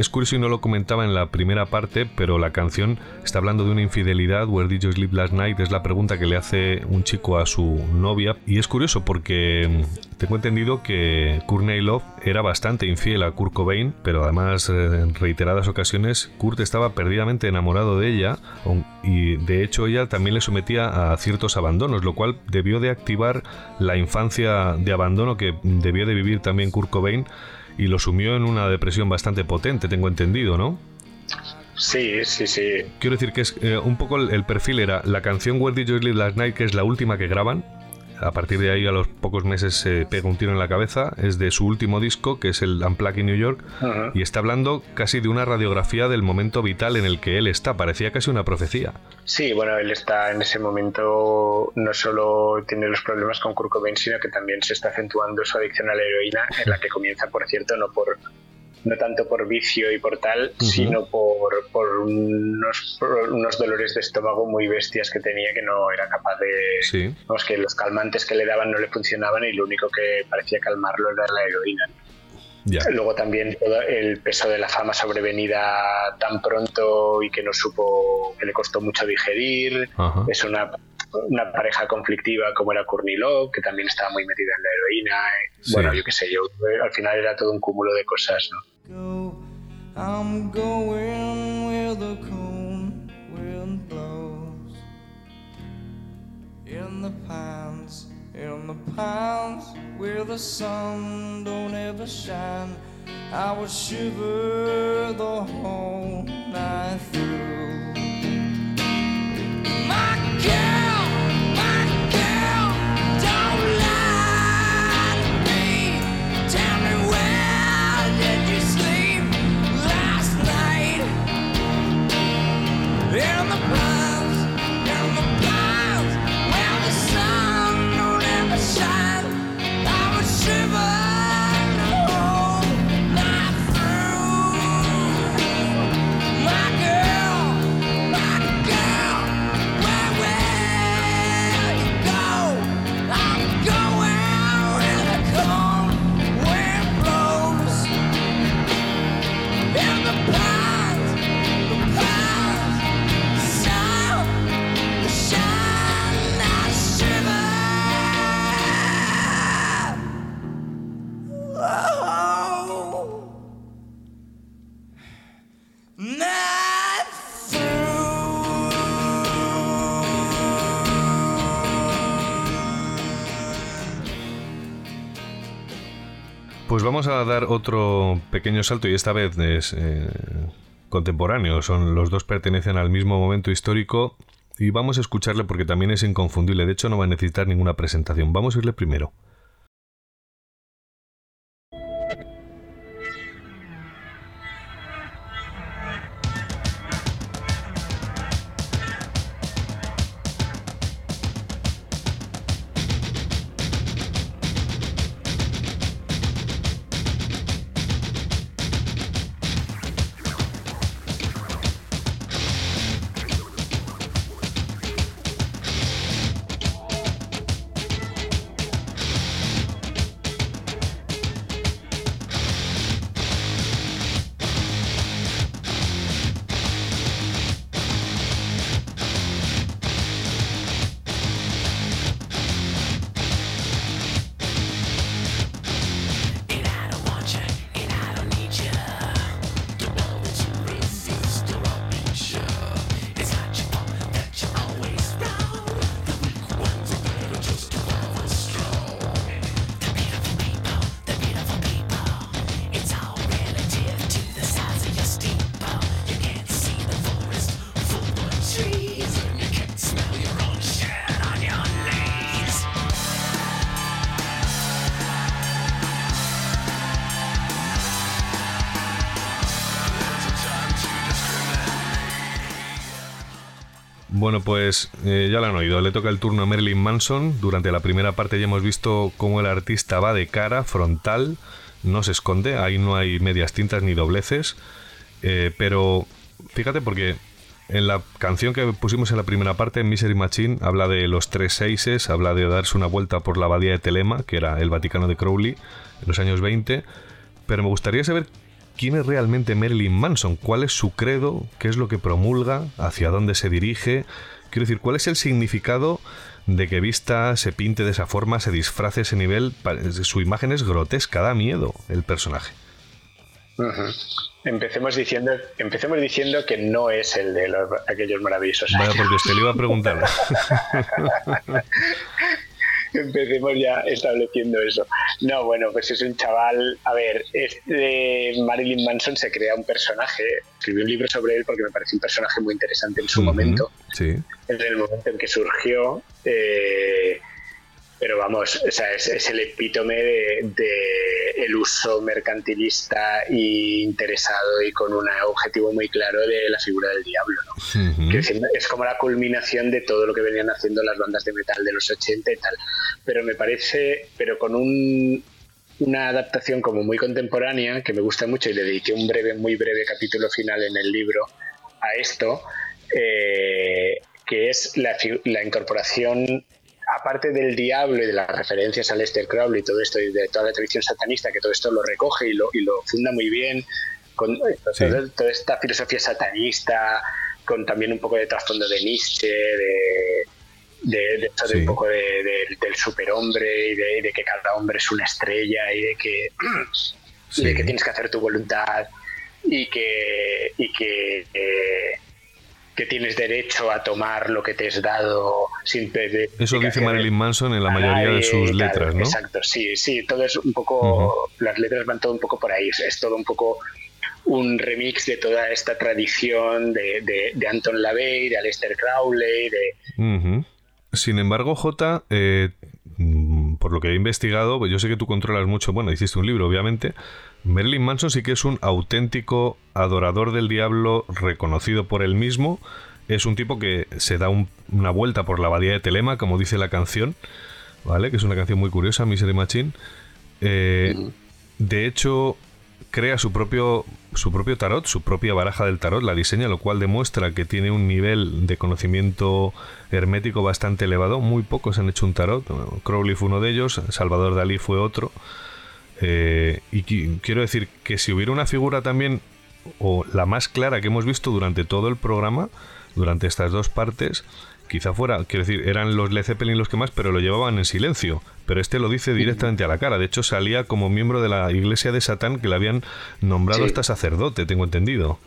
Es curioso y no lo comentaba en la primera parte, pero la canción está hablando de una infidelidad. Where did you sleep last night? Es la pregunta que le hace un chico a su novia. Y es curioso porque mm, tengo entendido que Courtney Love era bastante infiel a Kurt Cobain, pero además eh, en reiteradas ocasiones Kurt estaba perdidamente enamorado de ella y de hecho ella también le sometía a ciertos abandonos, lo cual debió de activar la infancia de abandono que debió de vivir también Kurt Cobain y lo sumió en una depresión bastante potente, tengo entendido, ¿no? Sí, sí, sí. Quiero decir que es eh, un poco el, el perfil era la canción Where Did You Sleep Last Night, que es la última que graban. A partir de ahí, a los pocos meses, se pega un tiro en la cabeza. Es de su último disco, que es el Unplugged in New York. Y está hablando casi de una radiografía del momento vital en el que él está. Parecía casi una profecía. Sí, bueno, él está en ese momento, no solo tiene los problemas con Kurt Cobain, sino que también se está acentuando su adicción a la heroína, en la que comienza, por cierto, no por no tanto por vicio y por tal, sino por, por unos, por unos dolores de estómago muy bestias que tenía que no era capaz de... Sí. Vamos, que los calmantes que le daban no le funcionaban y lo único que parecía calmarlo era la heroína. Ya. Luego también todo el peso de la fama sobrevenida tan pronto y que no supo, que le costó mucho digerir. Es una, una pareja conflictiva como era Courtney Love, que también estaba muy metida en la heroína. Sí. Bueno, yo qué sé, yo al final era todo un cúmulo de cosas, ¿no? Go. I'm going where the cold wind blows. In the pines, in the pines, where the sun don't ever shine. I would shiver the whole night through. My girl, In the pines, Pues vamos a dar otro pequeño salto y esta vez es eh, contemporáneo. Son los dos pertenecen al mismo momento histórico y vamos a escucharle porque también es inconfundible. De hecho, no va a necesitar ninguna presentación. Vamos a irle primero. Eh, ya lo han oído. Le toca el turno a Marilyn Manson. Durante la primera parte ya hemos visto cómo el artista va de cara, frontal, no se esconde. Ahí no hay medias tintas ni dobleces. Eh, pero fíjate porque en la canción que pusimos en la primera parte, Misery Machine, habla de los tres seises, habla de darse una vuelta por la abadía de Telema, que era el Vaticano de Crowley, en los años 20. Pero me gustaría saber quién es realmente Marilyn Manson, cuál es su credo, qué es lo que promulga, hacia dónde se dirige. Quiero decir, cuál es el significado de que vista, se pinte de esa forma, se disfrace ese nivel. Su imagen es grotesca, da miedo el personaje. Empecemos diciendo, empecemos diciendo que no es el de los, aquellos maravillosos. Vaya, porque te lo iba a preguntar. *laughs* *laughs* Empecemos ya estableciendo eso. No, bueno, pues es un chaval. A ver, este Marilyn Manson se crea un personaje. Escribí un libro sobre él porque me parece un personaje muy interesante en su momento. Sí. En el momento en que surgió. eh, pero vamos, o sea, es, es el epítome de, de el uso mercantilista e interesado y con un objetivo muy claro de la figura del diablo. ¿no? Es como la culminación de todo lo que venían haciendo las bandas de metal de los 80 y tal. Pero me parece, pero con un, una adaptación como muy contemporánea, que me gusta mucho y le dediqué un breve, muy breve capítulo final en el libro a esto, eh, que es la, la incorporación, aparte del diablo y de las referencias a Lester Crowley y todo esto, y de toda la tradición satanista, que todo esto lo recoge y lo, y lo funda muy bien, con Sí. toda, toda esta filosofía satanista, con también un poco de trasfondo de Nietzsche, de, de, un poco de- de- del superhombre y de, que cada hombre es una estrella y de que, *clears throat* y tienes que hacer tu voluntad y que, y que, eh, que tienes derecho a tomar lo que te es dado sin pedir Eso dice Marilyn Manson en la mayoría de sus letras, ¿no? Exacto, sí, sí, todo es un poco, las letras van todo un poco por ahí, es, es todo un poco un remix de toda esta tradición de, de, de Anton LaVey, de Aleister Crowley, de... Sin embargo, J, eh, mm, por lo que he investigado, pues yo sé que tú controlas mucho, bueno, hiciste un libro, obviamente. Marilyn Manson sí que es un auténtico adorador del diablo reconocido por él mismo. Es un tipo que se da un- una vuelta por la abadía de Telema, como dice la canción, ¿vale? Que es una canción muy curiosa, Misery Machine. Eh, de hecho, crea su propio, su propio tarot, su propia baraja del tarot, la diseña, lo cual demuestra que tiene un nivel de conocimiento hermético bastante elevado. Muy pocos han hecho un tarot. Crowley fue uno de ellos, Salvador Dalí fue otro. Eh, y qui- quiero decir que si hubiera una figura también, o la más clara que hemos visto durante todo el programa, durante estas dos partes, quizá fuera, quiero decir, eran los Led Zeppelin los que más, pero lo llevaban en silencio. Pero este lo dice directamente a la cara. De hecho, salía como miembro de la iglesia de Satán que le habían nombrado Sí. hasta sacerdote, tengo entendido.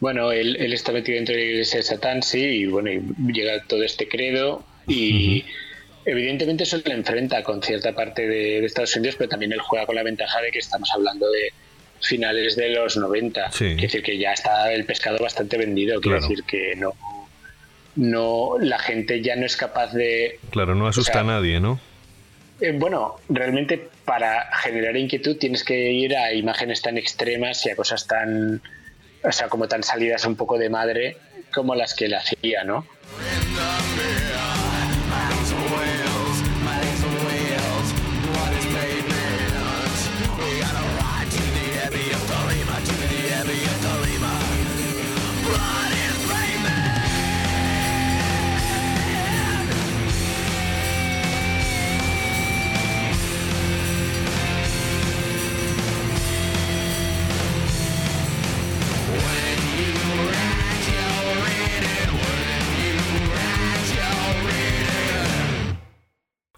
Bueno, él, él está metido dentro de la iglesia de Satán, sí, y bueno, y llega todo este credo y evidentemente eso le enfrenta con cierta parte de, de Estados Unidos, pero también él juega con la ventaja de que estamos hablando de finales de los 90. Sí. Quiere decir que ya está el pescado bastante vendido, quiere Claro. decir que no, no, la gente ya no es capaz de Claro, no asusta sea, a nadie, ¿no? eh, bueno, realmente para generar inquietud tienes que ir a imágenes tan extremas y a cosas tan, o sea, como tan salidas un poco de madre como las que él hacía, ¿no?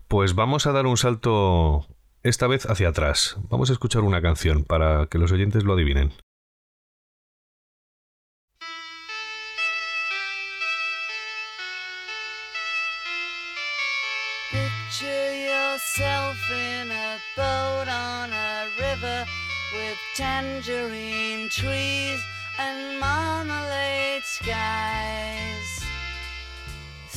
Pues vamos a dar un salto esta vez hacia atrás. Vamos a escuchar una canción para que los oyentes lo adivinen. Picture yourself in a boat on a river with tangerine trees and marmalade skies.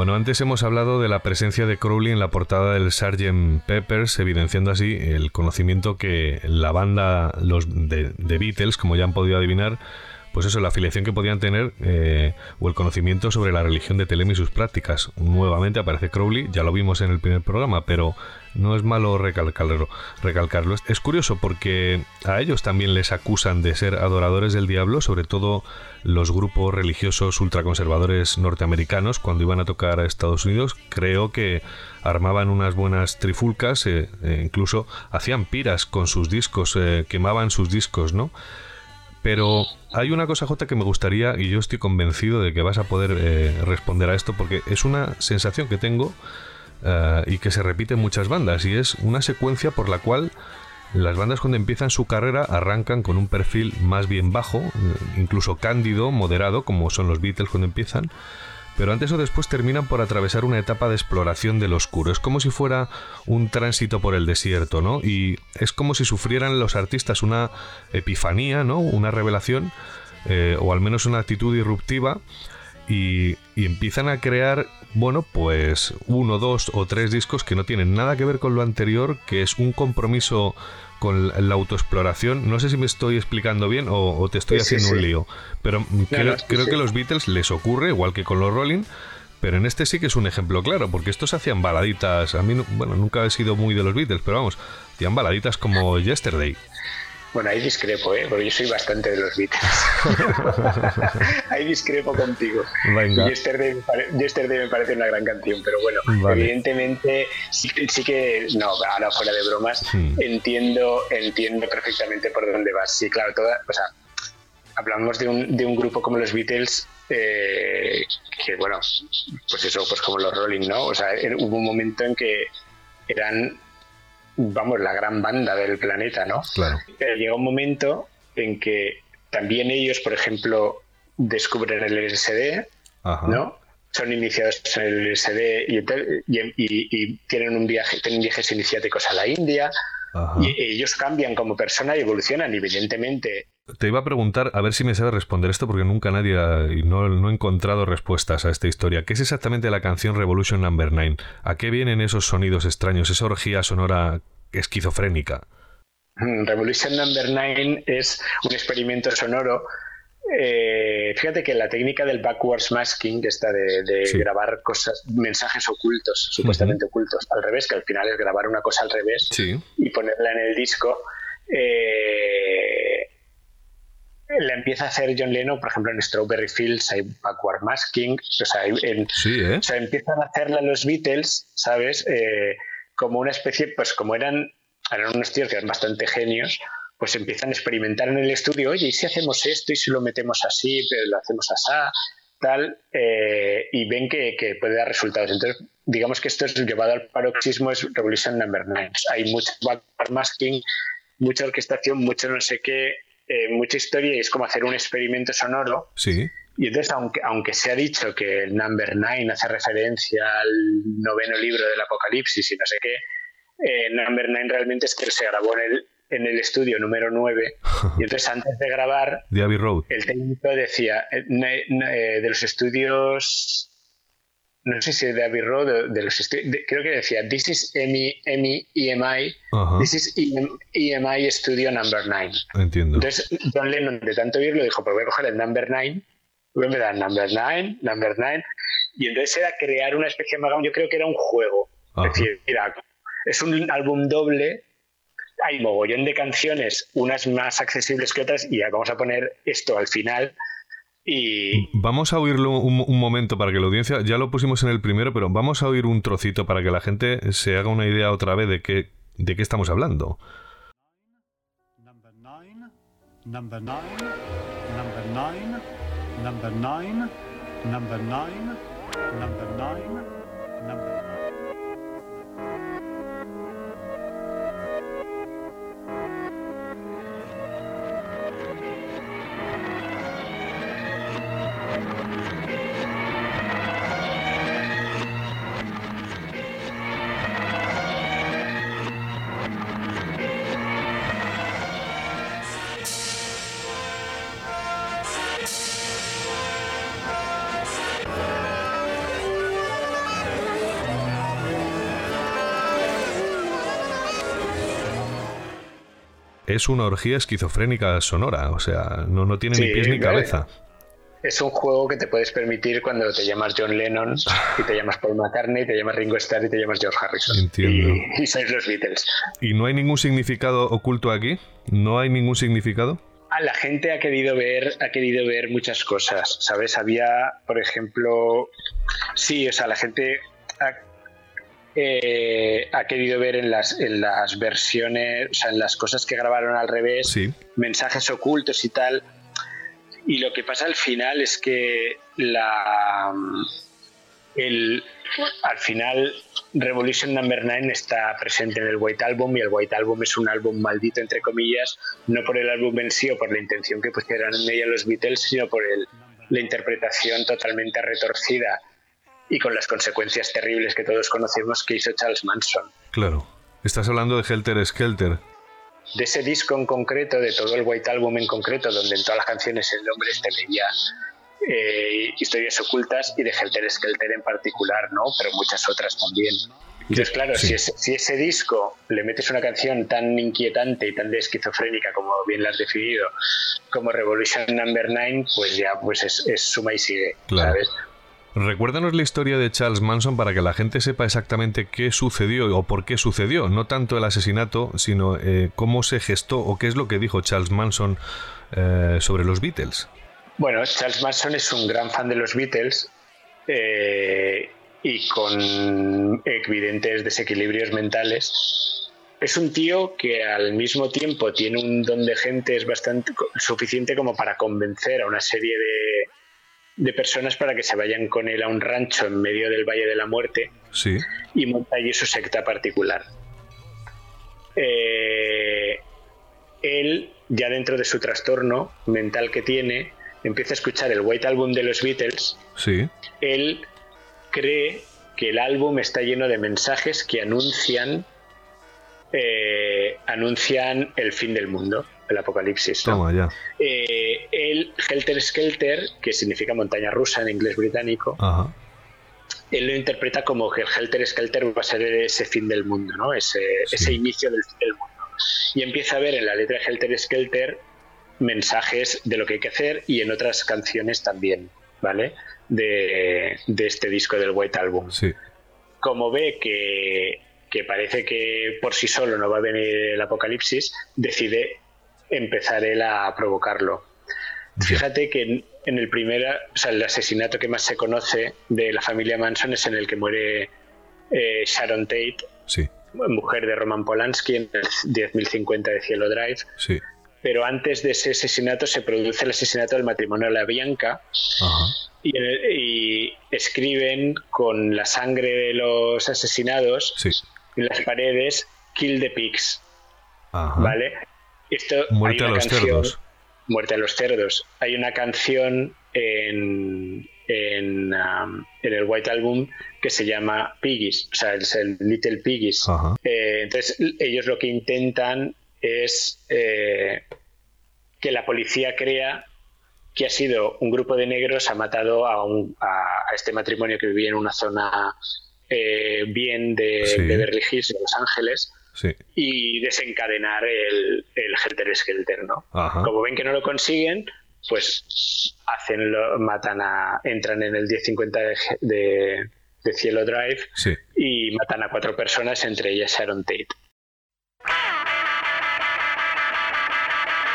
Bueno, antes hemos hablado de la presencia de Crowley en la portada del Sgt. Peppers, evidenciando así el conocimiento que la banda los de, de Beatles, como ya han podido adivinar, pues eso, la afiliación que podían tener eh, o el conocimiento sobre la religión de Telem y sus prácticas. Nuevamente aparece Crowley, ya lo vimos en el primer programa, pero no es malo recalcarlo. recalcarlo. Es- curioso porque a ellos también les acusan de ser adoradores del diablo, sobre todo los grupos religiosos ultraconservadores norteamericanos cuando iban a tocar a Estados Unidos. Creo que armaban unas buenas trifulcas, eh, eh, incluso hacían piras con sus discos, eh, quemaban sus discos, ¿no? Pero hay una cosa, Jota, que me gustaría, y yo estoy convencido de que vas a poder eh, responder a esto, porque es una sensación que tengo eh, y que se repite en muchas bandas, y es una secuencia por la cual las bandas cuando empiezan su carrera arrancan con un perfil más bien bajo, incluso cándido, moderado, como son los Beatles cuando empiezan, pero antes o después terminan por atravesar una etapa de exploración del oscuro. Es como si fuera un tránsito por el desierto, ¿no? Y es como si sufrieran los artistas una epifanía, ¿no? Una revelación, eh, o al menos una actitud disruptiva, y, y empiezan a crear, bueno, pues uno, dos o tres discos que no tienen nada que ver con lo anterior, que es un compromiso con la autoexploración. No sé si me estoy explicando bien o, o te estoy Sí, sí, haciendo un sí. lío, pero creo, no, creo que los Beatles les ocurre, igual que con los Rolling, pero en este sí que es un ejemplo claro, porque estos hacían baladitas. A mí, no- bueno, nunca he sido muy de los Beatles, pero vamos, hacían baladitas como Yesterday. Bueno, ahí discrepo, ¿eh? porque yo soy bastante de los Beatles. *laughs* ahí discrepo contigo. Venga. Yesterday, me pare- Yesterday me parece una gran canción, pero bueno, Vale. evidentemente sí, que- sí que, no, ahora fuera de bromas, entiendo, entiendo perfectamente por dónde vas. Sí, claro, toda, o sea, hablamos de un, de un grupo como los Beatles, eh, que bueno, pues eso, pues como los Rolling, ¿no? O sea, hubo un momento en que eran, vamos, la gran banda del planeta, ¿no? Claro. Pero llega un momento en que también ellos, por ejemplo, descubren el LSD, Ajá. ¿no? Son iniciados en el LSD y, y, y- tienen un viaje, tienen viajes iniciáticos a la India Ajá. y ellos cambian como persona y evolucionan, evidentemente. Te iba a preguntar, a ver si me sabes responder esto, porque nunca nadie ha- y no, no he encontrado respuestas a esta historia. ¿Qué es exactamente la canción Revolution Number 9? ¿A qué vienen esos sonidos extraños, esa orgía sonora esquizofrénica? Mm, Revolution Number 9 es un experimento sonoro. Eh, fíjate que la técnica del backwards masking, esta de, de Sí. grabar cosas, mensajes ocultos, supuestamente ocultos, al revés, que al final es grabar una cosa al revés Sí. y ponerla en el disco, eh, la empieza a hacer John Lennon, por ejemplo, en Strawberry Fields hay backward masking, o sea, en, Sí, ¿eh? o sea, empiezan a hacerla los Beatles, ¿sabes? Eh, como una especie, pues como eran, eran unos tíos que eran bastante genios, pues empiezan a experimentar en el estudio, oye, ¿y si hacemos esto y si lo metemos así, pero lo hacemos así, tal? Eh, y ven que, que puede dar resultados. Entonces, digamos que esto es llevado al paroxismo, es Revolution Number 9. Hay mucho backward masking, mucha orquestación, mucho no sé qué, eh, mucha historia y es como hacer un experimento sonoro Sí. y entonces, aunque, aunque se ha dicho que el Number 9 hace referencia al noveno libro del Apocalipsis y no sé qué, eh, Number 9 realmente es que se grabó en el, en el estudio número 9. *laughs* Y entonces, antes de grabar, The Abbey Road. el técnico decía eh, eh, de los estudios. No sé si de Abbey Road, de, de los de- creo que decía, This is EMI, EMI, EMI. This is EM- EMI Studio Number 9. Entiendo. Entonces, John Lennon, de tanto oírlo, dijo: Pues voy a coger el number 9, voy a empezar number 9, number 9. Y entonces era crear una especie de. Yo creo que era un juego. Es decir, mira, es un álbum doble. Hay mogollón de canciones, unas más accesibles que otras, y ya vamos a poner esto al final. Y Vamos a oírlo un, un momento para que la audiencia, ya lo pusimos en el primero, pero vamos a oír un trocito para que la gente se haga una idea otra vez de qué, de qué estamos hablando. Number nine, number nine, number nine, number nine, number nine, number nine, number Es una orgía esquizofrénica sonora, o sea, no, no tiene ni pies ni cabeza. es un juego que te puedes permitir cuando te llamas John Lennon, y te llamas Paul McCartney, te llamas Ringo Starr y te llamas George Harrison. Entiendo. Y, y sois los Beatles. ¿Y no hay ningún significado oculto aquí? ¿No hay ningún significado? Ah, la gente ha querido ver, ha querido ver muchas cosas, ¿sabes? Había, por ejemplo, sí, o sea, la gente ha, eh, ha querido ver en las, en las versiones, o sea, en las cosas que grabaron al revés, Sí. mensajes ocultos y tal. Y lo que pasa al final es que la el, al final Revolution Number 9 está presente en el White Album y el White Album es un álbum maldito entre comillas, no por el álbum en sí o por la intención que pusieran en ella los Beatles, sino por el, la interpretación totalmente retorcida y con las consecuencias terribles que todos conocemos que hizo Charles Manson. Claro. Estás hablando de Helter Skelter. de ese disco en concreto, de todo el White Album en concreto, donde en todas las canciones el nombre este leía eh, historias ocultas y de Helter Skelter en particular, ¿no? Pero muchas otras también. Entonces, claro, Sí. si, ese, si ese disco le metes una canción tan inquietante y tan de esquizofrénica, como bien la has definido, como Revolution Number 9, pues ya pues es, es suma y sigue, Claro. ¿sabes? Recuérdanos la historia de Charles Manson para que la gente sepa exactamente qué sucedió o por qué sucedió. No tanto el asesinato, sino eh, cómo se gestó o qué es lo que dijo Charles Manson eh, sobre los Beatles. Bueno, Charles Manson es un gran fan de los Beatles eh, y con evidentes desequilibrios mentales. Es un tío que al mismo tiempo tiene un don de gente es bastante suficiente como para convencer a una serie de, de personas para que se vayan con él a un rancho en medio del Valle de la Muerte Sí. y monta allí su secta particular. Eh, él, ya dentro de su trastorno mental que tiene, empieza a escuchar el White Album de los Beatles. Sí. Él cree que el álbum está lleno de mensajes que anuncian eh, anuncian el fin del mundo, el apocalipsis. ¿no? Toma ya. Eh, el Helter Skelter, que significa montaña rusa en inglés británico, Ajá. él lo interpreta como que el Helter Skelter va a ser ese fin del mundo, ¿no? ese, Sí. ese inicio del fin del mundo. Y empieza a ver en la letra de Helter Skelter mensajes de lo que hay que hacer y en otras canciones también, ¿vale? De, de este disco del White Album. Sí. Como ve que, que parece que por sí solo no va a venir el apocalipsis, decide empezar él a provocarlo. Fíjate que en, en el primer, o sea, el asesinato que más se conoce de la familia Manson es en el que muere eh, Sharon Tate, Sí, mujer de Roman Polanski, en el 10.050 de Cielo Drive. sí. Pero antes de ese asesinato se produce el asesinato del matrimonio de la Bianca Ajá. y, en el- y escriben con la sangre de los asesinados Sí. en las paredes Kill the Pigs, Ajá. ¿vale? Esto, Muerte a los canción- cerdos. Muerte a los cerdos. Hay una canción en, en, um, en el White Album que se llama Piggies, o sea, es el Little Piggies. Eh, entonces, ellos lo que intentan es eh, que la policía crea que ha sido un grupo de negros ha matado a, un- a- a este matrimonio que vivía en una zona eh, bien de Sí. Beverly Hills, de Los Ángeles, Sí. y desencadenar el, el Helter Skelter, ¿no? Ajá. Como ven que no lo consiguen, pues hacen lo, matan a, entran en el 1050 de, de, de Cielo Drive Sí. y matan a cuatro personas, entre ellas Sharon Tate.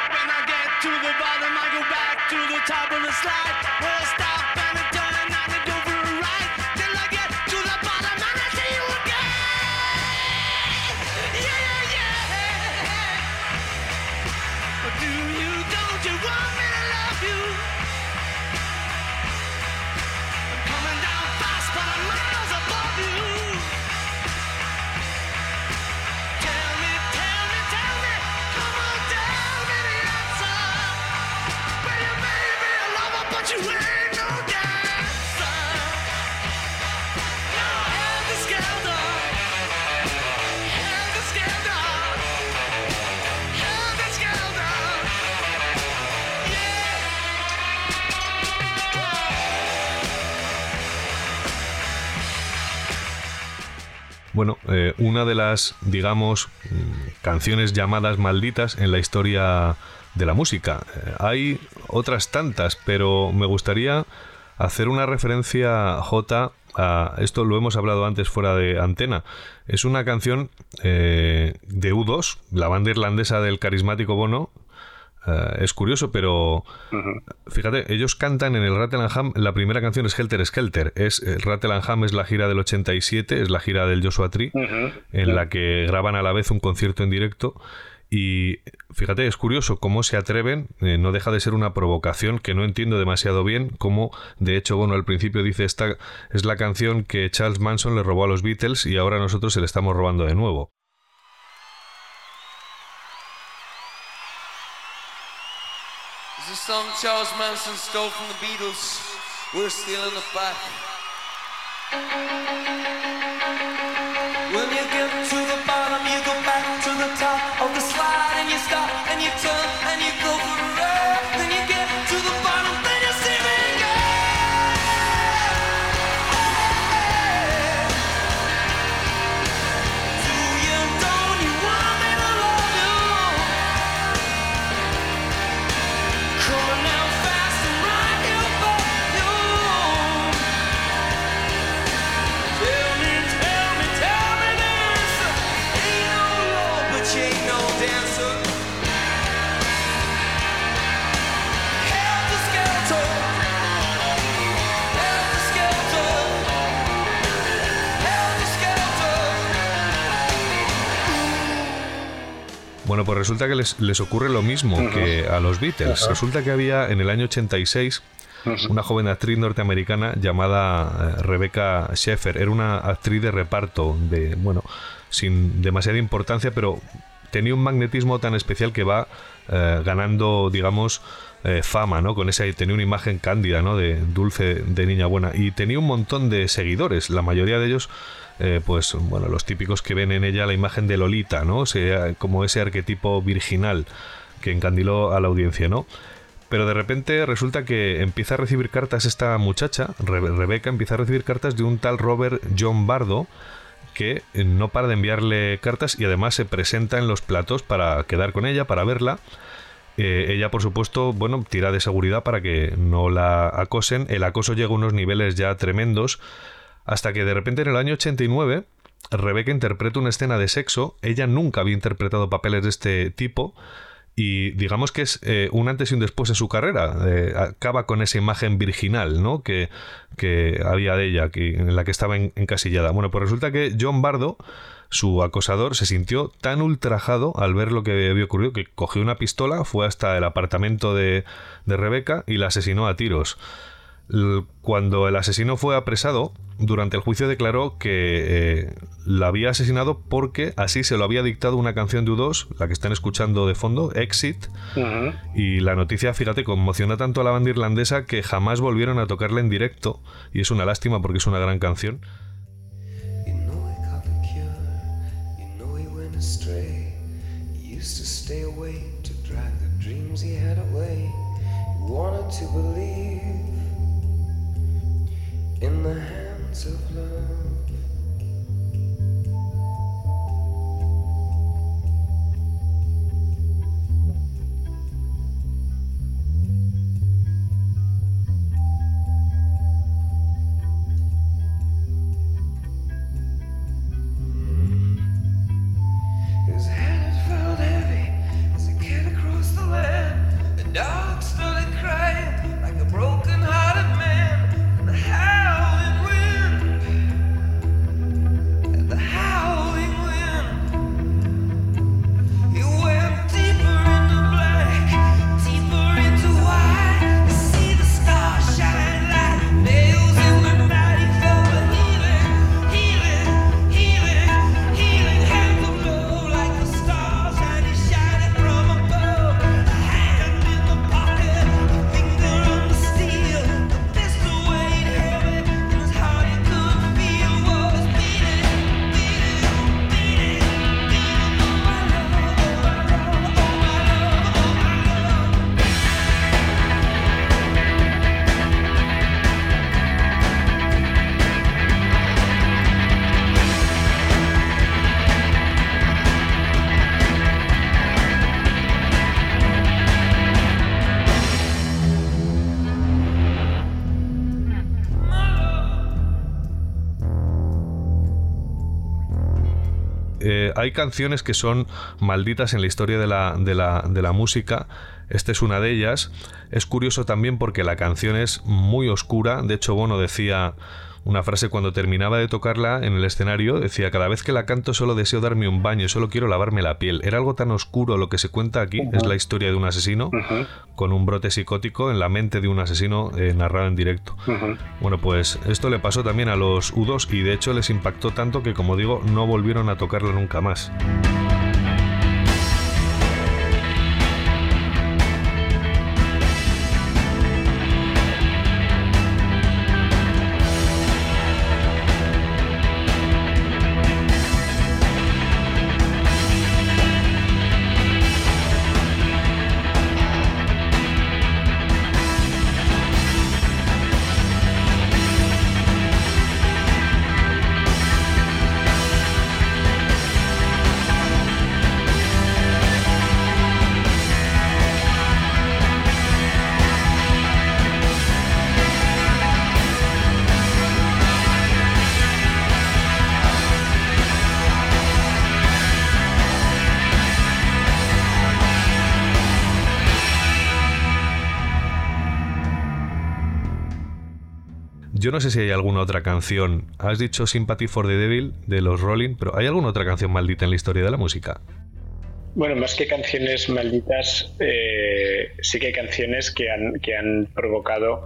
When I get to the bottom, I go back to the top of the slide. Bueno, eh, una de las, digamos, mm, canciones llamadas malditas en la historia de la música. Eh, hay otras tantas, pero me gustaría hacer una referencia, J, a esto lo hemos hablado antes fuera de antena. Es una canción eh, de U2, la banda irlandesa del carismático Bono. Eh, es curioso, pero Fíjate, ellos cantan en el Rattle la primera canción es Helter Skelter. Es, el Rattle es la gira del 87, es la gira del Joshua Tree, en la que graban a la vez un concierto en directo. Y fíjate, es curioso cómo se atreven, eh, no deja de ser una provocación que no entiendo demasiado bien, como de hecho, bueno, al principio dice esta es la canción que Charles Manson le robó a los Beatles y ahora nosotros se le estamos robando de nuevo. Song Charles Manson stole from the Beatles. We're stealing it back. Bueno, pues resulta que les, les ocurre lo mismo que a los Beatles. Resulta que había en el año 86 una joven actriz norteamericana llamada eh, Rebecca Sheffer. Era una actriz de reparto, de bueno, sin demasiada importancia, pero tenía un magnetismo tan especial que va eh, ganando, digamos, eh, fama, ¿no? Con esa tenía una imagen cándida, ¿no? De dulce, de niña buena y tenía un montón de seguidores. La mayoría de ellos eh, pues bueno, los típicos que ven en ella la imagen de Lolita, ¿no? O sea, como ese arquetipo virginal que encandiló a la audiencia, ¿no? Pero de repente resulta que empieza a recibir cartas esta muchacha, Re- Rebeca, empieza a recibir cartas de un tal Robert John Bardo, que no para de enviarle cartas y además se presenta en los platos para quedar con ella, para verla. Eh, ella, por supuesto, bueno, tira de seguridad para que no la acosen. El acoso llega a unos niveles ya tremendos. Hasta que de repente en el año 89, Rebeca interpreta una escena de sexo. Ella nunca había interpretado papeles de este tipo. Y digamos que es eh, un antes y un después de su carrera. Eh, acaba con esa imagen virginal, ¿no? Que, que había de ella, que, en la que estaba en- encasillada. Bueno, pues resulta que John Bardo, su acosador, se sintió tan ultrajado al ver lo que había ocurrido que cogió una pistola, fue hasta el apartamento de, de Rebeca y la asesinó a tiros. Cuando el asesino fue apresado, durante el juicio declaró que eh, la había asesinado porque así se lo había dictado una canción de U2, la que están escuchando de fondo, Exit, Ujú. y la noticia, fíjate, conmocionó tanto a la banda irlandesa que jamás volvieron a tocarla en directo, y es una lástima porque es una gran canción. You know in the hay canciones que son malditas en la historia de la, de, la, música. Esta es una de ellas. Es curioso también porque la canción es muy oscura. De hecho, Bono decía una frase cuando terminaba de tocarla en el escenario. Decía, cada vez que la canto solo deseo darme un baño, solo quiero lavarme la piel. Era algo tan oscuro lo que se cuenta aquí. Es la historia de un asesino con un brote psicótico en la mente de un asesino eh, narrado en directo. Ujú. Bueno, pues esto le pasó también a los U2 y de hecho les impactó tanto que, como digo, no volvieron a tocarlo nunca más. Yo no sé si hay alguna otra canción. Has dicho Sympathy for the Devil de los Rolling, pero ¿hay alguna otra canción maldita en la historia de la música? Bueno, más que canciones malditas, eh, sí que hay canciones que han, que han provocado,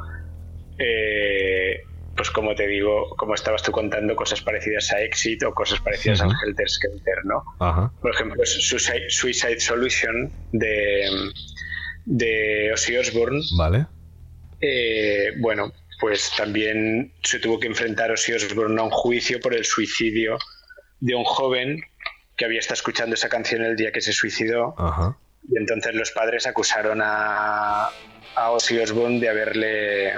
eh, pues como te digo, como estabas tú contando, cosas parecidas a Exit o cosas parecidas Ujú. al Helter Skelter, ¿no? Ajá. Por ejemplo, Suicide, Suicide Solution de, de Ozzy Osbourne, Vale. eh, bueno, pues también se tuvo que enfrentar Ozzy Osbourne a un juicio por el suicidio de un joven que había estado escuchando esa canción el día que se suicidó. Ajá. Y entonces los padres acusaron a, a Ozzy Osbourne de haberle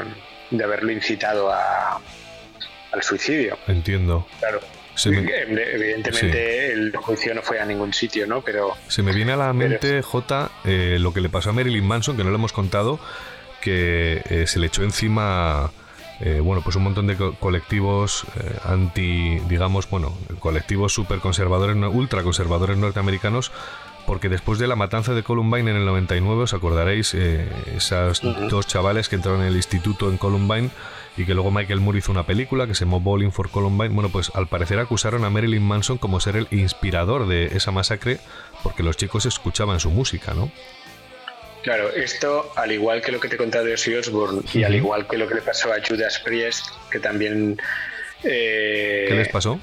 de haberlo incitado a, al suicidio. Entiendo. Claro. Me- Eh, Evidentemente el juicio no fue a ningún sitio, ¿no? Pero Se me viene a la mente, J, eh, lo que le pasó a Marilyn Manson, que no lo hemos contado, que eh, se le echó encima, eh, bueno, pues un montón de co- colectivos eh, anti, digamos, bueno, colectivos súper conservadores, ultra conservadores norteamericanos, porque después de la matanza de Columbine en el 99, os acordaréis, eh, esos dos chavales que entraron en el instituto en Columbine y que luego Michael Moore hizo una película que se llamó Bowling for Columbine. Bueno, pues al parecer acusaron a Marilyn Manson como ser el inspirador de esa masacre porque los chicos escuchaban su música, ¿no? Claro, esto, al igual que lo que te he contado de Ozzy Osbourne y al igual que lo que le pasó a Judas Priest, que también... eh, ¿Qué les pasó?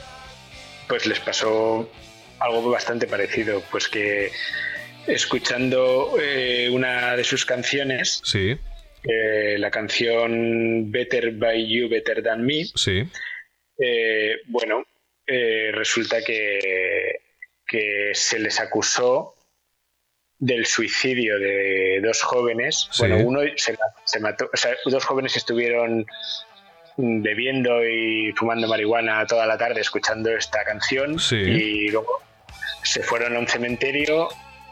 Pues les pasó algo bastante parecido, pues que escuchando eh, una de sus canciones, Sí, eh, la canción Better by You, Better Than Me, sí, eh, bueno, eh, resulta que, que se les acusó del suicidio de dos jóvenes. Sí. Bueno, uno se, se mató, o sea, dos jóvenes estuvieron bebiendo y fumando marihuana toda la tarde escuchando esta canción Sí. y luego se fueron a un cementerio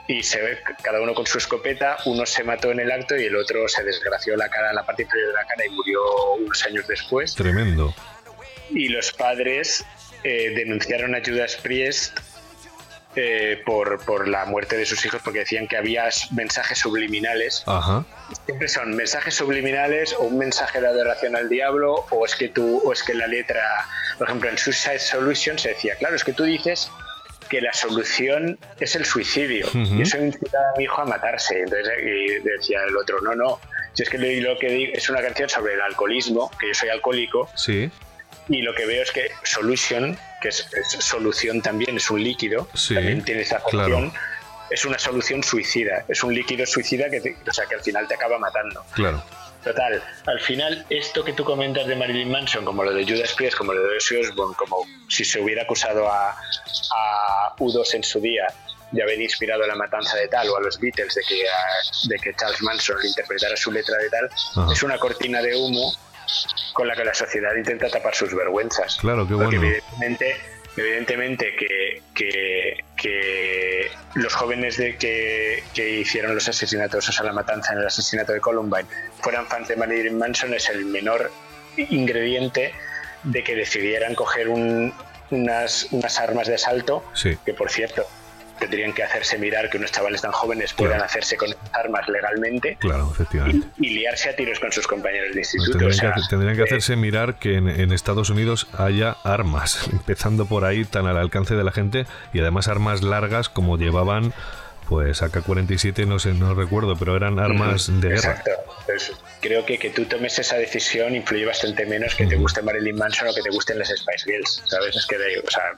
y se ve cada uno con su escopeta, uno se mató en el acto y el otro se desgració la cara, la parte inferior de la cara y murió unos años después tremendo. y los padres eh, denunciaron a Judas Priest eh, por, por la muerte de sus hijos porque decían que había mensajes subliminales. Ajá, Siempre son mensajes subliminales o un mensaje de adoración al diablo o es que tú o es que la letra, por ejemplo, en Suicide Solution se decía, claro, es que tú dices que la solución es el suicidio. Y eso incita a mi hijo a matarse. Entonces y decía el otro, no, no. Si es que lo, lo que digo es una canción sobre el alcoholismo, que yo soy alcohólico, sí, y lo que veo es que solution, que es, es solución también, es un líquido, Sí, también tiene esa claro. función, es una solución suicida, es un líquido suicida que, te- o sea, que al final te acaba matando. claro. Total, al final esto que tú comentas de Marilyn Manson, como lo de Judas Priest, como lo de Ozzy Osbourne, como si se hubiera acusado a, a U2 en su día de haber inspirado a la matanza de tal o a los Beatles de que, a- de que Charles Manson interpretara su letra de tal, Ajá. es una cortina de humo con la que la sociedad intenta tapar sus vergüenzas. Claro, qué Porque bueno. evidentemente, evidentemente que, que, que los jóvenes de que, que hicieron los asesinatos, o sea, la matanza en el asesinato de Columbine, fueran fans de Marilyn Manson es el menor ingrediente de que decidieran coger un- unas, unas armas de asalto, Sí. que por cierto tendrían que hacerse mirar que unos chavales tan jóvenes puedan hacerse con armas legalmente Claro, efectivamente. y, y liarse a tiros con sus compañeros de instituto. Tendrían, o sea, que, tendrían que eh, hacerse mirar que en, en Estados Unidos haya armas, *laughs* empezando por ahí tan al alcance de la gente y además armas largas como llevaban, pues AK-47, no sé, no recuerdo, pero eran armas de guerra. Exacto. Pues creo que que tú tomes esa decisión influye bastante menos que te guste Marilyn Manson o que te gusten las Spice Girls, ¿sabes? Es que, o sea,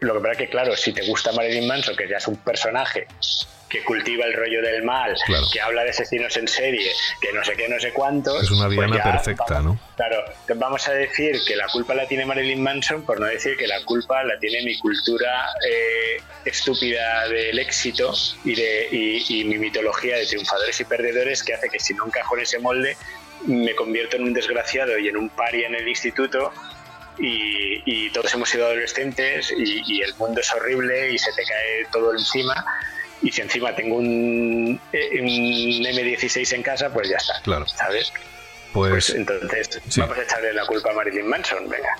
lo que pasa es que, claro, si te gusta Marilyn Manson, que ya es un personaje que cultiva el rollo del mal, Claro. que habla de asesinos en serie, que no sé qué, no sé cuántos. Es una pues diana ya perfecta, vamos- ¿no? Claro, vamos a decir que la culpa la tiene Marilyn Manson, por no decir que la culpa la tiene mi cultura eh, estúpida del éxito y, de, y, y mi mitología de triunfadores y perdedores que hace que si no encajo en ese molde me convierto en un desgraciado y en un paria en el instituto y, y todos hemos sido adolescentes y, y el mundo es horrible y se te cae todo encima y si encima tengo un, eh, un M16 en casa pues ya está, Claro. ¿sabes? Pues, Pues entonces sí. vamos a echarle la culpa a Marilyn Manson, venga.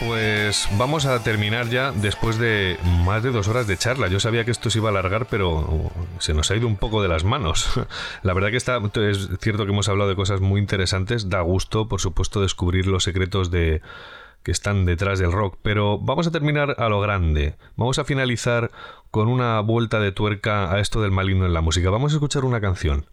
Pues vamos a terminar ya después de más de dos horas de charla. Yo sabía que esto se iba a alargar, pero se nos ha ido un poco de las manos. *laughs* La verdad que es cierto que hemos hablado de cosas muy interesantes. Da gusto, por supuesto, descubrir los secretos de que están detrás del rock. Pero vamos a terminar a lo grande. Vamos a finalizar con una vuelta de tuerca a esto del maligno en la música. Vamos a escuchar una canción.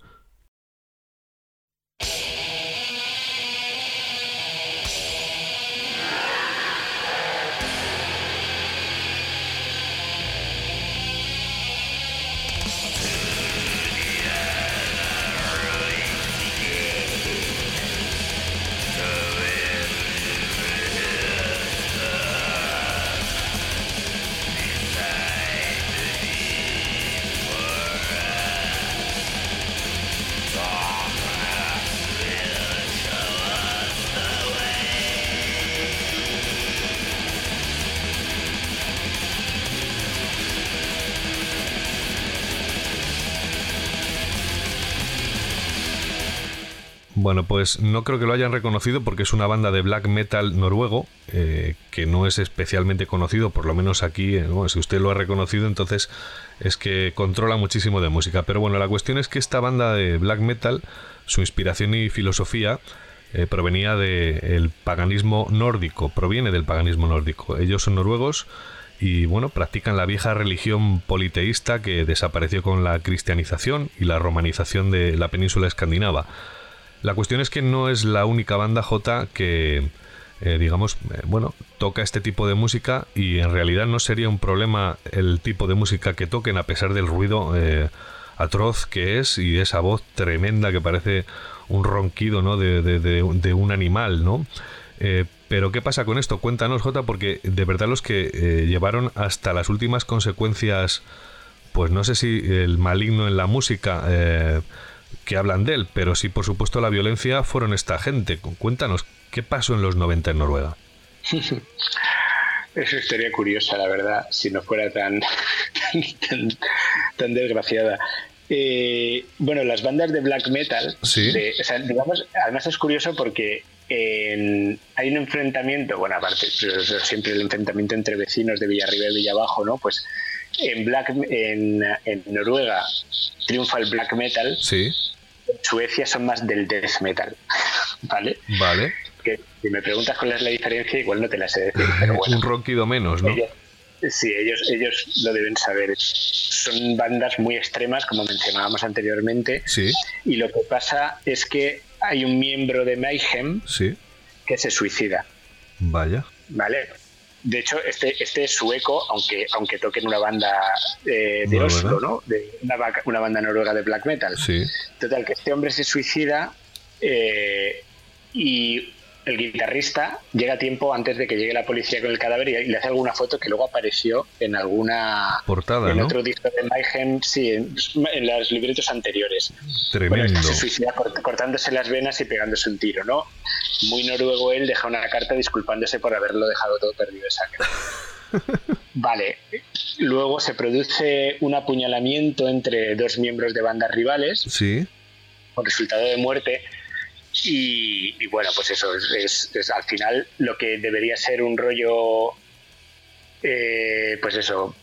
Bueno, pues no creo que lo hayan reconocido porque es una banda de black metal noruego eh, que no es especialmente conocido, por lo menos aquí. eh, si usted lo ha reconocido, entonces es que controla muchísimo de música. Pero bueno, la cuestión es que esta banda de black metal, su inspiración y filosofía eh, provenía del paganismo nórdico, proviene del paganismo nórdico. Ellos son noruegos y bueno, practican la vieja religión politeísta que desapareció con la cristianización y la romanización de la península escandinava. La cuestión es que no es la única banda J que, eh, digamos, eh, bueno, toca este tipo de música y en realidad no sería un problema el tipo de música que toquen a pesar del ruido eh, atroz que es y esa voz tremenda que parece un ronquido, ¿no? De, de- un animal, ¿no? Pero ¿qué pasa con esto? Cuéntanos, Jota, porque de verdad los que llevaron hasta las últimas consecuencias, pues no sé si el maligno en la música que hablan de él, pero sí, por supuesto, la violencia fueron esta gente. Cuéntanos, ¿qué pasó en los 90 en Noruega? *laughs* Es una historia curiosa, la verdad, si no fuera *laughs* tan, tan, tan desgraciada. Eh, bueno, las bandas de black metal, Sí. de- o sea, digamos, además es curioso porque en- hay un enfrentamiento, bueno, aparte, pero eso siempre el enfrentamiento entre vecinos de Villarriba y Villabajo, ¿no? Pues en, black, en, en Noruega triunfa el black metal, Sí, en Suecia son más del death metal, *laughs* ¿vale? vale. Que si me preguntas cuál es la diferencia, igual no te la sé decir, pero *laughs* bueno. Un ronquido menos, ¿no? Ellos- sí, ellos, ellos lo deben saber. Son bandas muy extremas, como mencionábamos anteriormente, Sí, y lo que pasa es que hay un miembro de Mayhem sí, que se suicida, vaya. ¿vale? De hecho, este, este es sueco, aunque, aunque toque en una banda eh, de. Oslo, ¿no? De una, vaca- una banda noruega de black metal. Sí, Total, que este hombre se suicida eh, y el guitarrista llega a tiempo antes de que llegue la policía con el cadáver y, le hace alguna foto que luego apareció en alguna portada, en ¿no? otro disco de Mayhem, sí, en, en los libretos anteriores. Tremendo. se suicida cort- cortándose las venas y pegándose un tiro, ¿no? Muy noruego él deja una carta disculpándose por haberlo dejado todo perdido de sangre. *laughs* Vale, luego se produce un apuñalamiento entre dos miembros de bandas rivales Sí, con resultado de muerte. Y, y bueno, pues eso es, es- es al final lo que debería ser un rollo, eh, pues eso,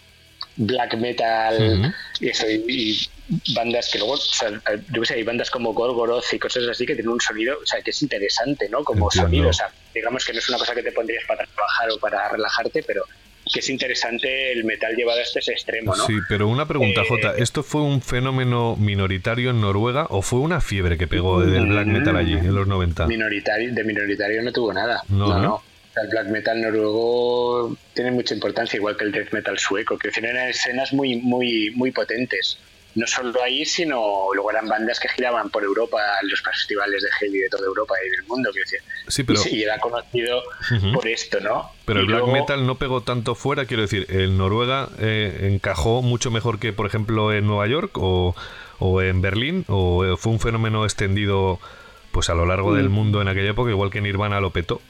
black metal y eso, y, y bandas que luego, o sea, yo qué sé, hay bandas como Gorgoroth y cosas así que tienen un sonido, o sea, que es interesante, ¿no? Como Entiendo. sonido, o sea, digamos que no es una cosa que te pondrías para trabajar o para relajarte, pero que es interesante el metal llevado hasta ese extremo, ¿no? Sí, pero una pregunta, Eh, Jota. ¿Esto fue un fenómeno minoritario en Noruega o fue una fiebre que pegó del black metal allí en los 90? Minoritario, de minoritario no tuvo nada. No, No, ¿no? El black metal noruego tiene mucha importancia, igual que el death metal sueco, que tienen escenas muy, muy, muy potentes. No solo ahí, sino luego eran bandas que giraban por Europa en los festivales de heavy de toda Europa y del mundo. quiero decir. Sí, pero, y, era conocido por esto, ¿no? pero Y el black metal no pegó tanto fuera, quiero decir, ¿en Noruega eh, encajó mucho mejor que, por ejemplo, en Nueva York o, o en Berlín? ¿O eh, fue un fenómeno extendido pues a lo largo Mm. del mundo en aquella época, igual que Nirvana lo petó?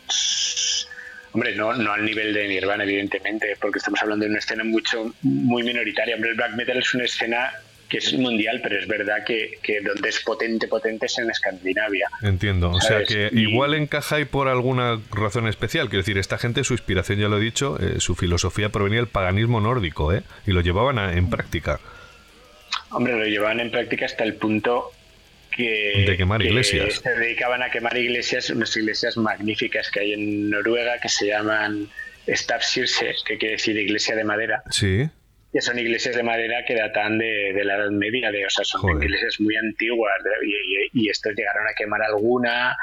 Hombre, no, no al nivel de Nirvana, evidentemente, porque estamos hablando de una escena mucho muy minoritaria. Hombre, el black metal es una escena que es mundial, pero es verdad que, que donde es potente, potente es en Escandinavia. Entiendo. O sea que Y- igual encaja ahí por alguna razón especial. Quiero decir, esta gente, su inspiración, ya lo he dicho, eh, su filosofía provenía del paganismo nórdico, ¿eh? Y lo llevaban a- en práctica. Hombre, lo llevaban en práctica hasta el punto que, De quemar que iglesias. se dedicaban a quemar iglesias, unas iglesias magníficas que hay en Noruega que se llaman Stavkirke, que quiere decir iglesia de madera, Sí. Que son iglesias de madera que datan de, de la Edad Media, de, o sea, son Joder. iglesias muy antiguas de- y, y- y estos llegaron a quemar alguna.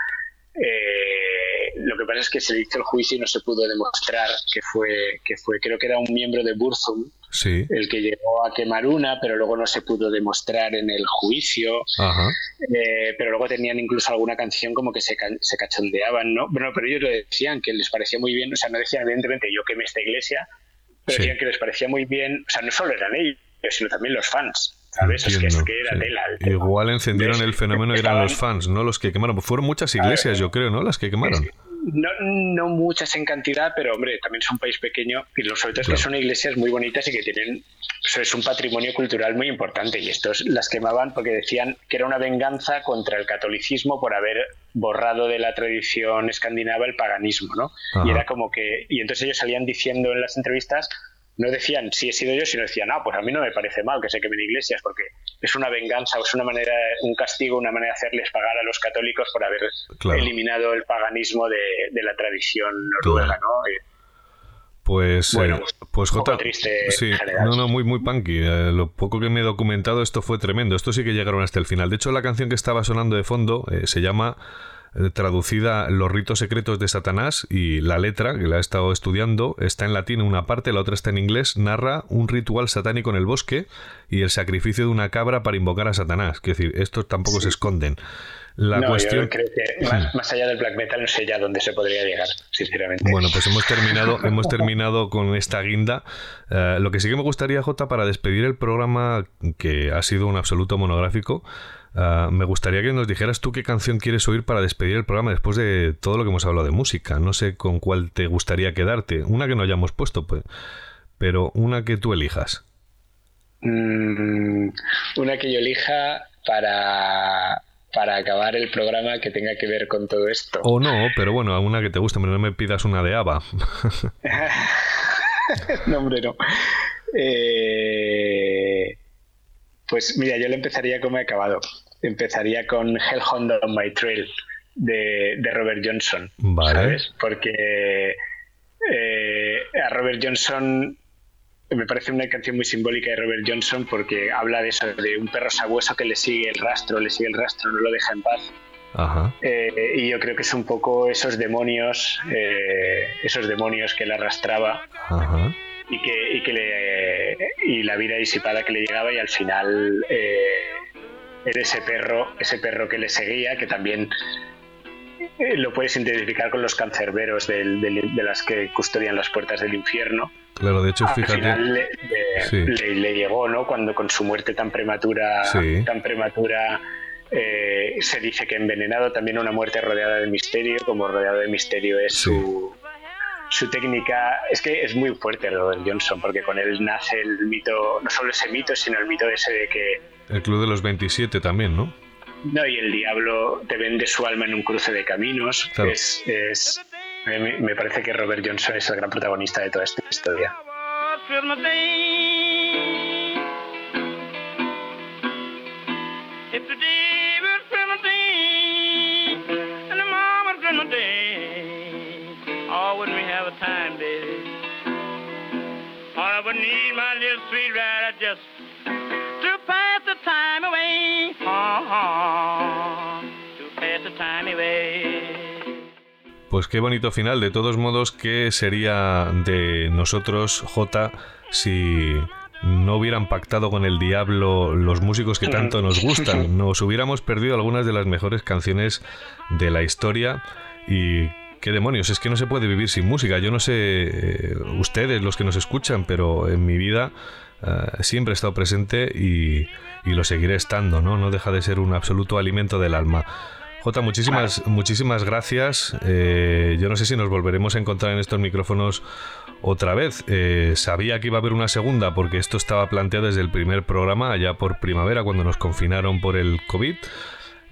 Eh, lo que pasa es que se le hizo el juicio y no se pudo demostrar que fue, que fue, creo que era un miembro de Burzum Sí. el que llegó a quemar una, pero luego no se pudo demostrar en el juicio. Ajá. Eh, pero luego tenían incluso alguna canción como que se, se cachondeaban, ¿no? Bueno, pero ellos lo decían, que les parecía muy bien, o sea, no decían evidentemente yo quemé esta iglesia, pero Sí. decían que les parecía muy bien, o sea, no solo eran ellos, sino también los fans, ¿sabes? Es que, es que era sí. tela. Igual encendieron el fenómeno eran Estaban- los fans, no los que quemaron. Fueron muchas iglesias, yo creo, ¿no? Las que quemaron. No, no muchas en cantidad, pero hombre, también es un país pequeño y lo sobre todo es que son iglesias muy bonitas y que tienen, eso es un patrimonio cultural muy importante y estos las quemaban porque decían que era una venganza contra el catolicismo por haber borrado de la tradición escandinava el paganismo, ¿no? Ajá. Y era como que, y entonces ellos salían diciendo en las entrevistas, no decían si he sido yo, sino decían, ah, pues a mí no me parece mal que se quemen iglesias porque es una venganza o es una manera, un castigo, una manera de hacerles pagar a los católicos por haber Claro. eliminado el paganismo de, de la tradición noruega, Claro. ¿no? Eh, Pues, Bueno, eh, pues un poco Jota, triste sí, no, no, muy, muy punky. Eh, lo poco que me he documentado, esto fue tremendo. Esto sí que llegaron hasta el final. De hecho, la canción que estaba sonando de fondo eh, se llama traducida Los ritos secretos de Satanás y la letra, que la he estado estudiando, está en latín una parte, la otra está en inglés, narra un ritual satánico en el bosque y el sacrificio de una cabra para invocar a Satanás. Es decir, estos tampoco se esconden. La no, cuestión... yo creo que más, más allá del black metal no sé ya dónde se podría llegar, sinceramente. Bueno, pues hemos terminado, hemos terminado con esta guinda. Eh, lo que sí que me gustaría, Jota, para despedir el programa, que ha sido un absoluto monográfico, eh, me gustaría que nos dijeras tú qué canción quieres oír para despedir el programa después de todo lo que hemos hablado de música. No sé con cuál te gustaría quedarte. Una que no hayamos puesto, pues, pero una que tú elijas. Mm, una que yo elija para, para acabar el programa que tenga que ver con todo esto. O no, pero bueno, una que te guste, pero no me pidas una de ABBA. *laughs* no, hombre, no. Eh, pues mira, yo le empezaría como he acabado. Empezaría con Hellhound on My Trail de, de Robert Johnson. Vale. ¿Sabes? Porque eh, a Robert Johnson me parece una canción muy simbólica de Robert Johnson porque habla de eso, de un perro sabueso que le sigue el rastro, le sigue el rastro, no lo deja en paz. Ajá. Eh, y yo creo que es un poco esos demonios, eh, esos demonios que le arrastraba Ajá. y que, y que le y la vida disipada que le llegaba y al final eh, era ese perro, ese perro que le seguía, que también eh, lo puedes identificar con los cancerberos del- del- de las que custodian las puertas del infierno. Claro, de hecho, Al fíjate. final le, le- Sí. le- le llegó, ¿no? Cuando con su muerte tan prematura, Sí. tan prematura, eh, se dice que envenenado, también una muerte rodeada de misterio, como rodeado de misterio es Sí. su, su técnica. Es que es muy fuerte Robert Johnson, porque con él nace el mito, no solo ese mito, sino el mito ese de que El Club de los 27 también, ¿no? no, y el diablo te vende su alma en un cruce de caminos. Claro. Es, es- me, me parece que Robert Johnson es el gran protagonista de toda esta historia. The day Pues qué bonito final. De todos modos, ¿qué sería de nosotros, J, si no hubieran pactado con el diablo los músicos que tanto nos gustan? *laughs* Nos hubiéramos perdido algunas de las mejores canciones de la historia y... ¿Qué demonios? Es que no se puede vivir sin música. Yo no sé eh, ustedes, los que nos escuchan, pero en mi vida eh, siempre he estado presente y, y lo seguiré estando, ¿no? No deja de ser un absoluto alimento del alma. Jota, muchísimas, muchísimas gracias. Eh, yo no sé si nos volveremos a encontrar en estos micrófonos otra vez. Eh, sabía que iba a haber una segunda porque esto estaba planteado desde el primer programa, allá por primavera, cuando nos confinaron por el COVID.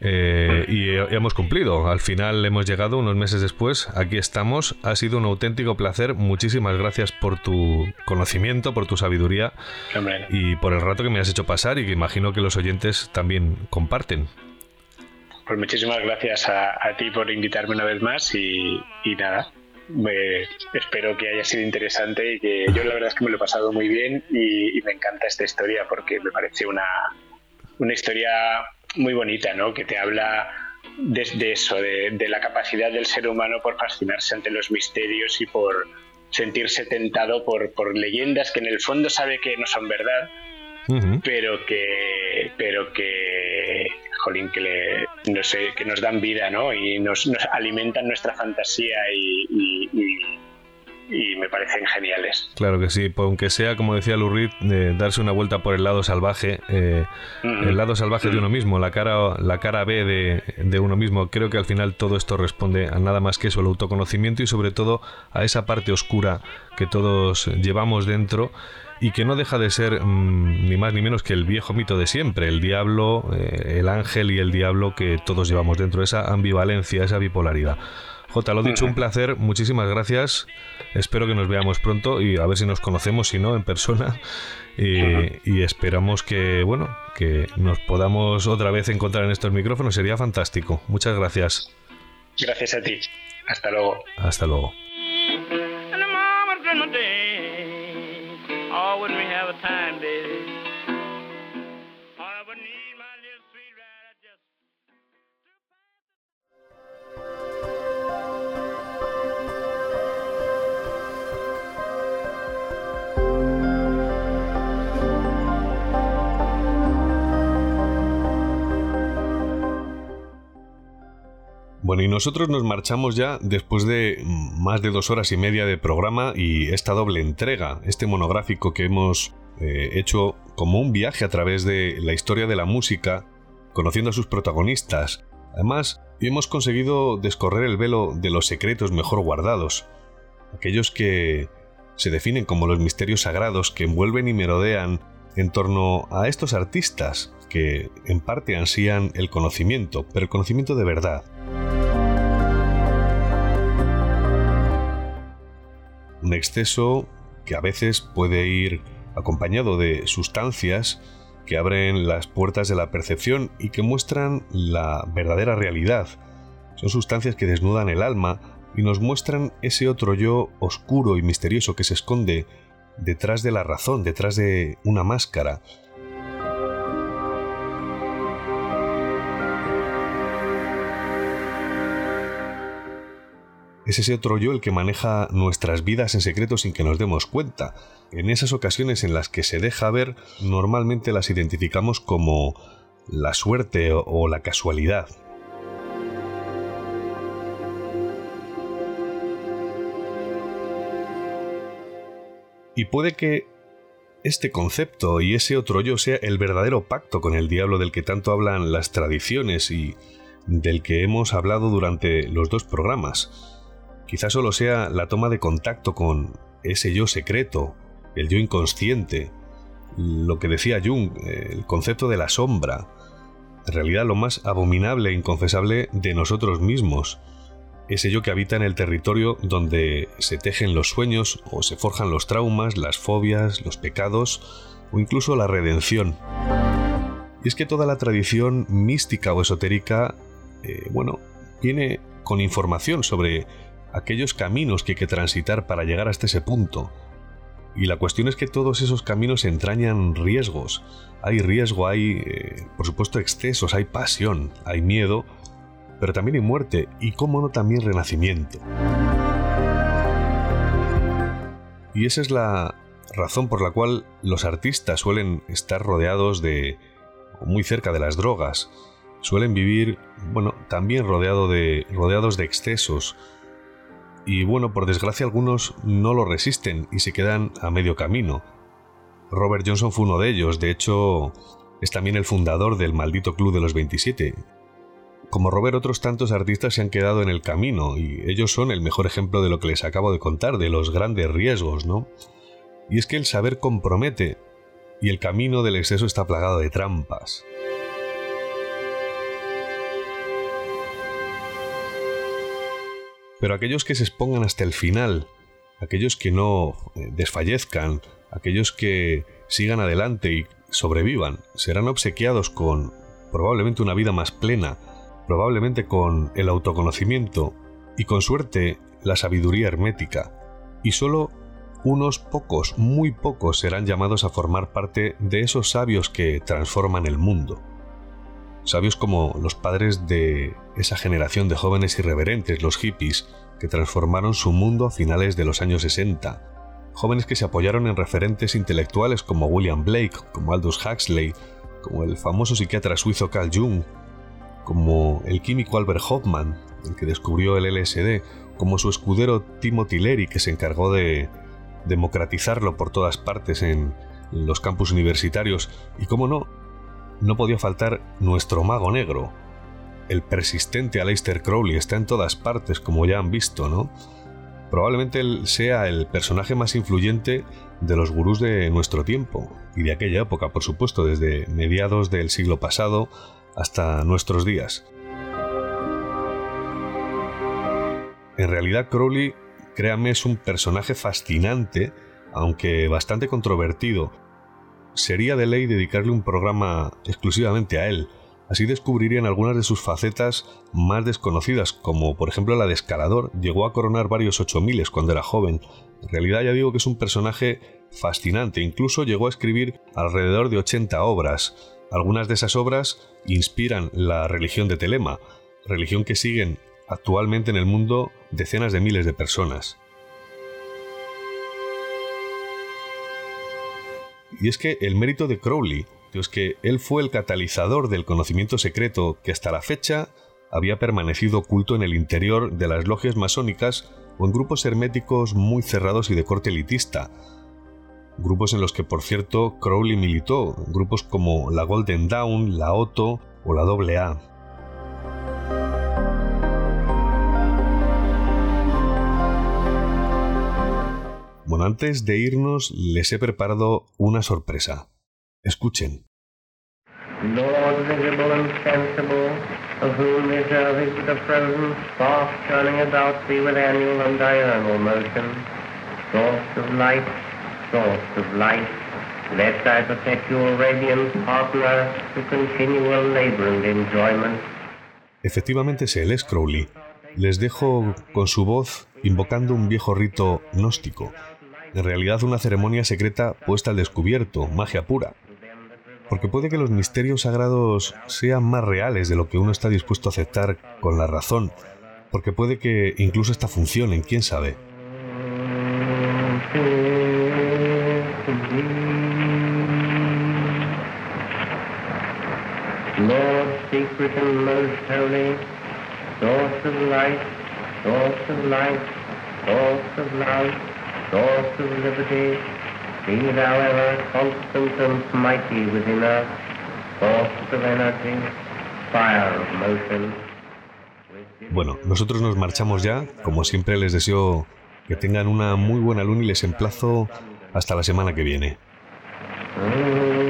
Eh, y he- hemos cumplido. Al final hemos llegado unos meses después. Aquí estamos. Ha sido un auténtico placer. Muchísimas gracias por tu conocimiento, por tu sabiduría y por el rato que me has hecho pasar y que imagino que los oyentes también comparten. Pues muchísimas gracias a, a ti por invitarme una vez más y, y nada, me- espero que haya sido interesante y que yo la verdad es que me lo he pasado muy bien y, y me encanta esta historia porque me parece una, una historia muy bonita, ¿no? Que te habla desde eso, de, de la capacidad del ser humano por fascinarse ante los misterios y por sentirse tentado por, por leyendas que en el fondo sabe que no son verdad, pero que pero que jolín que le no sé que nos dan vida no y nos, nos alimentan nuestra fantasía y, y- y- y me parecen geniales. Claro que sí, pues aunque sea, como decía Lurid, eh, darse una vuelta por el lado salvaje, eh, Ujú. el lado salvaje de uno mismo, la cara, la cara B de, de uno mismo. Creo que al final todo esto responde a nada más que eso, el autoconocimiento y sobre todo a esa parte oscura que todos llevamos dentro y que no deja de ser mm, ni más ni menos que el viejo mito de siempre, el diablo, eh, el ángel y el diablo que todos llevamos dentro, esa ambivalencia, esa bipolaridad. Jota, lo dicho, un placer, muchísimas gracias. Espero que nos veamos pronto y a ver si nos conocemos, si no, en persona. Y, y esperamos que, bueno, que nos podamos otra vez encontrar en estos micrófonos. Sería fantástico. Muchas gracias. Gracias a ti. Hasta luego. Hasta luego. Have a time, baby? Bueno, y nosotros nos marchamos ya después de más de dos horas y media de programa y esta doble entrega, este monográfico que hemos eh, hecho como un viaje a través de la historia de la música, conociendo a sus protagonistas. Además, hemos conseguido descorrer el velo de los secretos mejor guardados, aquellos que se definen como los misterios sagrados que envuelven y merodean en torno a estos artistas que en parte ansían el conocimiento, pero el conocimiento de verdad. Un exceso que a veces puede ir acompañado de sustancias que abren las puertas de la percepción y que muestran la verdadera realidad. Son sustancias que desnudan el alma y nos muestran ese otro yo oscuro y misterioso que se esconde detrás de la razón, detrás de una máscara. Es ese otro yo el que maneja nuestras vidas en secreto sin que nos demos cuenta. En esas ocasiones en las que se deja ver, normalmente las identificamos como la suerte o, la casualidad. Y puede que este concepto y ese otro yo sea el verdadero pacto con el diablo del que tanto hablan las tradiciones y del que hemos hablado durante los dos programas. Quizás solo sea la toma de contacto con ese yo secreto, el yo inconsciente, lo que decía Jung, el concepto de la sombra, en realidad lo más abominable e inconfesable de nosotros mismos, ese yo que habita en el territorio donde se tejen los sueños o se forjan los traumas, las fobias, los pecados o incluso la redención. Y es que toda la tradición mística o esotérica, eh, bueno, viene con información sobre aquellos caminos que hay que transitar para llegar hasta ese punto. Y la cuestión es que todos esos caminos entrañan riesgos. Hay riesgo, hay, eh, por supuesto, excesos, hay pasión, hay miedo, pero también hay muerte y, cómo no, también renacimiento. Y esa es la razón por la cual los artistas suelen estar rodeados de, muy cerca de las drogas, suelen vivir, bueno, también rodeado de, rodeados de excesos, y bueno, por desgracia algunos no lo resisten y se quedan a medio camino. Robert Johnson fue uno de ellos, de hecho es también el fundador del maldito Club de los 27. Como Robert otros tantos artistas se han quedado en el camino y ellos son el mejor ejemplo de lo que les acabo de contar, de los grandes riesgos, ¿no? Y es que el saber compromete y el camino del exceso está plagado de trampas. Pero aquellos que se expongan hasta el final, aquellos que no eh, desfallezcan, aquellos que sigan adelante y sobrevivan, serán obsequiados con probablemente una vida más plena, probablemente con el autoconocimiento y con suerte la sabiduría hermética. Y solo unos pocos, muy pocos, serán llamados a formar parte de esos sabios que transforman el mundo. Sabios como los padres de esa generación de jóvenes irreverentes, los hippies, que transformaron su mundo a finales de los años 60. Jóvenes que se apoyaron en referentes intelectuales como William Blake, como Aldous Huxley, como el famoso psiquiatra suizo Carl Jung, como el químico Albert Hoffman, el que descubrió el LSD, como su escudero Timothy Leary, que se encargó de democratizarlo por todas partes en los campus universitarios, y como no, no podía faltar nuestro mago negro. El persistente Aleister Crowley está en todas partes, como ya han visto, ¿no? Probablemente él sea el personaje más influyente de los gurús de nuestro tiempo, y de aquella época, por supuesto, desde mediados del siglo pasado hasta nuestros días. En realidad Crowley, créame, es un personaje fascinante, aunque bastante controvertido. Sería de ley dedicarle un programa exclusivamente a él, así descubrirían algunas de sus facetas más desconocidas, como por ejemplo la de escalador, llegó a coronar varios 8000 cuando era joven. En realidad ya digo que es un personaje fascinante, incluso llegó a escribir alrededor de 80 obras. Algunas de esas obras inspiran la religión de Telema, religión que siguen actualmente en el mundo decenas de miles de personas. Y es que el mérito de Crowley es que él fue el catalizador del conocimiento secreto que hasta la fecha había permanecido oculto en el interior de las logias masónicas o en grupos herméticos muy cerrados y de corte elitista. Grupos en los que, por cierto, Crowley militó, grupos como la Golden Dawn, la Otto o la AA. Bueno, antes de irnos les he preparado una sorpresa. Escuchen. Lord visible and sensible, of whom is but a frozen spark turning about thee with annual and diurnal motion, source of light, source of light, perpetual radiance partner to continual labor and enjoyment. Efectivamente es es Crowley. Les dejo con su voz invocando un viejo rito gnóstico, en realidad una ceremonia secreta puesta al descubierto, magia pura. Porque puede que los misterios sagrados sean más reales de lo que uno está dispuesto a aceptar con la razón, porque puede que incluso esta funcionen, quién sabe. And most holy, source of light, source of light, source of love, source of liberty, be thou ever constant and mighty within us, source of energy, fire of motion. Bueno, nosotros nos marchamos ya. Como siempre les deseo que tengan una muy buena luna y les emplazo hasta la semana que viene. Mm.